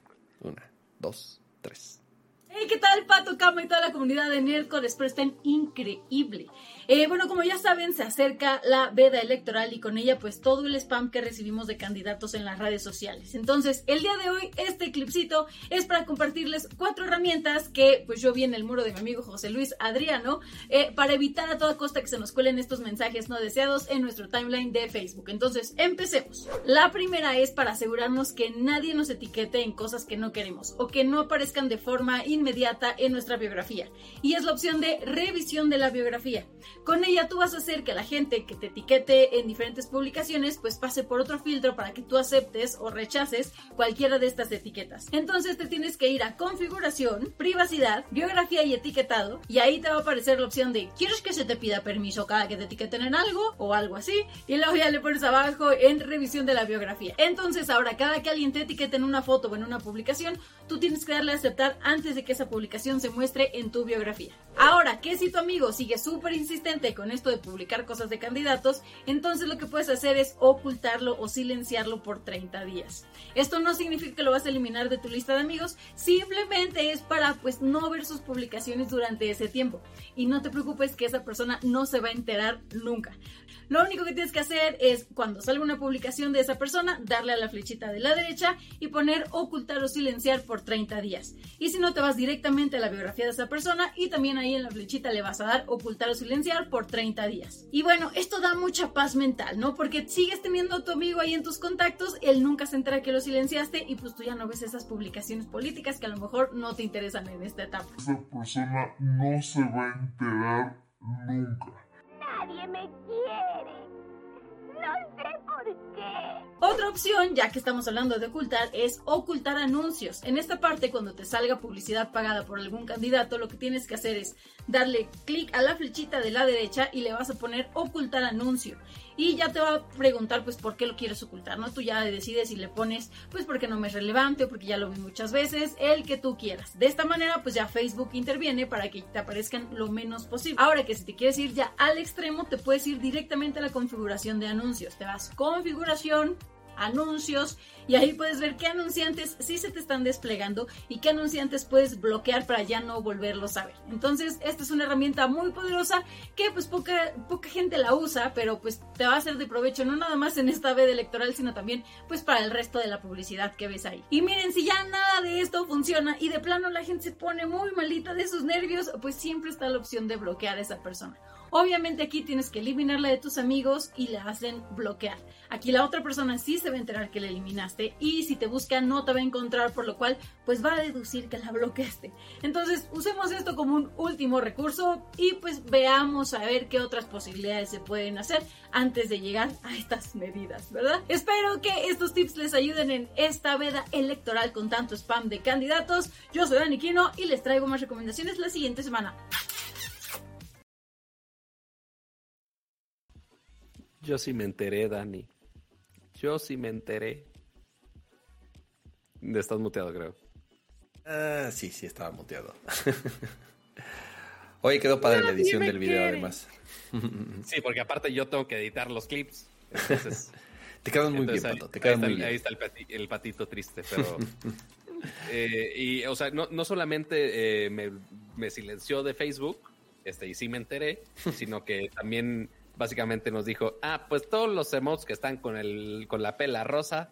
Una, dos, tres. Hey, ¿qué tal, Pato Cama y toda la comunidad de miércoles? Pero están increíble. Eh, bueno, como ya saben, se acerca la veda electoral y con ella, pues todo el spam que recibimos de candidatos en las redes sociales. Entonces, el día de hoy, este clipcito es para compartirles cuatro herramientas que, pues yo vi en el muro de mi amigo José Luis Adriano, eh, para evitar a toda costa que se nos cuelen estos mensajes no deseados en nuestro timeline de Facebook. Entonces, empecemos. La primera es para asegurarnos que nadie nos etiquete en cosas que no queremos o que no aparezcan de forma inmediata en nuestra biografía. Y es la opción de revisión de la biografía. Con ella tú vas a hacer que la gente que te etiquete en diferentes publicaciones pues pase por otro filtro para que tú aceptes o rechaces cualquiera de estas etiquetas. Entonces te tienes que ir a configuración, privacidad, biografía y etiquetado y ahí te va a aparecer la opción de ¿quieres que se te pida permiso cada que te etiqueten en algo? o algo así? Y luego ya le pones abajo en revisión de la biografía. Entonces ahora cada que alguien te etiquete en una foto o en una publicación, tú tienes que darle a aceptar antes de que esa publicación se muestre en tu biografía. Ahora, que si tu amigo sigue súper insistente con esto de publicar cosas de candidatos, entonces lo que puedes hacer es ocultarlo o silenciarlo por 30 días. Esto no significa que lo vas a eliminar de tu lista de amigos, simplemente es para pues no ver sus publicaciones durante ese tiempo. Y no te preocupes que esa persona no se va a enterar nunca. Lo único que tienes que hacer es cuando salga una publicación de esa persona, darle a la flechita de la derecha y poner ocultar o silenciar por 30 días. Y si no, te vas directamente a la biografía de esa persona y también ahí en la flechita le vas a dar ocultar o silenciar por 30 días. Y bueno, esto da mucha paz mental, ¿no? Porque sigues teniendo a tu amigo ahí en tus contactos, él nunca se entera que lo silenciaste y pues tú ya no ves esas publicaciones políticas que a lo mejor no te interesan en esta etapa. Esa persona no se va a enterar nunca. Nadie me quiere. No sé por qué. Otra opción, ya que estamos hablando de ocultar, es ocultar anuncios. En esta parte, cuando te salga publicidad pagada por algún candidato, lo que tienes que hacer es darle clic a la flechita de la derecha y le vas a poner ocultar anuncio. Y ya te va a preguntar, pues, por qué lo quieres ocultar, ¿no? Tú ya decides si le pones, pues, porque no me es relevante o porque ya lo vi muchas veces, el que tú quieras. De esta manera, pues, ya Facebook interviene para que te aparezcan lo menos posible. Ahora que si te quieres ir ya al extremo, te puedes ir directamente a la configuración de anuncios. Te vas configuración, anuncios y ahí puedes ver qué anunciantes sí se te están desplegando y qué anunciantes puedes bloquear para ya no volverlos a ver. Entonces, esta es una herramienta muy poderosa que pues poca, poca gente la usa, pero pues te va a ser de provecho no nada más en esta veda electoral, sino también pues para el resto de la publicidad que ves ahí. Y miren, si ya nada de esto funciona y de plano la gente se pone muy malita de sus nervios, pues siempre está la opción de bloquear a esa persona. Obviamente aquí tienes que eliminarla de tus amigos y le hacen bloquear. Aquí la otra persona sí se va a enterar que la eliminaste y si te busca no te va a encontrar, por lo cual pues va a deducir que la bloqueaste. Entonces usemos esto como un último recurso y pues veamos a ver qué otras posibilidades se pueden hacer antes de llegar a estas medidas, ¿verdad? Espero que estos tips les ayuden en esta veda electoral con tanto spam de candidatos. Yo soy Dani Quino y les traigo más recomendaciones la siguiente semana. Yo sí me enteré, Dani. Yo sí me enteré. Estás muteado, creo. Ah, sí, sí, estaba muteado. Oye, quedó padre la edición del video, además. Sí, porque aparte yo tengo que editar los clips. Entonces, Te quedan muy entonces bien, ahí, Pato, te ahí quedan está, muy el- bien. ahí está el, pati- el patito triste, pero... eh, y, o sea, no, no solamente eh, me, me silenció de Facebook, este, y sí me enteré, sino que también básicamente nos dijo, ah, pues todos los emotes que están con, el, con la pela rosa,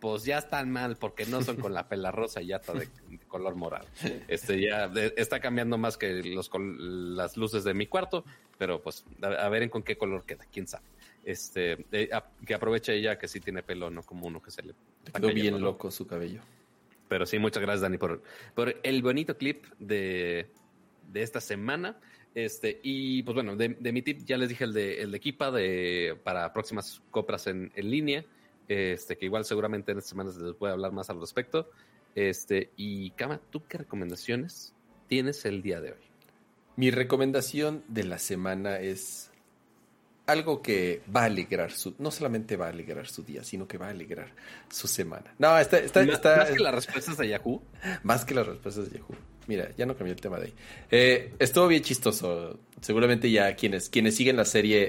pues ya están mal porque no son con la pela rosa y ya está de, color morado. Este ya de- está cambiando más que los las luces de mi cuarto, pero pues a, a ver en con qué color queda, quién sabe. Este, eh, a- que aproveche ella que sí tiene pelo, no como uno que se le Quedó bien loco su cabello. Pero sí, muchas gracias, Dani, por, por el bonito clip de, de esta semana. Este, y pues bueno, de, mi tip ya les dije el de, el de Kipa de, para próximas compras en, en línea. Este, que igual seguramente en estas semanas les voy a hablar más al respecto. Este, y Kama, ¿tú qué recomendaciones tienes el día de hoy? Mi recomendación de la semana es algo que va a alegrar su, no solamente va a alegrar su día, sino que va a alegrar su semana. No, está, está, Más- está- más que las respuestas de Yahoo. Más que las respuestas de Yahoo. Mira, ya no cambié el tema de ahí. Eh, estuvo bien chistoso. Seguramente ya quienes, quienes siguen la serie eh,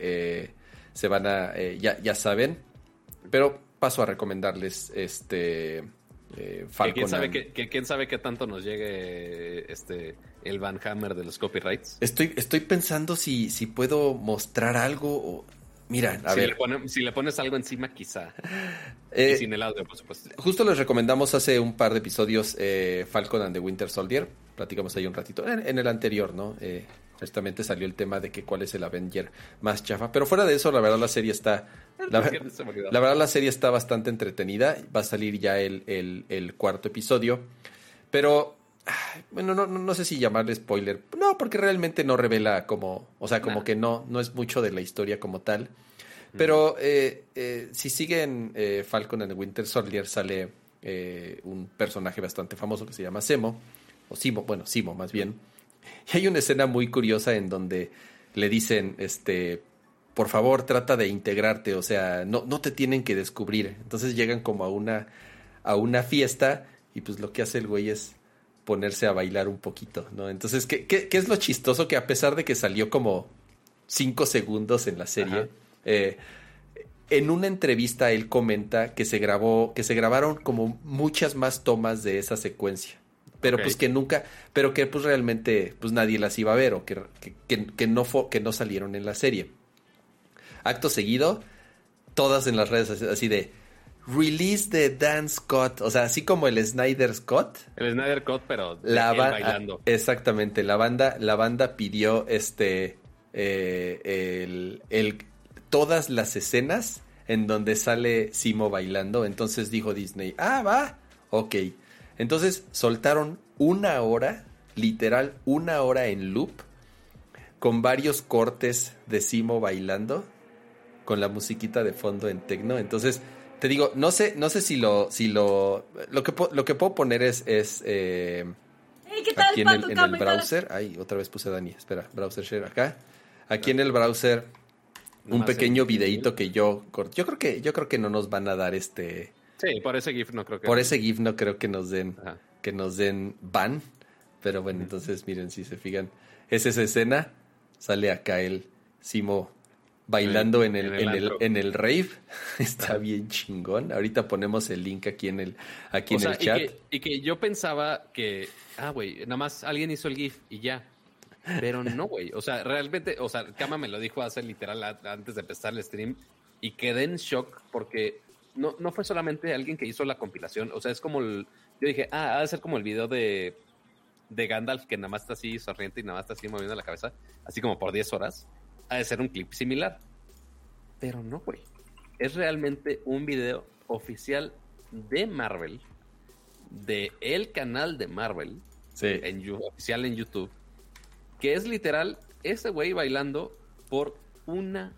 eh, se van a. ya, ya saben. Pero paso a recomendarles este. Falcon quién, sabe and- qué, que quién sabe qué tanto nos llegue este, el Van Hammer de los copyrights. Estoy, estoy pensando si, si puedo mostrar algo. o- Mira, a si, ver. le pone- si le pones algo encima, quizá. eh, y sin el audio, por supuesto. Justo les recomendamos hace un par de episodios eh, Falcon and the Winter Soldier. Platicamos ahí un ratito. En, en el anterior, ¿no? Eh, justamente salió el tema de que cuál es el Avenger más chafa. Pero fuera de eso, la verdad la serie está... La, verdad la serie está bastante entretenida. Va a salir ya el, el- el cuarto episodio. Pero... Bueno, no, no, no sé si llamarle spoiler. No, porque realmente no revela como... O sea, como Nah. que no, no es mucho de la historia como tal. Pero eh, eh, si siguen eh, Falcon and the Winter Soldier, sale eh, un personaje bastante famoso que se llama Semo, o Simo, bueno, Simo más bien. Y hay una escena muy curiosa en donde le dicen, este, por favor, trata de integrarte, o sea, no, no te tienen que descubrir. Entonces llegan como a una, a una fiesta y pues lo que hace el güey es ponerse a bailar un poquito, ¿no? Entonces, ¿qué, qué, qué es lo chistoso? Que a pesar de que salió como cinco segundos en la serie, eh, en una entrevista él comenta que se grabó, que se grabaron como muchas más tomas de esa secuencia. Pero pues que nunca, pero que pues realmente pues nadie las iba a ver o que, que, no fue, que no salieron en la serie. Acto seguido, todas en las redes así de release de Dan Scott, o sea, así como el Snyder Scott, El Snyder Cut, pero la ba- bailando. ah, exactamente, la banda, la banda pidió este eh, el, el- todas las escenas en donde sale Simo bailando. Entonces dijo Disney, ah, va, ok. Entonces soltaron una hora, literal, una hora en loop, con varios cortes de Simo bailando, con la musiquita de fondo en tecno. Entonces, te digo, no sé, no sé si lo, si lo, lo que, lo que puedo poner es, es eh, Hey, ¿qué tal, aquí en el, en browser. Ay, otra vez puse a Dani. Espera, browser share acá. Aquí en el browser, un pequeño videíto que yo cort- Yo creo que, yo creo que no nos van a dar este. Sí, por ese GIF no creo que. Por ese GIF no creo que nos den, Ajá. que nos den ban. Pero bueno, entonces miren, si se fijan, es esa escena. Sale acá el Simo bailando Sí, en el, en el en el, antro. en el rave. Está bien chingón. Ahorita ponemos el link aquí en el, aquí O en sea, el y chat. que, y que yo pensaba que, ah, güey, nada más alguien hizo el GIF y ya. Pero no, güey. O sea, realmente, o sea, Kama me lo dijo hace literal antes de empezar el stream y quedé en shock porque no, no fue solamente alguien que hizo la compilación. O sea, es como el. Yo dije, ah, ha de ser como el video de, de Gandalf que nada más está así sonriente y nada más está así moviendo la cabeza, así como por 10 horas. Ha de ser un clip similar. Pero no, güey. Es realmente un video oficial de Marvel, de el canal de Marvel, Sí. en, oficial en YouTube, que es literal ese güey bailando por una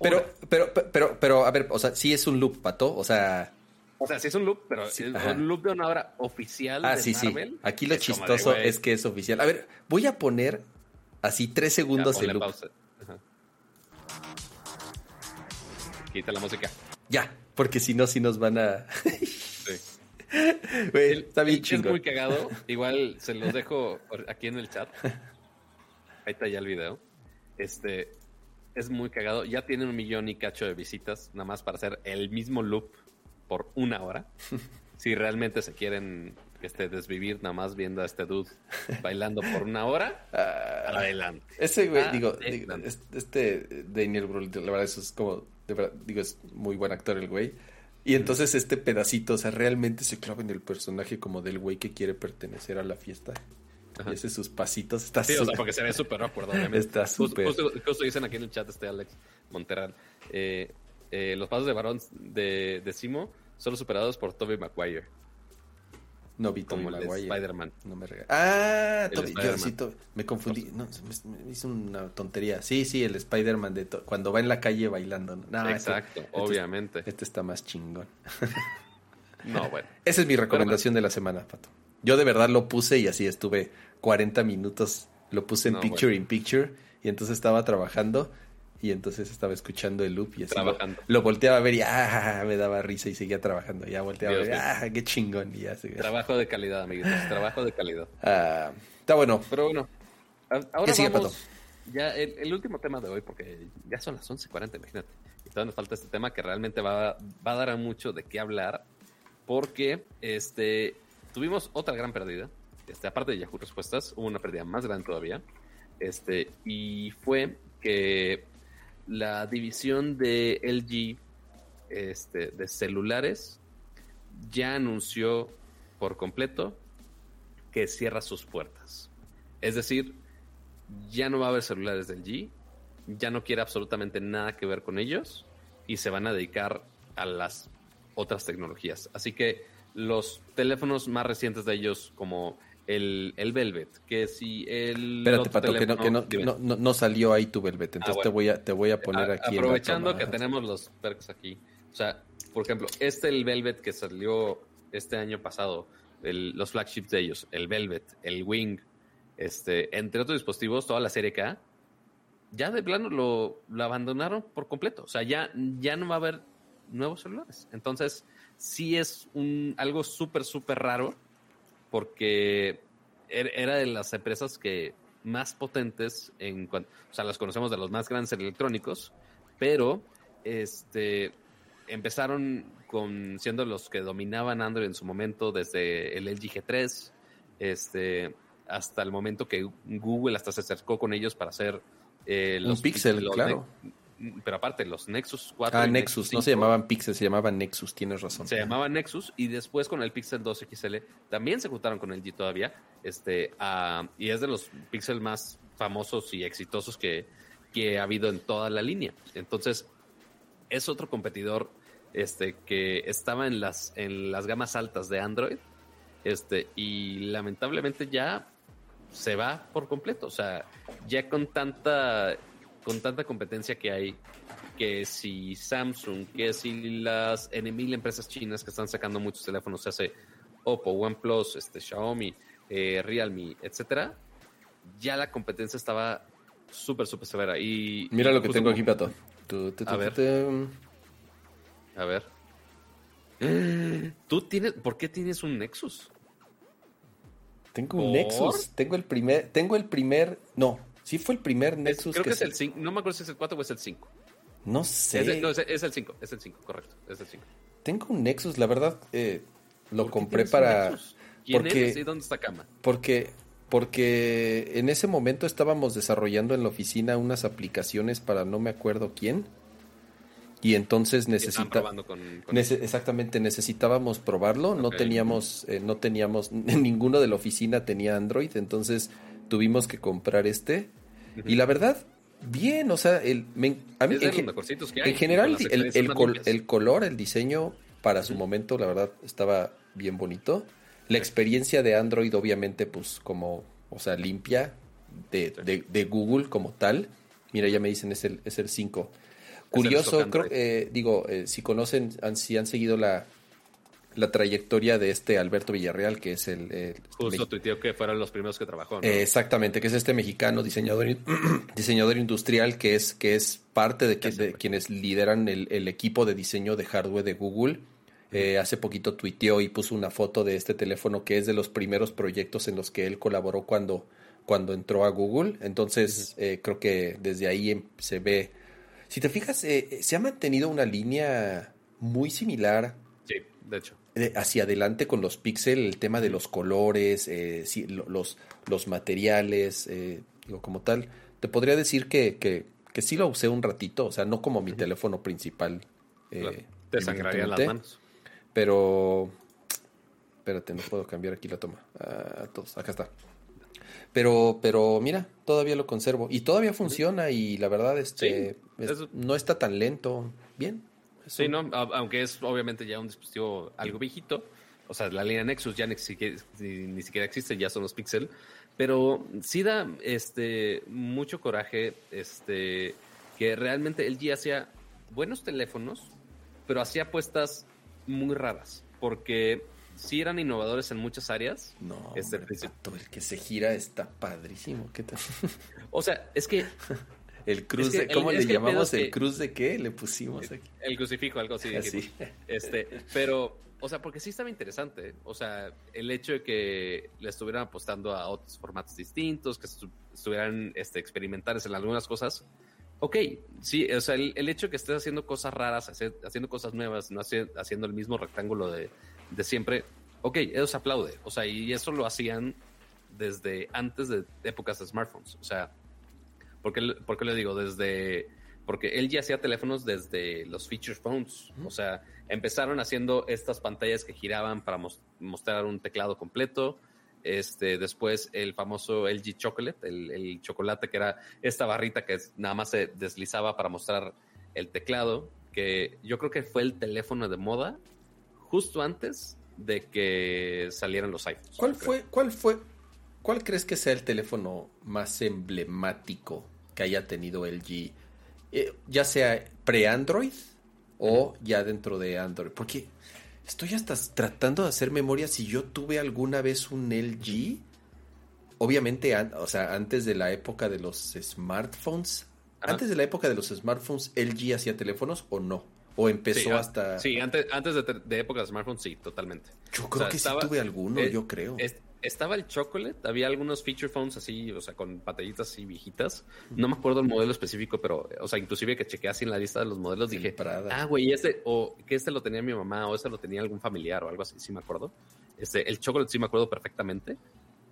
Pero, hora. pero, pero, pero, a ver, o sea, sí es un loop, pato. O sea, O sea, sí es un loop, pero Sí, es un loop de una hora oficial ah, de sí, sí. Marvel. Aquí lo de, chistoso es que es oficial. A ver, voy a poner así tres ya, segundos ponle el loop. pausa. Ajá. Quita la música. Ya, porque si no, sí nos van a. Sí. Está bien que es muy cagado. Igual se los dejo aquí en el chat. Ahí está ya el video. Este es muy cagado. Ya tiene un millón y cacho de visitas, nada más para hacer el mismo loop por una hora. Si realmente se quieren este, desvivir, nada más viendo a este dude bailando por una hora, Ah, adelante. ese güey, Ah, digo, es- este Daniel Brühl, la verdad, eso es como, de verdad, digo, es muy buen actor el güey. Y entonces este pedacito, o sea, realmente se clava en el personaje como del güey que quiere pertenecer a la fiesta. Ajá. Y hace sus pasitos, está Sí, o sea, porque se ve súper awkward, obviamente. Está súper. Justo, justo dicen aquí en el chat este Alex Monterral. eh, eh, los pasos de varón de, de Simo solo superados por Tobey Maguire, No vi como Maguire. Spider-Man. No me rega- Ah, El Tobey- yo sí, me confundí. No, me, me hizo una tontería. Sí, sí, el Spider-Man de to- cuando va en la calle bailando. ¿no? Exacto, este- obviamente. Este está más chingón. No, bueno. Esa es mi recomendación de la semana, Pato. Yo de verdad lo puse y así estuve 40 minutos. Lo puse en No, picture bueno. in picture y entonces estaba trabajando y entonces estaba escuchando el loop y así lo, Trabajando. lo volteaba a ver y ah, me daba risa y seguía trabajando. Ya volteaba Dios a ver, ah, qué chingón. Y ya se Trabajo de calidad, amiguitos. Trabajo de calidad. Ah, está bueno. Pero bueno, ahora ¿Qué sigue, vamos ya el, el último tema de hoy, porque ya son las 11.40, imagínate. Y todavía nos falta este tema que realmente va, va a dar a mucho de qué hablar, porque este, tuvimos otra gran pérdida. Este, aparte de Yahoo Respuestas, hubo una pérdida más grande todavía. Este, y fue que la división de LG este, de celulares ya anunció por completo que cierra sus puertas. Es decir, ya no va a haber celulares del G, ya no quiere absolutamente nada que ver con ellos y se van a dedicar a las otras tecnologías. Así que los teléfonos más recientes de ellos, como el, el Velvet, que si el. Espérate, Pato, que, no, que no, no, no- no salió ahí tu Velvet. Entonces bueno. te, voy a, te voy a poner A- aquí. Aprovechando que tenemos los perks aquí. O sea, por ejemplo, este, el Velvet que salió este año pasado, el- los flagships de ellos, el Velvet, el Wing, este, entre otros dispositivos, toda la serie K, ya de plano lo, lo abandonaron por completo. O sea, ya, ya no va a haber nuevos celulares. Entonces, sí es un, algo súper, súper raro, porque er- era de las empresas que más potentes en cuanto, o sea, las conocemos de los más grandes electrónicos, pero este empezaron con siendo los que dominaban Android en su momento desde el LG G3, este hasta el momento que Google hasta se acercó con ellos para hacer eh, Un Pixel, los claro. Pero aparte los Nexus 4 Ah, y Nexus. No 5, se llamaban Pixel, se llamaban Nexus. Tienes razón. se llamaba Nexus y después con el Pixel 2 XL también se juntaron con el G todavía. Este, ah, y es de los Pixel más famosos y exitosos que, que ha habido en toda la línea. Entonces, es otro competidor este, que estaba en las, en las gamas altas de Android este, y lamentablemente ya se va por completo. O sea, ya con tanta, con tanta competencia que hay, que si Samsung, que si las N mil empresas chinas que están sacando muchos teléfonos, se hace Oppo, OnePlus, este, Xiaomi, eh, Realme, etcétera, ya la competencia estaba súper, súper severa. Y, Mira lo que tengo como- aquí, Pato. Tu, tu, tu, A ver. A ver. ¿Tú tienes, por qué tienes un Nexus? Tengo un ¿Por? Nexus. Tengo el primer, tengo el primer, no, sí fue el primer Es- Nexus creo que, que es el 5. No me acuerdo si es el 4 o es el 5. no sé. Es, el- no, es, el 5, es el 5, correcto. Es el 5. Tengo un Nexus, la verdad, eh, lo ¿Por qué compré un para Nexus? ¿Quién porque- eres y dónde está Cama? porque porque en ese momento estábamos desarrollando en la oficina unas aplicaciones para no me acuerdo quién. Y entonces Que están necesita probando con, con- Nece- exactamente, necesitábamos probarlo. No teníamos, eh, no teníamos, ninguno de la oficina tenía Android, entonces tuvimos que comprar este. Y la verdad, bien, o sea, el, me- a mí, en, que hay, general, el, el col- color, el diseño, para su momento, la verdad, estaba bien bonito. La experiencia de Android, obviamente, pues como, o sea, limpia de, de- de Google como tal. Mira, ya me dicen, es el, es el 5. Curioso, creo, eh, digo, eh, si conocen, han- si han seguido la, la trayectoria de este Alberto Villarreal, que es el... el Justo tuiteó que fueron los primeros que trabajó. ¿no? eh, exactamente, que es este mexicano diseñador, diseñador industrial que es, que es parte de, que- de quienes lideran el, el equipo de diseño de hardware de Google. Eh, hace poquito tuiteó y puso una foto de este teléfono que es de los primeros proyectos en los que él colaboró cuando, cuando entró a Google. Entonces, eh, creo que desde ahí em- se ve. Si te fijas, eh, eh, se ha mantenido una línea muy similar Sí, de hecho. Hacia adelante con los Pixel, el tema de los colores, eh, sí, los, los materiales, eh, digo, como tal. Te podría decir que, que, que sí lo usé un ratito, o sea, no como mi teléfono principal. eh. Te sangrarían las manos. Pero. Espérate, no puedo cambiar aquí la toma. Ah, todos, acá está. Pero, pero mira, todavía lo conservo. Y todavía funciona y la verdad, este, Sí, es- no está tan lento. Bien. Sí, ¿no? Aunque es obviamente ya un dispositivo algo viejito. O sea, la línea Nexus ya ni siquiera, ni, ni siquiera existe, ya son los Pixel. Pero sí da este, mucho coraje este, que realmente LG hacía buenos teléfonos, pero hacía apuestas muy raras. Porque sí eran innovadores en muchas áreas. No, Este hombre, pato, el que se gira está padrísimo. ¿Qué tal? O sea, es que El cruz Es que de, ¿cómo le el llamamos? ¿El cruz de qué? Le pusimos aquí. el crucifijo, algo así. Así. dijimos. Este, pero, o sea, porque sí estaba interesante. O sea, el hecho de que le estuvieran apostando a otros formatos distintos, que estu- estuvieran este, experimentales en algunas cosas. Ok, sí, o sea, el, el hecho de que estés haciendo cosas raras, haciendo cosas nuevas, no hace- haciendo el mismo rectángulo de, de siempre, ok, eso se aplaude. O sea, y eso lo hacían desde antes de épocas de smartphones. O sea, ¿por qué, por qué le digo? Desde. Porque él ya hacía teléfonos desde los feature phones. O sea, empezaron haciendo estas pantallas que giraban para mos- mostrar un teclado completo. Este, después el famoso LG Chocolate, el, el chocolate que era esta barrita que nada más se deslizaba para mostrar el teclado, que yo creo que fue el teléfono de moda justo antes de que salieran los iPhones. ¿Cuál fue, cuál fue, cuál crees que sea el teléfono más emblemático que haya tenido LG? Eh, ya sea pre-Android o ya dentro de Android. Porque estoy hasta tratando de hacer memoria si yo tuve alguna vez un LG. Obviamente, an- o sea, antes de la época de los smartphones. Ajá. Antes de la época de los smartphones, ¿LG hacía teléfonos o no? ¿O empezó Sí, hasta...? Sí, antes, antes de, época de smartphones, sí, totalmente. Yo creo sea, que estaba- sí tuve alguno, eh, yo creo. Es- estaba el Chocolate, había algunos feature phones así, o sea, con pantallitas así viejitas. No me acuerdo el modelo específico, pero, o sea, inclusive que chequeé así en la lista de los modelos, El dije, Prada. ah, güey, este, o que este lo tenía mi mamá, o este lo tenía algún familiar o algo así, sí me acuerdo. Este, el Chocolate sí me acuerdo perfectamente.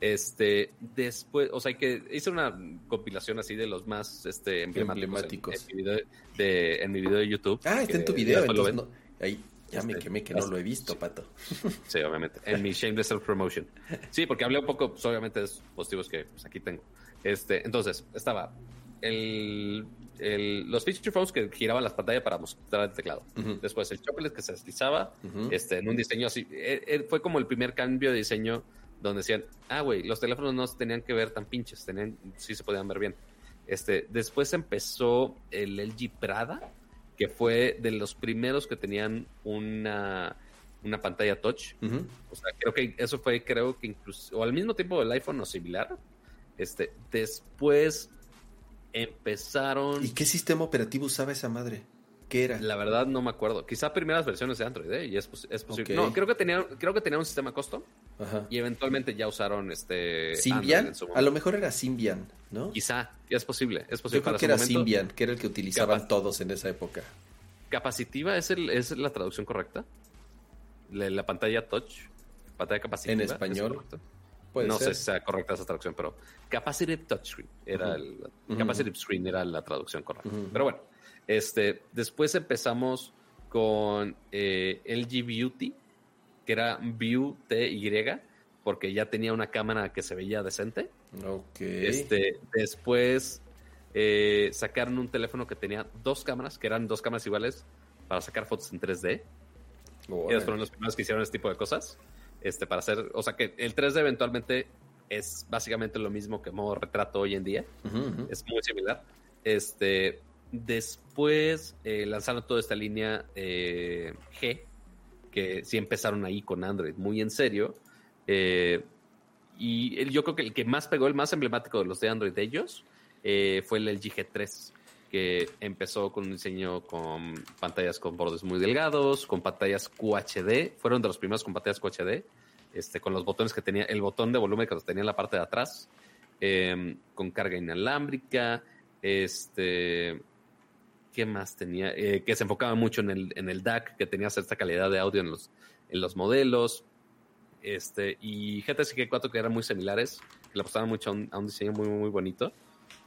Este, después, o sea, que hice una compilación así de los más este, emblemáticos, en- Emblemáticos. En, mi video de, en mi video de YouTube. Ah, está en tu video, entonces no. Ahí, ya me Este, quemé que no es- lo he visto, pato. Sí, obviamente. En mi Shameless Self Promotion. Sí, porque hablé un poco, pues, obviamente, de positivos que pues, aquí tengo. Este, entonces, estaba el, el- los feature phones que giraban las pantallas para mostrar el teclado. Ujú. Después el chocolate que se deslizaba Ujú. este, en un diseño así. Eh, eh, fue como el primer cambio de diseño donde decían, ah, güey, los teléfonos no se tenían que ver tan pinches, tenían, sí se podían ver bien. Este, después empezó el LG Prada, que fue de los primeros que tenían una, una pantalla touch. O sea, creo que eso fue, creo que incluso, o al mismo tiempo del iPhone o similar. Este, después empezaron, ¿Y qué sistema operativo usaba esa madre? ¿Qué era? la verdad no me acuerdo, quizá primeras versiones de Android, ¿eh? Y es, es posible. Ok. No, creo que tenían, creo que tenían un sistema custom Ajá. y eventualmente ya usaron este Symbian. en su A lo mejor era Symbian, ¿no? Quizá, ya es posible, es posible Yo creo para que era momento. Symbian, que era el que utilizaban todos en esa época. Capacitiva es, el, es la traducción correcta. La, la pantalla touch, pantalla capacitiva. En ¿es español, no ser. sé si sea correcta esa traducción, pero capacitive touchscreen era el capacitive screen era la traducción correcta. Pero bueno, este después empezamos con eh, LG Beauty, que era View TY, porque ya tenía una cámara que se veía decente. Ok. Este, después eh, sacaron un teléfono que tenía dos cámaras, que eran dos cámaras iguales para sacar fotos en 3D. Órale. Ellos fueron los primeros que hicieron este tipo de cosas. Este, para hacer, o sea que el 3D eventualmente es básicamente lo mismo que modo retrato hoy en día. Ujú. Es muy similar. Este, después eh, lanzaron toda esta línea eh, G, que sí empezaron ahí con Android muy en serio. Eh, y yo creo que el que más pegó, el más emblemático de los de Android de ellos, fue el LG G3, que empezó con un diseño con pantallas con bordes muy delgados, con pantallas QHD, fueron de los primeros con pantallas QHD, este, con los botones que tenía, el botón de volumen que tenía en la parte de atrás, con carga inalámbrica, este, ¿qué más tenía? Eh, que se enfocaba mucho en el, en el DAC, que tenía cierta calidad de audio en los, en los modelos, este, y GTS y G4 que eran muy similares, que le apostaban mucho a un, diseño muy, muy, muy bonito.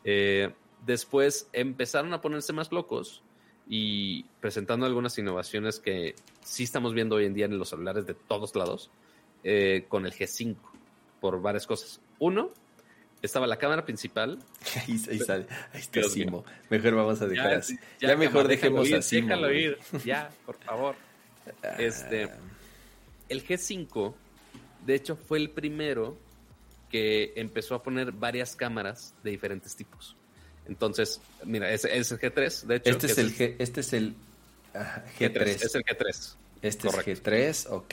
Eh, después empezaron a ponerse más locos y presentando algunas innovaciones que sí estamos viendo hoy en día en los celulares de todos lados, eh, con el G5, por varias cosas. Uno, estaba la cámara principal. Ahí, ahí sale. Ahí está Dios mío. Simo. Mejor vamos a dejar así. Ya, ya, mejor cámara, déjalo dejemos ir, así. Déjalo ir, ya, por favor. Ah. Este, el G5, de hecho, fue el primero que empezó a poner varias cámaras de diferentes tipos. Entonces, mira, ese es el G3, de hecho. Este es el G, este es el ajá, G3. Es el G3, Este correcto. es G3, ok.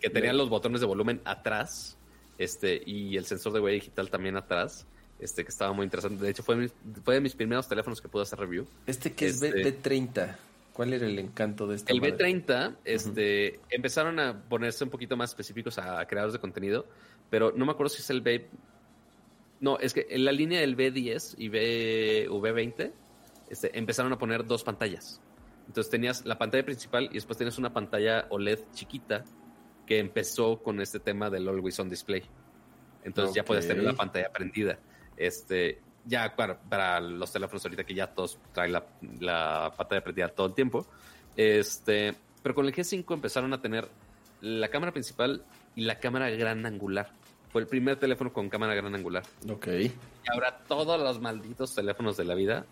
que tenía los botones de volumen atrás este y el sensor de huella digital también atrás, este que estaba muy interesante. De hecho, fue, mi- fue de mis primeros teléfonos que pude hacer review. Este que es Este- B- B30. ¿Cuál era el encanto de esta El madre? B30, este, empezaron a ponerse un poquito más específicos a creadores de contenido, pero no me acuerdo si es el B. No, es que en la línea del B10 y B, V20 este, empezaron a poner dos pantallas. Entonces tenías la pantalla principal y después tienes una pantalla OLED chiquita que empezó con este tema del Always On Display. Entonces ya puedes tener la pantalla prendida. Este, ya para, para los teléfonos ahorita que ya todos traen la, la pantalla prendida todo el tiempo. Este, pero con el G5 empezaron a tener la cámara principal y la cámara gran angular. Fue el primer teléfono con cámara gran angular. Ok. Y ahora todos los malditos teléfonos de la vida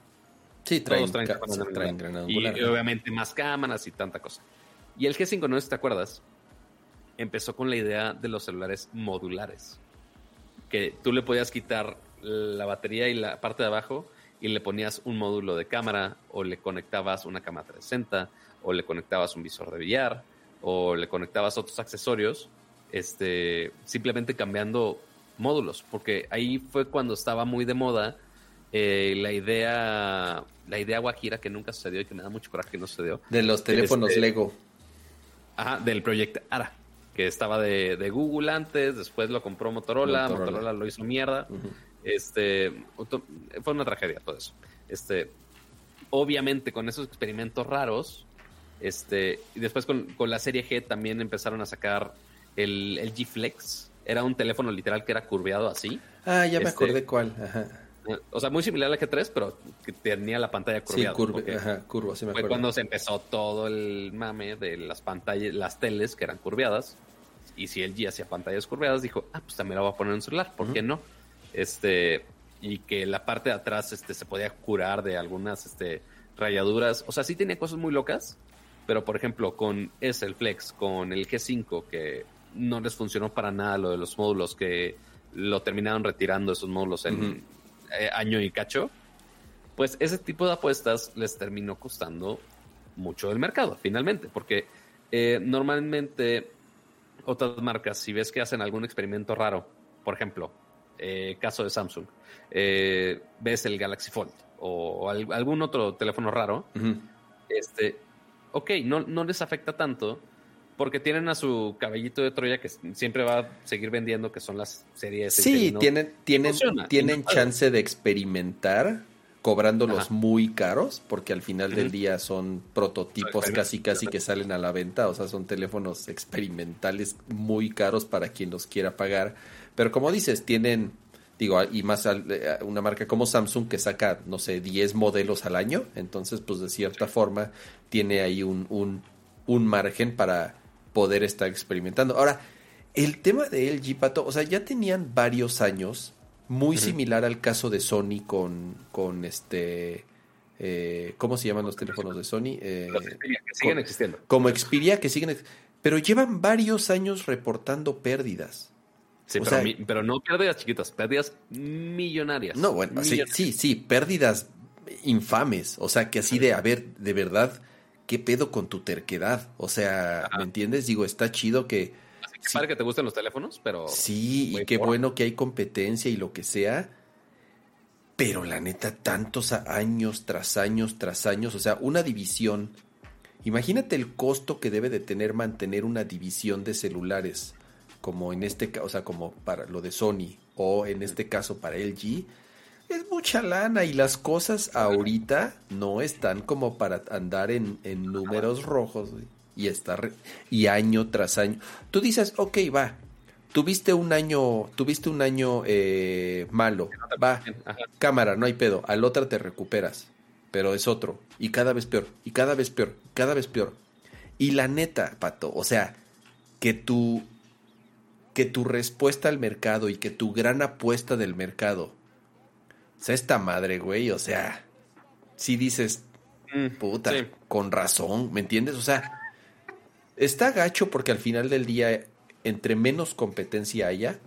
Sí, traen, todos traen gran Y, angular. y obviamente más cámaras y tanta cosa. Y el G5, no sé si te acuerdas, empezó con la idea de los celulares modulares. Que tú le podías quitar la batería y la parte de abajo y le ponías un módulo de cámara o le conectabas una cámara 360 o le conectabas un visor de VR o le conectabas otros accesorios, este, simplemente cambiando módulos, porque ahí fue cuando estaba muy de moda eh, la idea la idea guajira que nunca sucedió y que me da mucho coraje que no sucedió de los teléfonos este- Lego. Ajá, del proyecto ARA, que estaba de, de Google antes, después lo compró Motorola, Motorola. Motorola, lo hizo mierda. Este, fue una tragedia todo eso. Este, obviamente con esos experimentos raros, este, y después con, con la serie G también empezaron a sacar el, el G Flex. Era un teléfono literal que era curveado así. Ah, ya me este- acordé cuál. Ajá. O sea, muy similar al G3, pero que tenía la pantalla Sí, curveada. curve, porque ajá, curvo, sí me Fue acuerdo. cuando se empezó todo el mame de las pantallas, las teles que eran curveadas. Y si LG hacía pantallas curveadas, dijo, ah, pues también la voy a poner en un celular, ¿por qué no? Este, y que la parte de atrás este, se podía curar de algunas este, rayaduras. O sea, sí tenía cosas muy locas, pero por ejemplo, con S, el Flex, con el G5, que no les funcionó para nada lo de los módulos, que lo terminaron retirando esos módulos en Ujú. Eh, año y cacho, pues ese tipo de apuestas les terminó costando mucho del mercado, finalmente, porque eh, normalmente otras marcas, si ves que hacen algún experimento raro, por ejemplo, eh, caso de Samsung, eh, ves el Galaxy Fold o, al- algún otro teléfono raro, este, ok, no, no les afecta tanto porque tienen a su cabellito de Troya que siempre va a seguir vendiendo, que son las series. Sí, tienen, tienen, Funciona, tienen no- chance de experimentar cobrándolos Ajá. muy caros, porque al final del día son prototipos casi casi que salen a la venta, o sea, son teléfonos experimentales muy caros para quien los quiera pagar, pero como dices, tienen, digo, y más al- eh, una marca como Samsung que saca, no sé, 10 modelos al año, entonces pues de cierta forma tiene ahí un, un, un margen para poder estar experimentando. Ahora, el tema de LG, Pato, o sea, ya tenían varios años, muy similar al caso de Sony con, con este, eh, ¿cómo se llaman los teléfonos de Sony? Eh, Los Xperia, que siguen con- existiendo. como Xperia, que siguen, pero llevan varios años reportando pérdidas. Sí, pero, sea- mi- pero no pérdidas chiquitas, pérdidas millonarias. No, bueno, sí, sí, sí, pérdidas infames. O sea, que así de, a ver, de verdad, ¿qué pedo con tu terquedad? O sea, ¿me entiendes? Digo, está chido que Así que sí. que te gusten los teléfonos, pero sí, y qué por- bueno que hay competencia y lo que sea. Pero la neta, tantos años tras años tras años, o sea, una división. Imagínate el costo que debe de tener mantener una división de celulares, como en este caso, o sea, como para lo de Sony, o en este caso para LG. Es mucha lana y las cosas ahorita no están como para andar en, en números rojos y estar y año tras año. Tú dices, ok, va, tuviste un año, tuviste un año eh, malo, va, cámara, no hay pedo, al otro te recuperas, pero es otro, y cada vez peor, y cada vez peor, cada vez peor. Y la neta, Pato, o sea, que tu, que tu respuesta al mercado y que tu gran apuesta del mercado sea esta madre, güey, o sea, si dices, Mm, puta, sí. con razón, ¿me entiendes? O sea, está gacho porque al final del día, entre menos competencia haya,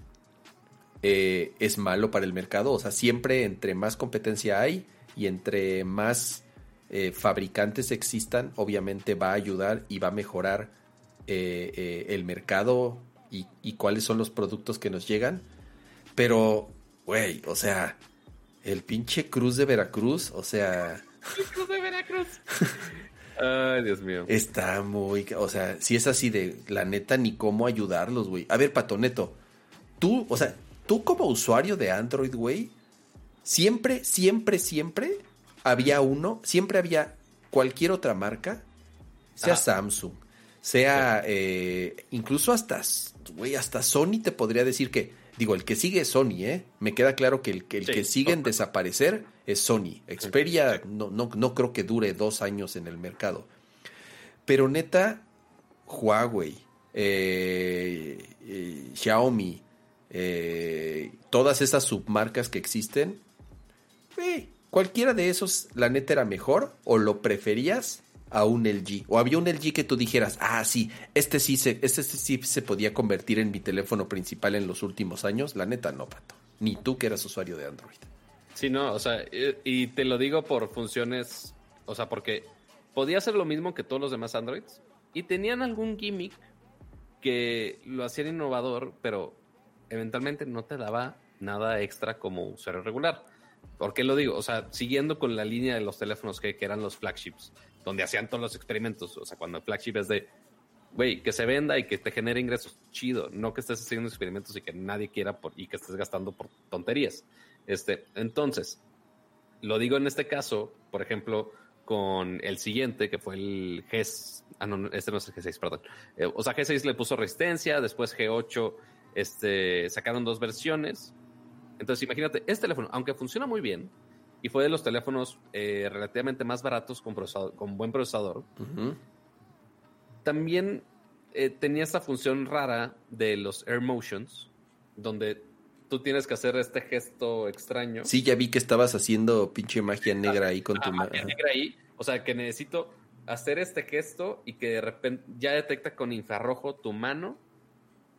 eh, es malo para el mercado. O sea, siempre entre más competencia hay y entre más eh, fabricantes existan, obviamente va a ayudar y va a mejorar eh, el mercado y, y cuáles son los productos que nos llegan. Pero, güey, o sea, el pinche Cruz de Veracruz, o sea, Cruz de Veracruz. Ay, Dios mío. está muy, o sea, si es así de la neta ni cómo ayudarlos, güey. A ver, Patoneto, tú, o sea, tú como usuario de Android, güey, siempre, siempre, siempre había uno, siempre había cualquier otra marca, sea. Samsung, sea eh, incluso hasta, güey, hasta Sony te podría decir que, digo, el que sigue es Sony, ¿eh? Me queda claro que el que, el Sí, que sigue en desaparecer es Sony. Xperia no, no, no creo que dure dos años en el mercado. Pero neta, Huawei, eh, eh, Xiaomi, eh, todas esas submarcas que existen, cualquiera de esos, la neta era mejor o lo preferías a un LG. O había un LG que tú dijeras, ah, sí, este sí se, este sí se podía convertir en mi teléfono principal en los últimos años. La neta no, pato. Ni tú que eras usuario de Android. Sí, no, o sea, y te lo digo por funciones, o sea, porque podía hacer lo mismo que todos los demás Androids y tenían algún gimmick que lo hacían innovador, pero eventualmente no te daba nada extra como usuario regular. ¿Por qué lo digo? O sea, siguiendo con la línea de los teléfonos que eran los flagships, donde hacían todos los experimentos, o sea, cuando el flagship es de, güey, que se venda y que te genere ingresos, chido, no que estés haciendo experimentos y que nadie quiera por, y que estés gastando por tonterías. Este, entonces, lo digo en este caso, por ejemplo, con el siguiente, que fue el G, ah, no, no, este no es el G6, perdón. Eh, o sea, G6 le puso resistencia, después G8, este, sacaron dos versiones. Entonces, imagínate, este teléfono, aunque funciona muy bien, y fue de los teléfonos eh, relativamente más baratos con, procesador- con buen procesador, también eh, tenía esta función rara de los Air Motions, donde tú tienes que hacer este gesto extraño. Sí, ya vi que estabas haciendo pinche magia negra ahí con tu Ah, mano. magia negra ahí. O sea, que necesito hacer este gesto y que de repente ya detecta con infrarrojo tu mano.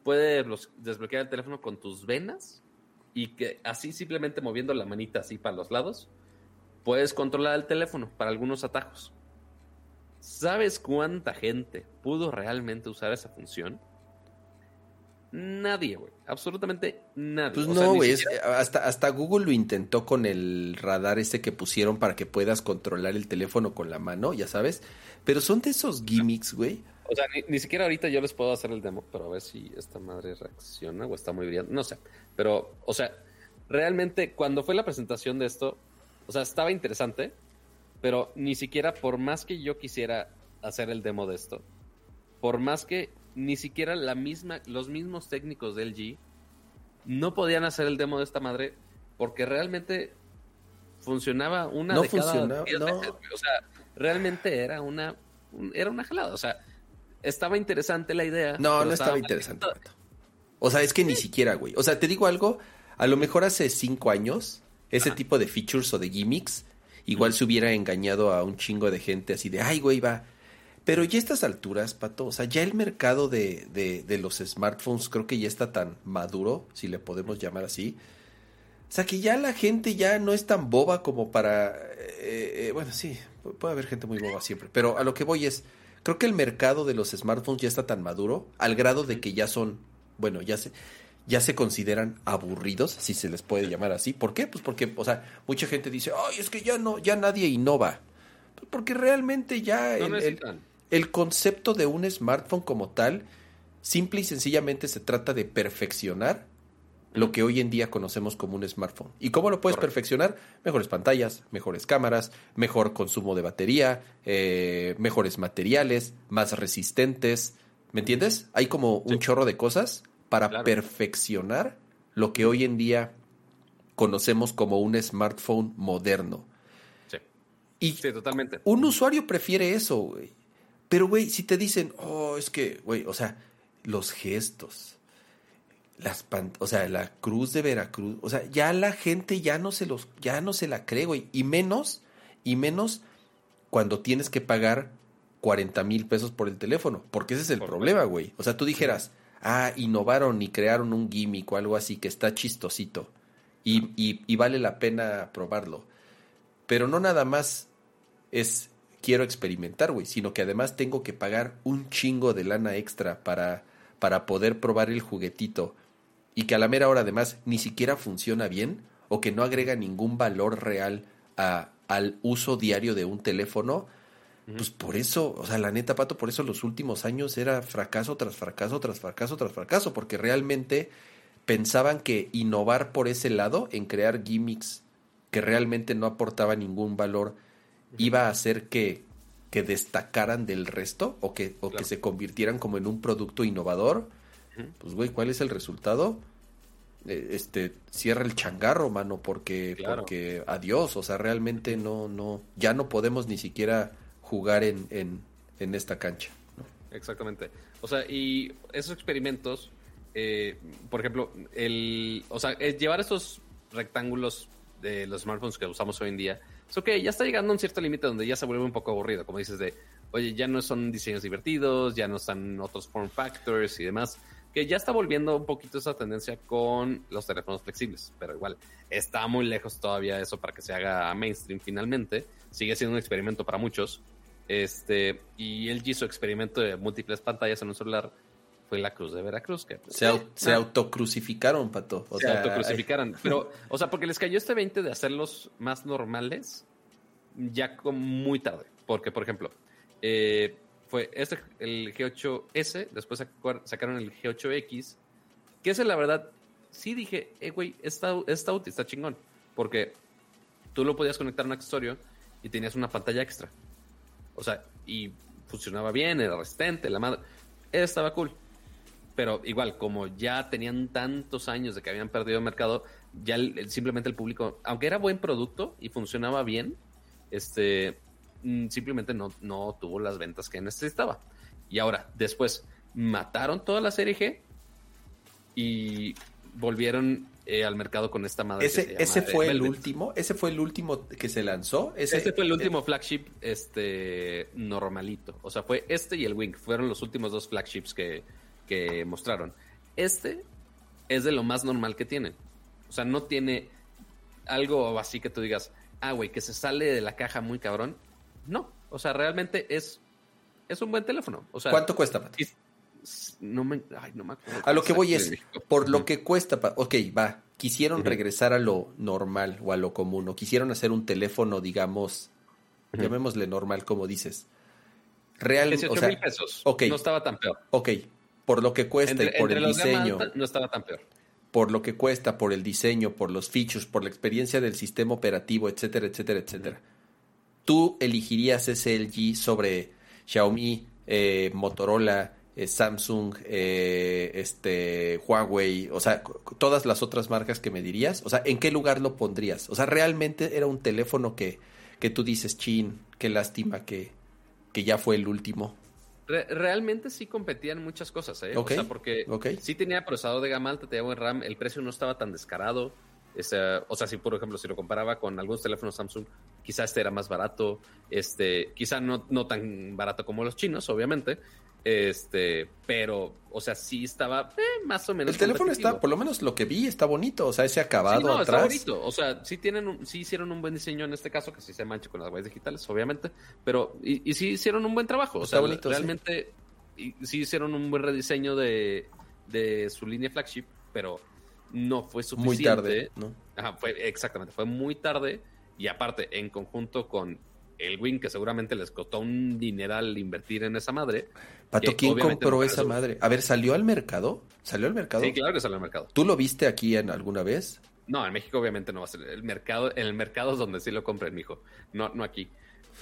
Puede desbloquear el teléfono con tus venas y que así simplemente moviendo la manita así para los lados, puedes controlar el teléfono para algunos atajos. ¿Sabes cuánta gente pudo realmente usar esa función? Nadie, güey. Absolutamente nadie. Pues O no, güey. siquiera- Hasta, hasta Google lo intentó con el radar ese que pusieron para que puedas controlar el teléfono con la mano, ya sabes. Pero son de esos gimmicks, güey. O sea, ni, ni siquiera ahorita yo les puedo hacer el demo, pero a ver si esta madre reacciona o está muy brillante. No sé. Pero, o sea, realmente cuando fue la presentación de esto, o sea, estaba interesante, pero ni siquiera por más que yo quisiera hacer el demo de esto, por más que ni siquiera la misma, los mismos técnicos del G no podían hacer el demo de esta madre porque realmente funcionaba una No de cada funcionaba, 10 no. veces, güey. O sea, realmente era una un- era una jalada, o sea, estaba interesante la idea. No, no estaba interesante. O sea, es que ni siquiera, güey. O sea, te digo algo, a lo mejor hace cinco años, ese tipo de features o de gimmicks, igual se hubiera engañado a un chingo de gente así de, ay, güey, va. Pero ya a estas alturas, Pato, o sea, ya el mercado de, de, de los smartphones creo que ya está tan maduro, si le podemos llamar así. O sea, que ya la gente ya no es tan boba como para... eh, eh, bueno, sí, pu- puede haber gente muy boba siempre, pero a lo que voy es, creo que el mercado de los smartphones ya está tan maduro al grado de que ya son, bueno, ya se, ya se consideran aburridos, si se les puede llamar así. ¿Por qué? Pues porque, o sea, mucha gente dice, ay, es que ya no, ya nadie innova. Pues porque realmente ya No el- el concepto de un smartphone como tal, simple y sencillamente se trata de perfeccionar lo que hoy en día conocemos como un smartphone. ¿Y cómo lo puedes Correcto. perfeccionar? Mejores pantallas, mejores cámaras, mejor consumo de batería, eh, mejores materiales, más resistentes. ¿Me entiendes? Hay como un Sí. chorro de cosas para Claro. perfeccionar lo que hoy en día conocemos como un smartphone moderno. Sí. Y Sí, totalmente. un usuario prefiere eso, güey. Pero, güey, si te dicen, oh, es que, güey, o sea, los gestos, las pan- o sea, la cruz de Veracruz, o sea, ya la gente ya no se los, ya no se la cree, güey. Y menos, y menos cuando tienes que pagar 40 mil pesos por el teléfono, porque ese es el Por problema, güey. O sea, tú dijeras, ah, innovaron y crearon un gimmick o algo así que está chistosito y, y- y vale la pena probarlo. Pero no nada más es quiero experimentar, güey, sino que además tengo que pagar un chingo de lana extra para, para poder probar el juguetito y que a la mera hora además ni siquiera funciona bien o que no agrega ningún valor real a- al uso diario de un teléfono, pues por eso, o sea, la neta, Pato, por eso los últimos años era fracaso tras fracaso tras fracaso tras fracaso, porque realmente pensaban que innovar por ese lado, en crear gimmicks que realmente no aportaban ningún valor, iba a hacer que, que destacaran del resto o que, o que se convirtieran como en un producto innovador. Pues, güey, ¿cuál es el resultado? Eh, Este, cierra el changarro, mano, porque, Claro. porque adiós, o sea, realmente no, no, ya no podemos ni siquiera jugar en, en, en esta cancha. Exactamente. O sea, y esos experimentos, eh, por ejemplo, el, o sea, el llevar esos rectángulos de los smartphones que usamos hoy en día, es ok, ya está llegando a un cierto límite donde ya se vuelve un poco aburrido, como dices de, oye, ya no son diseños divertidos, ya no están otros form factors y demás, que ya está volviendo un poquito esa tendencia con los teléfonos flexibles, pero igual está muy lejos todavía eso para que se haga mainstream finalmente, sigue siendo un experimento para muchos, este, y él hizo experimento de múltiples pantallas en un celular. Fue la cruz de Veracruz. Que, pues, Se, au- eh, se autocrucificaron, Pato. O se sea, autocrucificaran. Pero, o sea, porque les cayó este 20 de hacerlos más normales ya como muy tarde. Porque, por ejemplo, eh, fue este, el G8S, después sacaron el G8X, que ese, la verdad, sí dije, eh, güey, está, útil, está chingón. Porque tú lo podías conectar a un accesorio y tenías una pantalla extra. O sea, y funcionaba bien, era resistente, la madre. Estaba cool. Pero igual, como ya tenían tantos años de que habían perdido el mercado, ya simplemente el público, aunque era buen producto y funcionaba bien, este simplemente no, no tuvo las ventas que necesitaba. Y ahora, después, mataron toda la serie G y volvieron eh, al mercado con esta madre. Ese, llama ese fue el último, ese fue el último que se lanzó. Ese, Este fue el último flagship este normalito. O sea, fue este y el Wing. Fueron los últimos dos flagships que, que mostraron. Este es de lo más normal que tienen. O sea, no tiene algo así que tú digas, ah, güey, que se sale de la caja muy cabrón. No. O sea, realmente es, es un buen teléfono. O sea, ¿Cuánto cuesta, Pato? no me, ay, no me acuerdo. A lo que voy es, por lo que cuesta, ok, va, quisieron regresar a lo normal o a lo común, o quisieron hacer un teléfono, digamos, llamémosle normal, como dices. Real, 18 o sea, mil pesos. No estaba tan peor. ok, por lo que cuesta Entre, y por el diseño, no estaba tan peor. por lo que cuesta, por el diseño, por los features, por la experiencia del sistema operativo, etcétera, etcétera, etcétera. ¿Tú elegirías ese LG sobre Xiaomi, eh, Motorola, eh, Samsung, eh, este, Huawei, o sea, todas las otras marcas que me dirías? O sea, ¿en qué lugar lo pondrías? O sea, realmente era un teléfono que, que tú dices, chin, qué lástima que, que ya fue el último. Re- realmente sí competían muchas cosas, ¿eh? O sea, porque sí tenía procesador de gama alta, tenía buen RAM, el precio no estaba tan descarado. Ese, o sea, si por ejemplo, si lo comparaba con algunos teléfonos Samsung, quizá este era más barato, este, quizá no, no tan barato como los chinos, obviamente, este, pero, o sea, sí estaba eh, más o menos. El teléfono está, por lo menos lo que vi, está bonito, o sea, ese acabado Sí, no, está atrás. bonito. O sea, sí tienen un- sí hicieron un buen diseño en este caso, que sí se mancha con las huellas digitales, obviamente, pero y, y sí hicieron un buen trabajo. O Está sea, bonito, sí. realmente y- sí hicieron un buen rediseño de, de su línea flagship, pero no fue suficiente. Muy tarde, ¿no? Ajá, fue exactamente, fue muy tarde y aparte en conjunto con el Wing que seguramente les costó un dineral invertir en esa madre. Pato, que ¿quién compró no esa madre? A ver, ¿salió al mercado? ¿Salió al mercado? Sí, claro que salió al mercado. ¿Tú lo viste aquí en alguna vez? No, en México obviamente no va a ser. El mercado, en el mercado es donde sí lo compren, mijo. No, no aquí.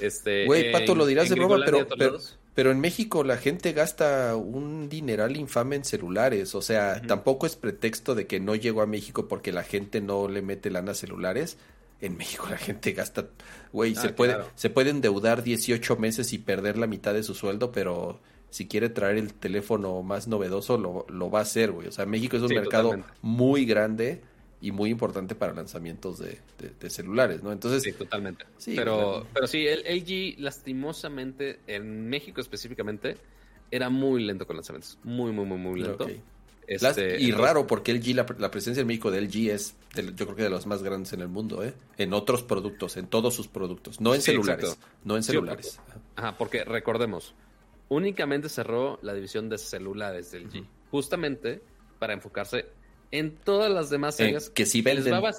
Este, Güey, Pato, en- lo dirás de broma, pero. Pero en México la gente gasta un dineral infame en celulares. O sea, tampoco es pretexto de que no llegó a México porque la gente no le mete lana a celulares. En México la gente gasta, güey, Ah, se puede, claro. se puede endeudar 18 meses y perder la mitad de su sueldo, pero si quiere traer el teléfono más novedoso, lo, lo va a hacer, güey. O sea, México es un Sí, mercado totalmente. muy grande y muy importante para lanzamientos de, de- de celulares, ¿no? Entonces, Sí, totalmente. Sí, pero, claro. pero sí, el LG, lastimosamente, en México específicamente, era muy lento con lanzamientos. Muy, muy, muy, muy lento. ok. Este, Las- y raro porque LG, la, la presencia en México de LG es, de- yo creo que de los más grandes en el mundo, ¿eh? En otros productos, en todos sus productos, no en Sí, celulares, exacto. no en Sí, celulares. Ajá, porque recordemos, únicamente cerró la división de celulares del G, justamente para enfocarse en todas las demás Eh, áreas que sí les venden. va,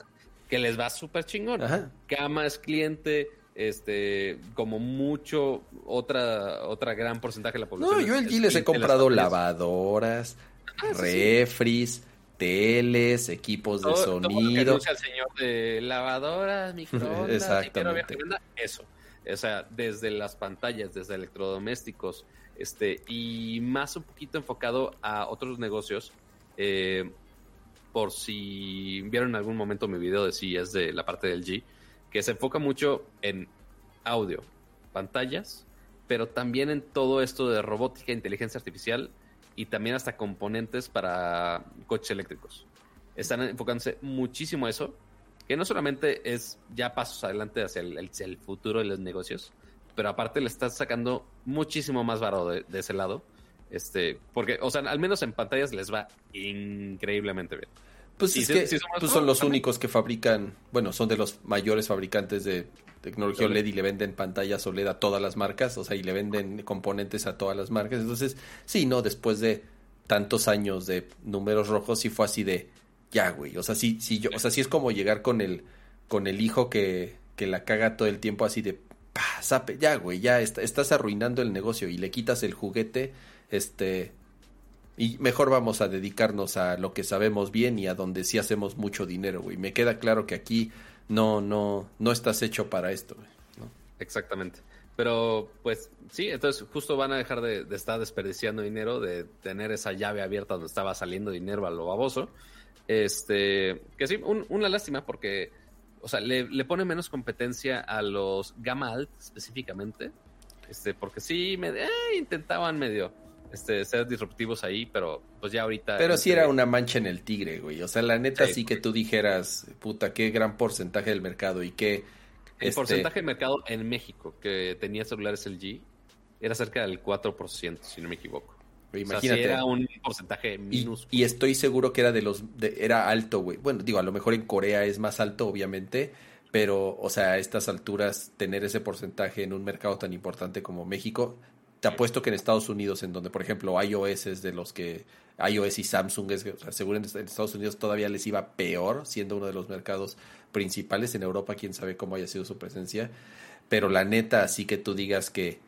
que les va súper chingón. Ajá. Cama es cliente, este, como mucho, otra, otra gran porcentaje de la población. No, yo es LG les he comprado lavadoras, Ah, sí. refris, teles, equipos de Todo- todo lo que sonido. el señor de lavadoras, microondas, Exactamente. eso. O sea, desde las pantallas, desde electrodomésticos, este, y más un poquito enfocado a otros negocios. eh, por si vieron en algún momento mi video de si es de la parte del G, que se enfoca mucho en audio, pantallas, pero también en todo esto de robótica, inteligencia artificial y también hasta componentes para coches eléctricos. Están enfocándose muchísimo a eso, que no solamente es ya pasos adelante hacia el, futuro de los negocios, pero aparte le están sacando muchísimo más barato de ese lado. Este, porque, o sea, al menos en pantallas les va increíblemente bien. Pues es si- que si somos- pues son no, los también. únicos que fabrican, bueno, son de los mayores fabricantes de tecnología OLED. Y le venden pantallas OLED a todas las marcas, o sea, y le venden componentes a todas las marcas. Entonces, sí, no, después de tantos años de números rojos, sí fue así de, ya, güey, o sea, sí, sí, yo, o sea, sí es como llegar con el, con el hijo que, que la caga todo el tiempo así de, pa, zape, ya, güey, ya est- estás arruinando el negocio y le quitas el juguete, este, y mejor vamos a dedicarnos a lo que sabemos bien y a donde sí hacemos mucho dinero, güey. Me queda claro que aquí no, no, no estás hecho para esto. Exactamente. Pero, pues, sí, entonces justo van a dejar de, estar desperdiciando dinero, de tener esa llave abierta donde estaba saliendo dinero a lo baboso. Este, que sí, un- una lástima porque, o sea, le, le pone menos competencia a los Gamma Alt específicamente. Este, porque sí, me, eh, intentaban medio. Este, ser disruptivos ahí, pero pues ya ahorita. Pero sí entre- era una mancha en el tigre, güey. O sea, la neta sí, Sí, que tú dijeras, puta, qué gran porcentaje del mercado y qué... El este, porcentaje de mercado en México que tenía celulares LG era cerca del 4%, si no me equivoco. O sea, Imagínate. sí era un porcentaje Y, minúsculo. y estoy seguro que era de los de- era alto, güey. Bueno, digo, a lo mejor en Corea es más alto, obviamente, pero, o sea, a estas alturas, tener ese porcentaje en un mercado tan importante como México, te apuesto que en Estados Unidos, en donde, por ejemplo, iOS es de los que iOS y Samsung es, o sea, seguro en Estados Unidos todavía les iba peor, siendo uno de los mercados principales. En Europa, quién sabe cómo haya sido su presencia. Pero la neta, así que tú digas que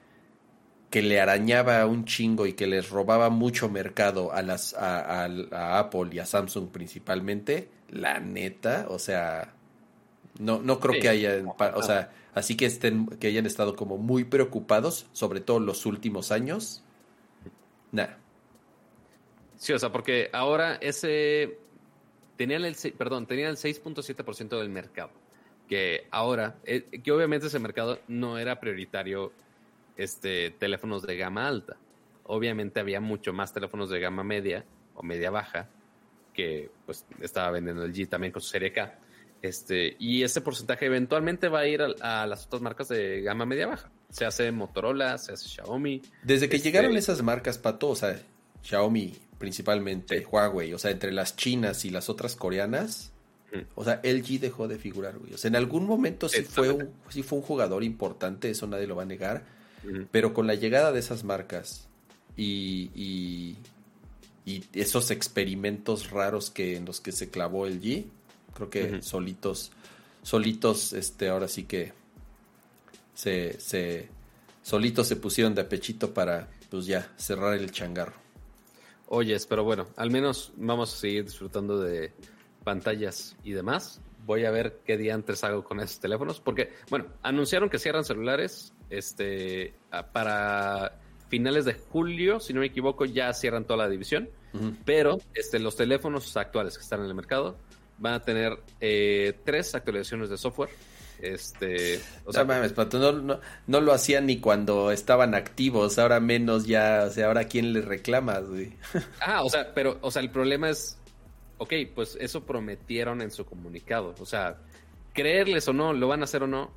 que le arañaba un chingo y que les robaba mucho mercado a las a, a- a Apple y a Samsung principalmente, la neta, o sea, no no creo Sí. que hayan, pa- o sea, así que estén que hayan estado como muy preocupados, sobre todo los últimos años. Nah. Sí, o sea, porque ahora ese tenían el perdón, tenían el 6.7% del mercado, que ahora eh, que obviamente ese mercado no era prioritario este teléfonos de gama alta. Obviamente había mucho más teléfonos de gama media o media baja que pues estaba vendiendo el G también con su serie K. Este, y ese porcentaje eventualmente va a ir a, a las otras marcas de gama media baja. Se hace Motorola, se hace Xiaomi. Desde que Este- llegaron esas marcas, Pato, o sea, Xiaomi principalmente, Huawei, o sea, entre las chinas y las otras coreanas, Mm. o sea, LG dejó de figurar, güey. O sea, en algún momento sí fue, un, sí fue un jugador importante, eso nadie lo va a negar, pero con la llegada de esas marcas y, y, y esos experimentos raros que en los que se clavó LG, creo que solitos, solitos, este, ahora sí que se, se, solitos se pusieron de apechito para, pues ya, cerrar el changarro. Oyes, pero bueno, al menos vamos a seguir disfrutando de pantallas y demás. Voy a ver qué día antes hago con esos teléfonos, porque, bueno, anunciaron que cierran celulares este, para finales de julio, si no me equivoco, ya cierran toda la división, pero este, los teléfonos actuales que están en el mercado van a tener eh, tres actualizaciones de software. Este, o sea, no mames, Pato, no, no, no lo hacían ni cuando estaban activos, ahora menos ya, o sea, ahora quién le reclamas, güey. Ah, o sea, pero, o sea, el problema es, ok, pues eso prometieron en su comunicado. O sea, creerles o no, lo van a hacer o no,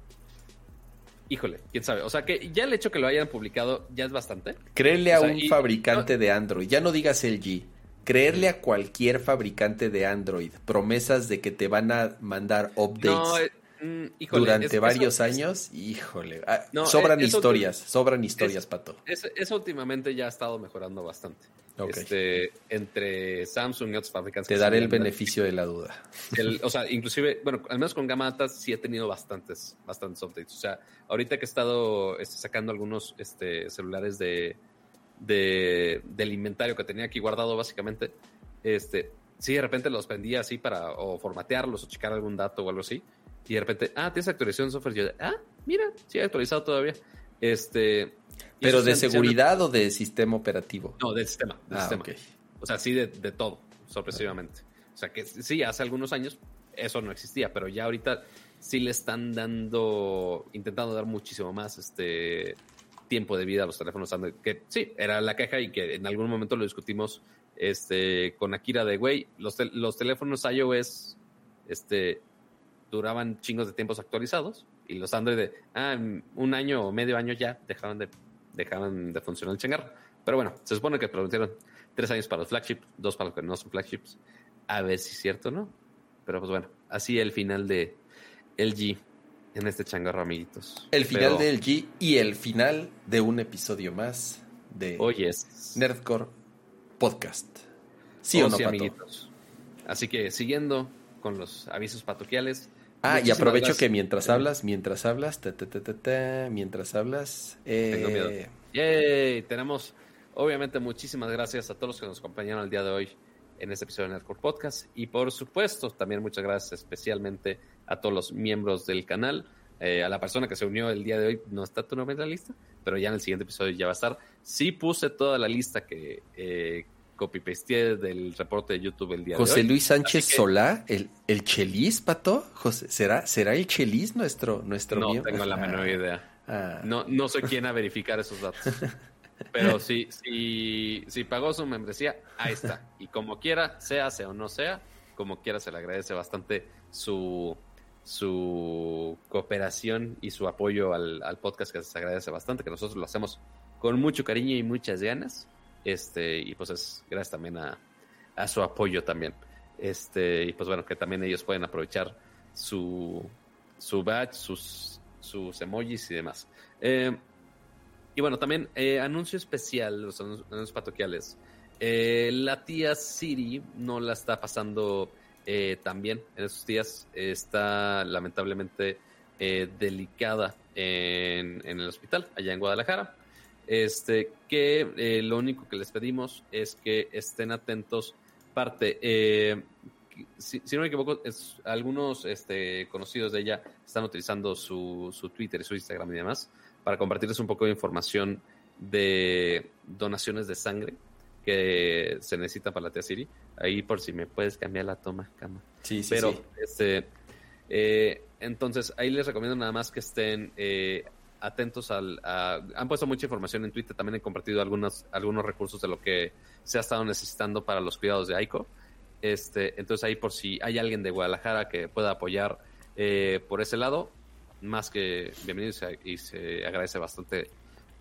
híjole, quién sabe. O sea, que ya el hecho que lo hayan publicado ya es bastante. Creerle a O sea, un y- fabricante de Android, ya no digas LG, creerle a cualquier fabricante de Android promesas de que te van a mandar updates No, eh, mm, híjole, durante es- varios años, híjole, ah, No, sobran eso- historias, sobran historias, Pato. es- eso últimamente ya ha estado mejorando bastante. Este, entre Samsung y otros fabricantes. Te daré el beneficio de la duda. El- o sea, inclusive, bueno, al menos con gama alta sí he tenido bastantes, bastantes updates. O sea, ahorita que he estado este, sacando algunos este, celulares de, de- del inventario que tenía aquí guardado, básicamente, este, sí, de repente los prendía así para o formatearlos o checar algún dato o algo así. Y de repente, ah, tienes actualización de software. Y yo, ah, mira, sí, he actualizado todavía. Este, Pero de seguridad o de sistema operativo. No, del sistema. Del ah, sistema. O sea, sí de, de todo, sorpresivamente. O sea, que sí, hace algunos años eso no existía, pero ya ahorita sí le están dando, intentando dar muchísimo más este tiempo de vida los teléfonos Android. Que sí, era la queja y que en algún momento lo discutimos este, con Akira de, güey, los, los teléfonos iOS este, duraban chingos de tiempos actualizados y los Android de, ah, un año o medio año ya dejaban de, dejaban de funcionar el changarro. Pero bueno, se supone que prometieron tres años para los flagships, dos para los que no son flagships. A ver si es cierto, ¿no? Pero pues bueno, así el final de LG en este changarro, amiguitos. El final Pero, de LG y el final de un episodio más de Oye, es... Nerdcore Podcast. ¿Sí Oh, o no, sí, Pato? amiguitos. Así que siguiendo con los avisos patoquiales. Ah, y aprovecho gracias. que mientras hablas, mientras hablas, ta, ta, ta, ta, ta, mientras hablas, eh, Tengo miedo. Yay, tenemos obviamente muchísimas gracias a todos los que nos acompañaron el día de hoy en este episodio de Nerdcore Podcast y por supuesto también muchas gracias especialmente a todos los miembros del canal, eh, a la persona que se unió el día de hoy, no está tu nombre en la lista, pero ya en el siguiente episodio ya va a estar. Sí puse toda la lista que eh, copy-pasteé del reporte de YouTube el día de José hoy. Luis Sánchez que- Solá, el, el Chelis, Pato, José, ¿será, será el Chelis nuestro, nuestro No miembro? tengo la Ah, menor idea. ah. No, no soy quien a verificar esos datos. Pero si, si, si pagó su membresía, ahí está. Y como quiera, sea, sea o no sea, como quiera se le agradece bastante su, su cooperación y su apoyo al, podcast, que se agradece bastante, que nosotros lo hacemos con mucho cariño y muchas ganas. Este, y pues es gracias también a, a su apoyo también. Este, y pues bueno, que también ellos pueden aprovechar su, su badge, sus, sus emojis y demás. Eh, y bueno, también eh, anuncio especial, los anun- anuncios patoquiales. Eh, la tía Siri no la está pasando eh, tan bien en esos días. Está lamentablemente eh, delicada en, en el hospital, allá en Guadalajara. Este, que eh, lo único que les pedimos es que estén atentos. Parte, si, si no me equivoco, algunos este, conocidos de ella están utilizando su, su Twitter y su Instagram y demás para compartirles un poco de información de donaciones de sangre que se necesita para la tía Siri. Ahí por si me puedes cambiar la toma, cama. Sí, sí, Pero, sí. este, eh, entonces, ahí les recomiendo nada más que estén eh, atentos al... a- han puesto mucha información en Twitter, también he compartido algunos, algunos recursos de lo que se ha estado necesitando para los cuidados de Aiko. Este, entonces ahí por si hay alguien de Guadalajara que pueda apoyar eh, por ese lado, más que bienvenido y se, y se agradece bastante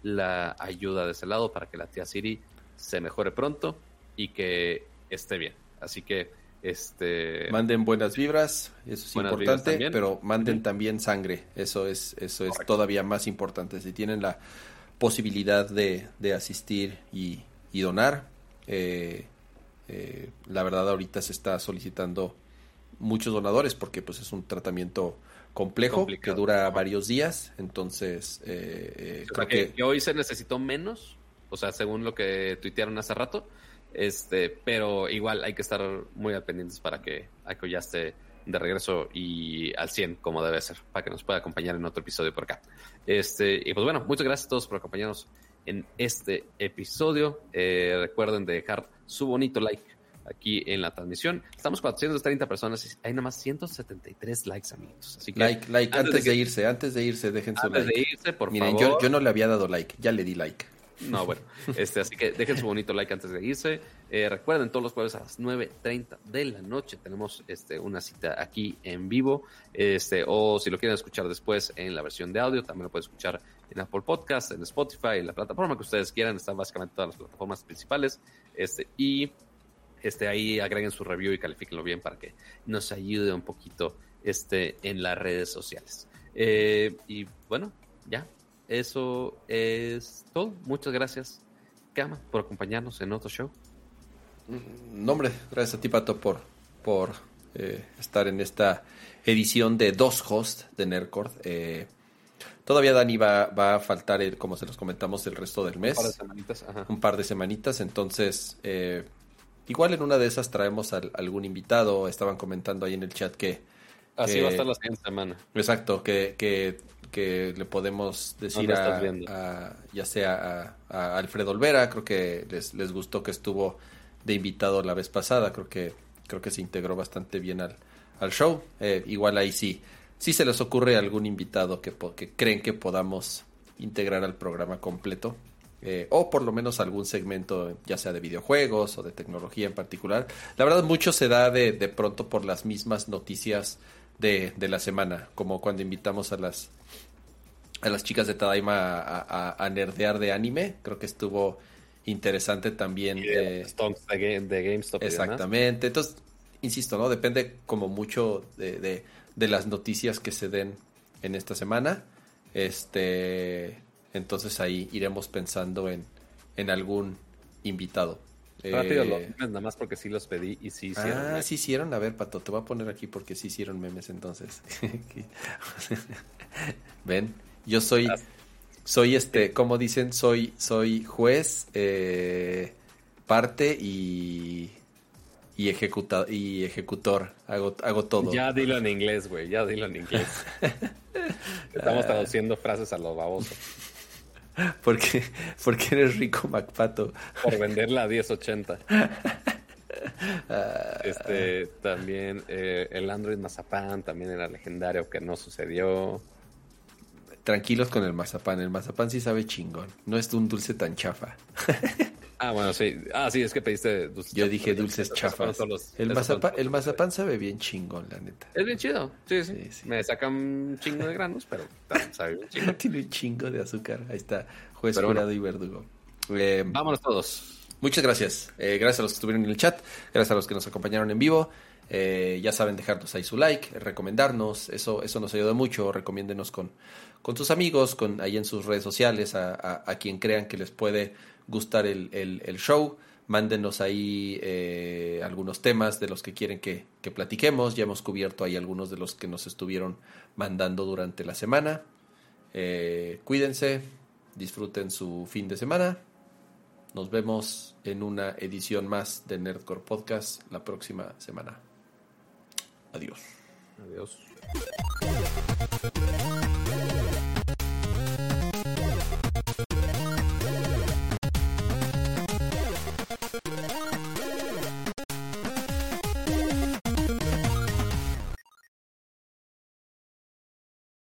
la ayuda de ese lado para que la tía Siri se mejore pronto y que esté bien. Así que este Manden buenas vibras, eso es Buenas importante, pero manden también sangre, eso es, eso es Correcto. todavía más importante. Si tienen la posibilidad de, de asistir y, y donar, eh, eh, la verdad ahorita se está solicitando muchos donadores porque pues es un tratamiento complejo Complicado. que dura varios días, entonces eh, eh, O sea, creo que hoy se necesitó menos, o sea, según lo que tuitearon hace rato, este, pero igual hay que estar muy al pendientes para que Aiko ya esté de regreso y al 100 como debe ser, para que nos pueda acompañar en otro episodio por acá. Este, y pues bueno, muchas gracias a todos por acompañarnos en este episodio. Eh, recuerden de dejar su bonito like aquí en la transmisión. Estamos 430 personas y hay nada más 173 likes, amigos. Así que like, like, antes antes, de que- irse, antes de irse, dejen su antes like. de irse, por Miren, favor. yo, yo no le había dado like, ya le di like. No, bueno, este, así que dejen su bonito like antes de irse. Eh, recuerden, todos los jueves a las 9.30 de la noche tenemos este, una cita aquí en vivo. Este, o si lo quieren escuchar después en la versión de audio, también lo pueden escuchar en Apple Podcast, en Spotify, en la plataforma que ustedes quieran. Están básicamente todas las plataformas principales. Este, y este, ahí agreguen su review y califíquenlo bien para que nos ayude un poquito este, en las redes sociales. Eh, y bueno, ya, eso es todo. Muchas gracias, Kama, por acompañarnos en otro show. No, hombre, gracias a ti, Pato, por, por eh, estar en esta edición de dos hosts de Nerdcore. Eh, todavía Dani va, va a faltar, el, como se los comentamos, el resto del mes. Un par de semanitas, ajá. un par de semanitas, entonces eh, igual en una de esas traemos al- algún invitado, estaban comentando ahí en el chat que... Así que- va a estar la siguiente semana. Exacto, que, que, que le podemos decir a, ya sea a, a Alfredo Olvera, creo que les, les gustó que estuvo de invitado la vez pasada, creo que creo que se integró bastante bien al, al show. Eh, igual ahí sí, si se les ocurre algún invitado que, que creen que podamos integrar al programa completo, eh, o por lo menos algún segmento, ya sea de videojuegos o de tecnología en particular. La verdad, mucho se da de, de pronto por las mismas noticias de, de la semana, como cuando invitamos a las a las chicas de Tadaima a, a- a nerdear de anime. Creo que estuvo interesante también. Y de eh, de, Ga- de GameStop. Exactamente. Entonces, insisto, ¿no? Depende como mucho de, de- de las noticias que se den en esta semana. Este, entonces ahí iremos pensando en, en algún invitado. Rápido, Eh, los memes, nada más porque sí los pedí y sí hicieron. ah, ¿eh? sí hicieron. A ver, Pato, te voy a poner aquí porque sí hicieron memes entonces. Ven, yo soy, Ah. soy este, como dicen, soy, soy juez, eh, parte y y ejecuta y ejecutor. Hago, hago todo. Ya dilo en inglés, güey. Ya dilo en inglés. Estamos traduciendo frases a lo baboso. Porque, porque eres rico, MacPato. Por venderla a 1080. Ah, Este, también eh, el Android Mazapán también era legendario que no sucedió. tranquilos con el mazapán. El mazapán sí sabe chingón. No es un dulce tan chafa. Ah, bueno, sí. Ah, sí, es que pediste dulces Yo dije dulces chafas. El esos mazapán, el mazapán sabe bien chingón, la neta. Es bien chido. Sí, sí. Sí, sí. Me sacan un chingo de granos, pero sabe bien chido. Tiene un chingo de azúcar. Ahí está, juez, Pero bueno. y verdugo. Eh, Vámonos todos. Muchas gracias. Eh, gracias a los que estuvieron en el chat, gracias a los que nos acompañaron en vivo. Eh, ya saben dejarnos ahí su like, eh, recomendarnos, eso, eso nos ayuda mucho. Recomiéndenos con, con sus amigos, con ahí en sus redes sociales, a, a- a quien crean que les puede gustar el, el- el show. Mándenos ahí eh, algunos temas de los que quieren que, que platiquemos. Ya hemos cubierto ahí algunos de los que nos estuvieron mandando durante la semana. Eh, cuídense, disfruten su fin de semana. Nos vemos en una edición más de Nerdcore Podcast la próxima semana. Adiós. Adiós.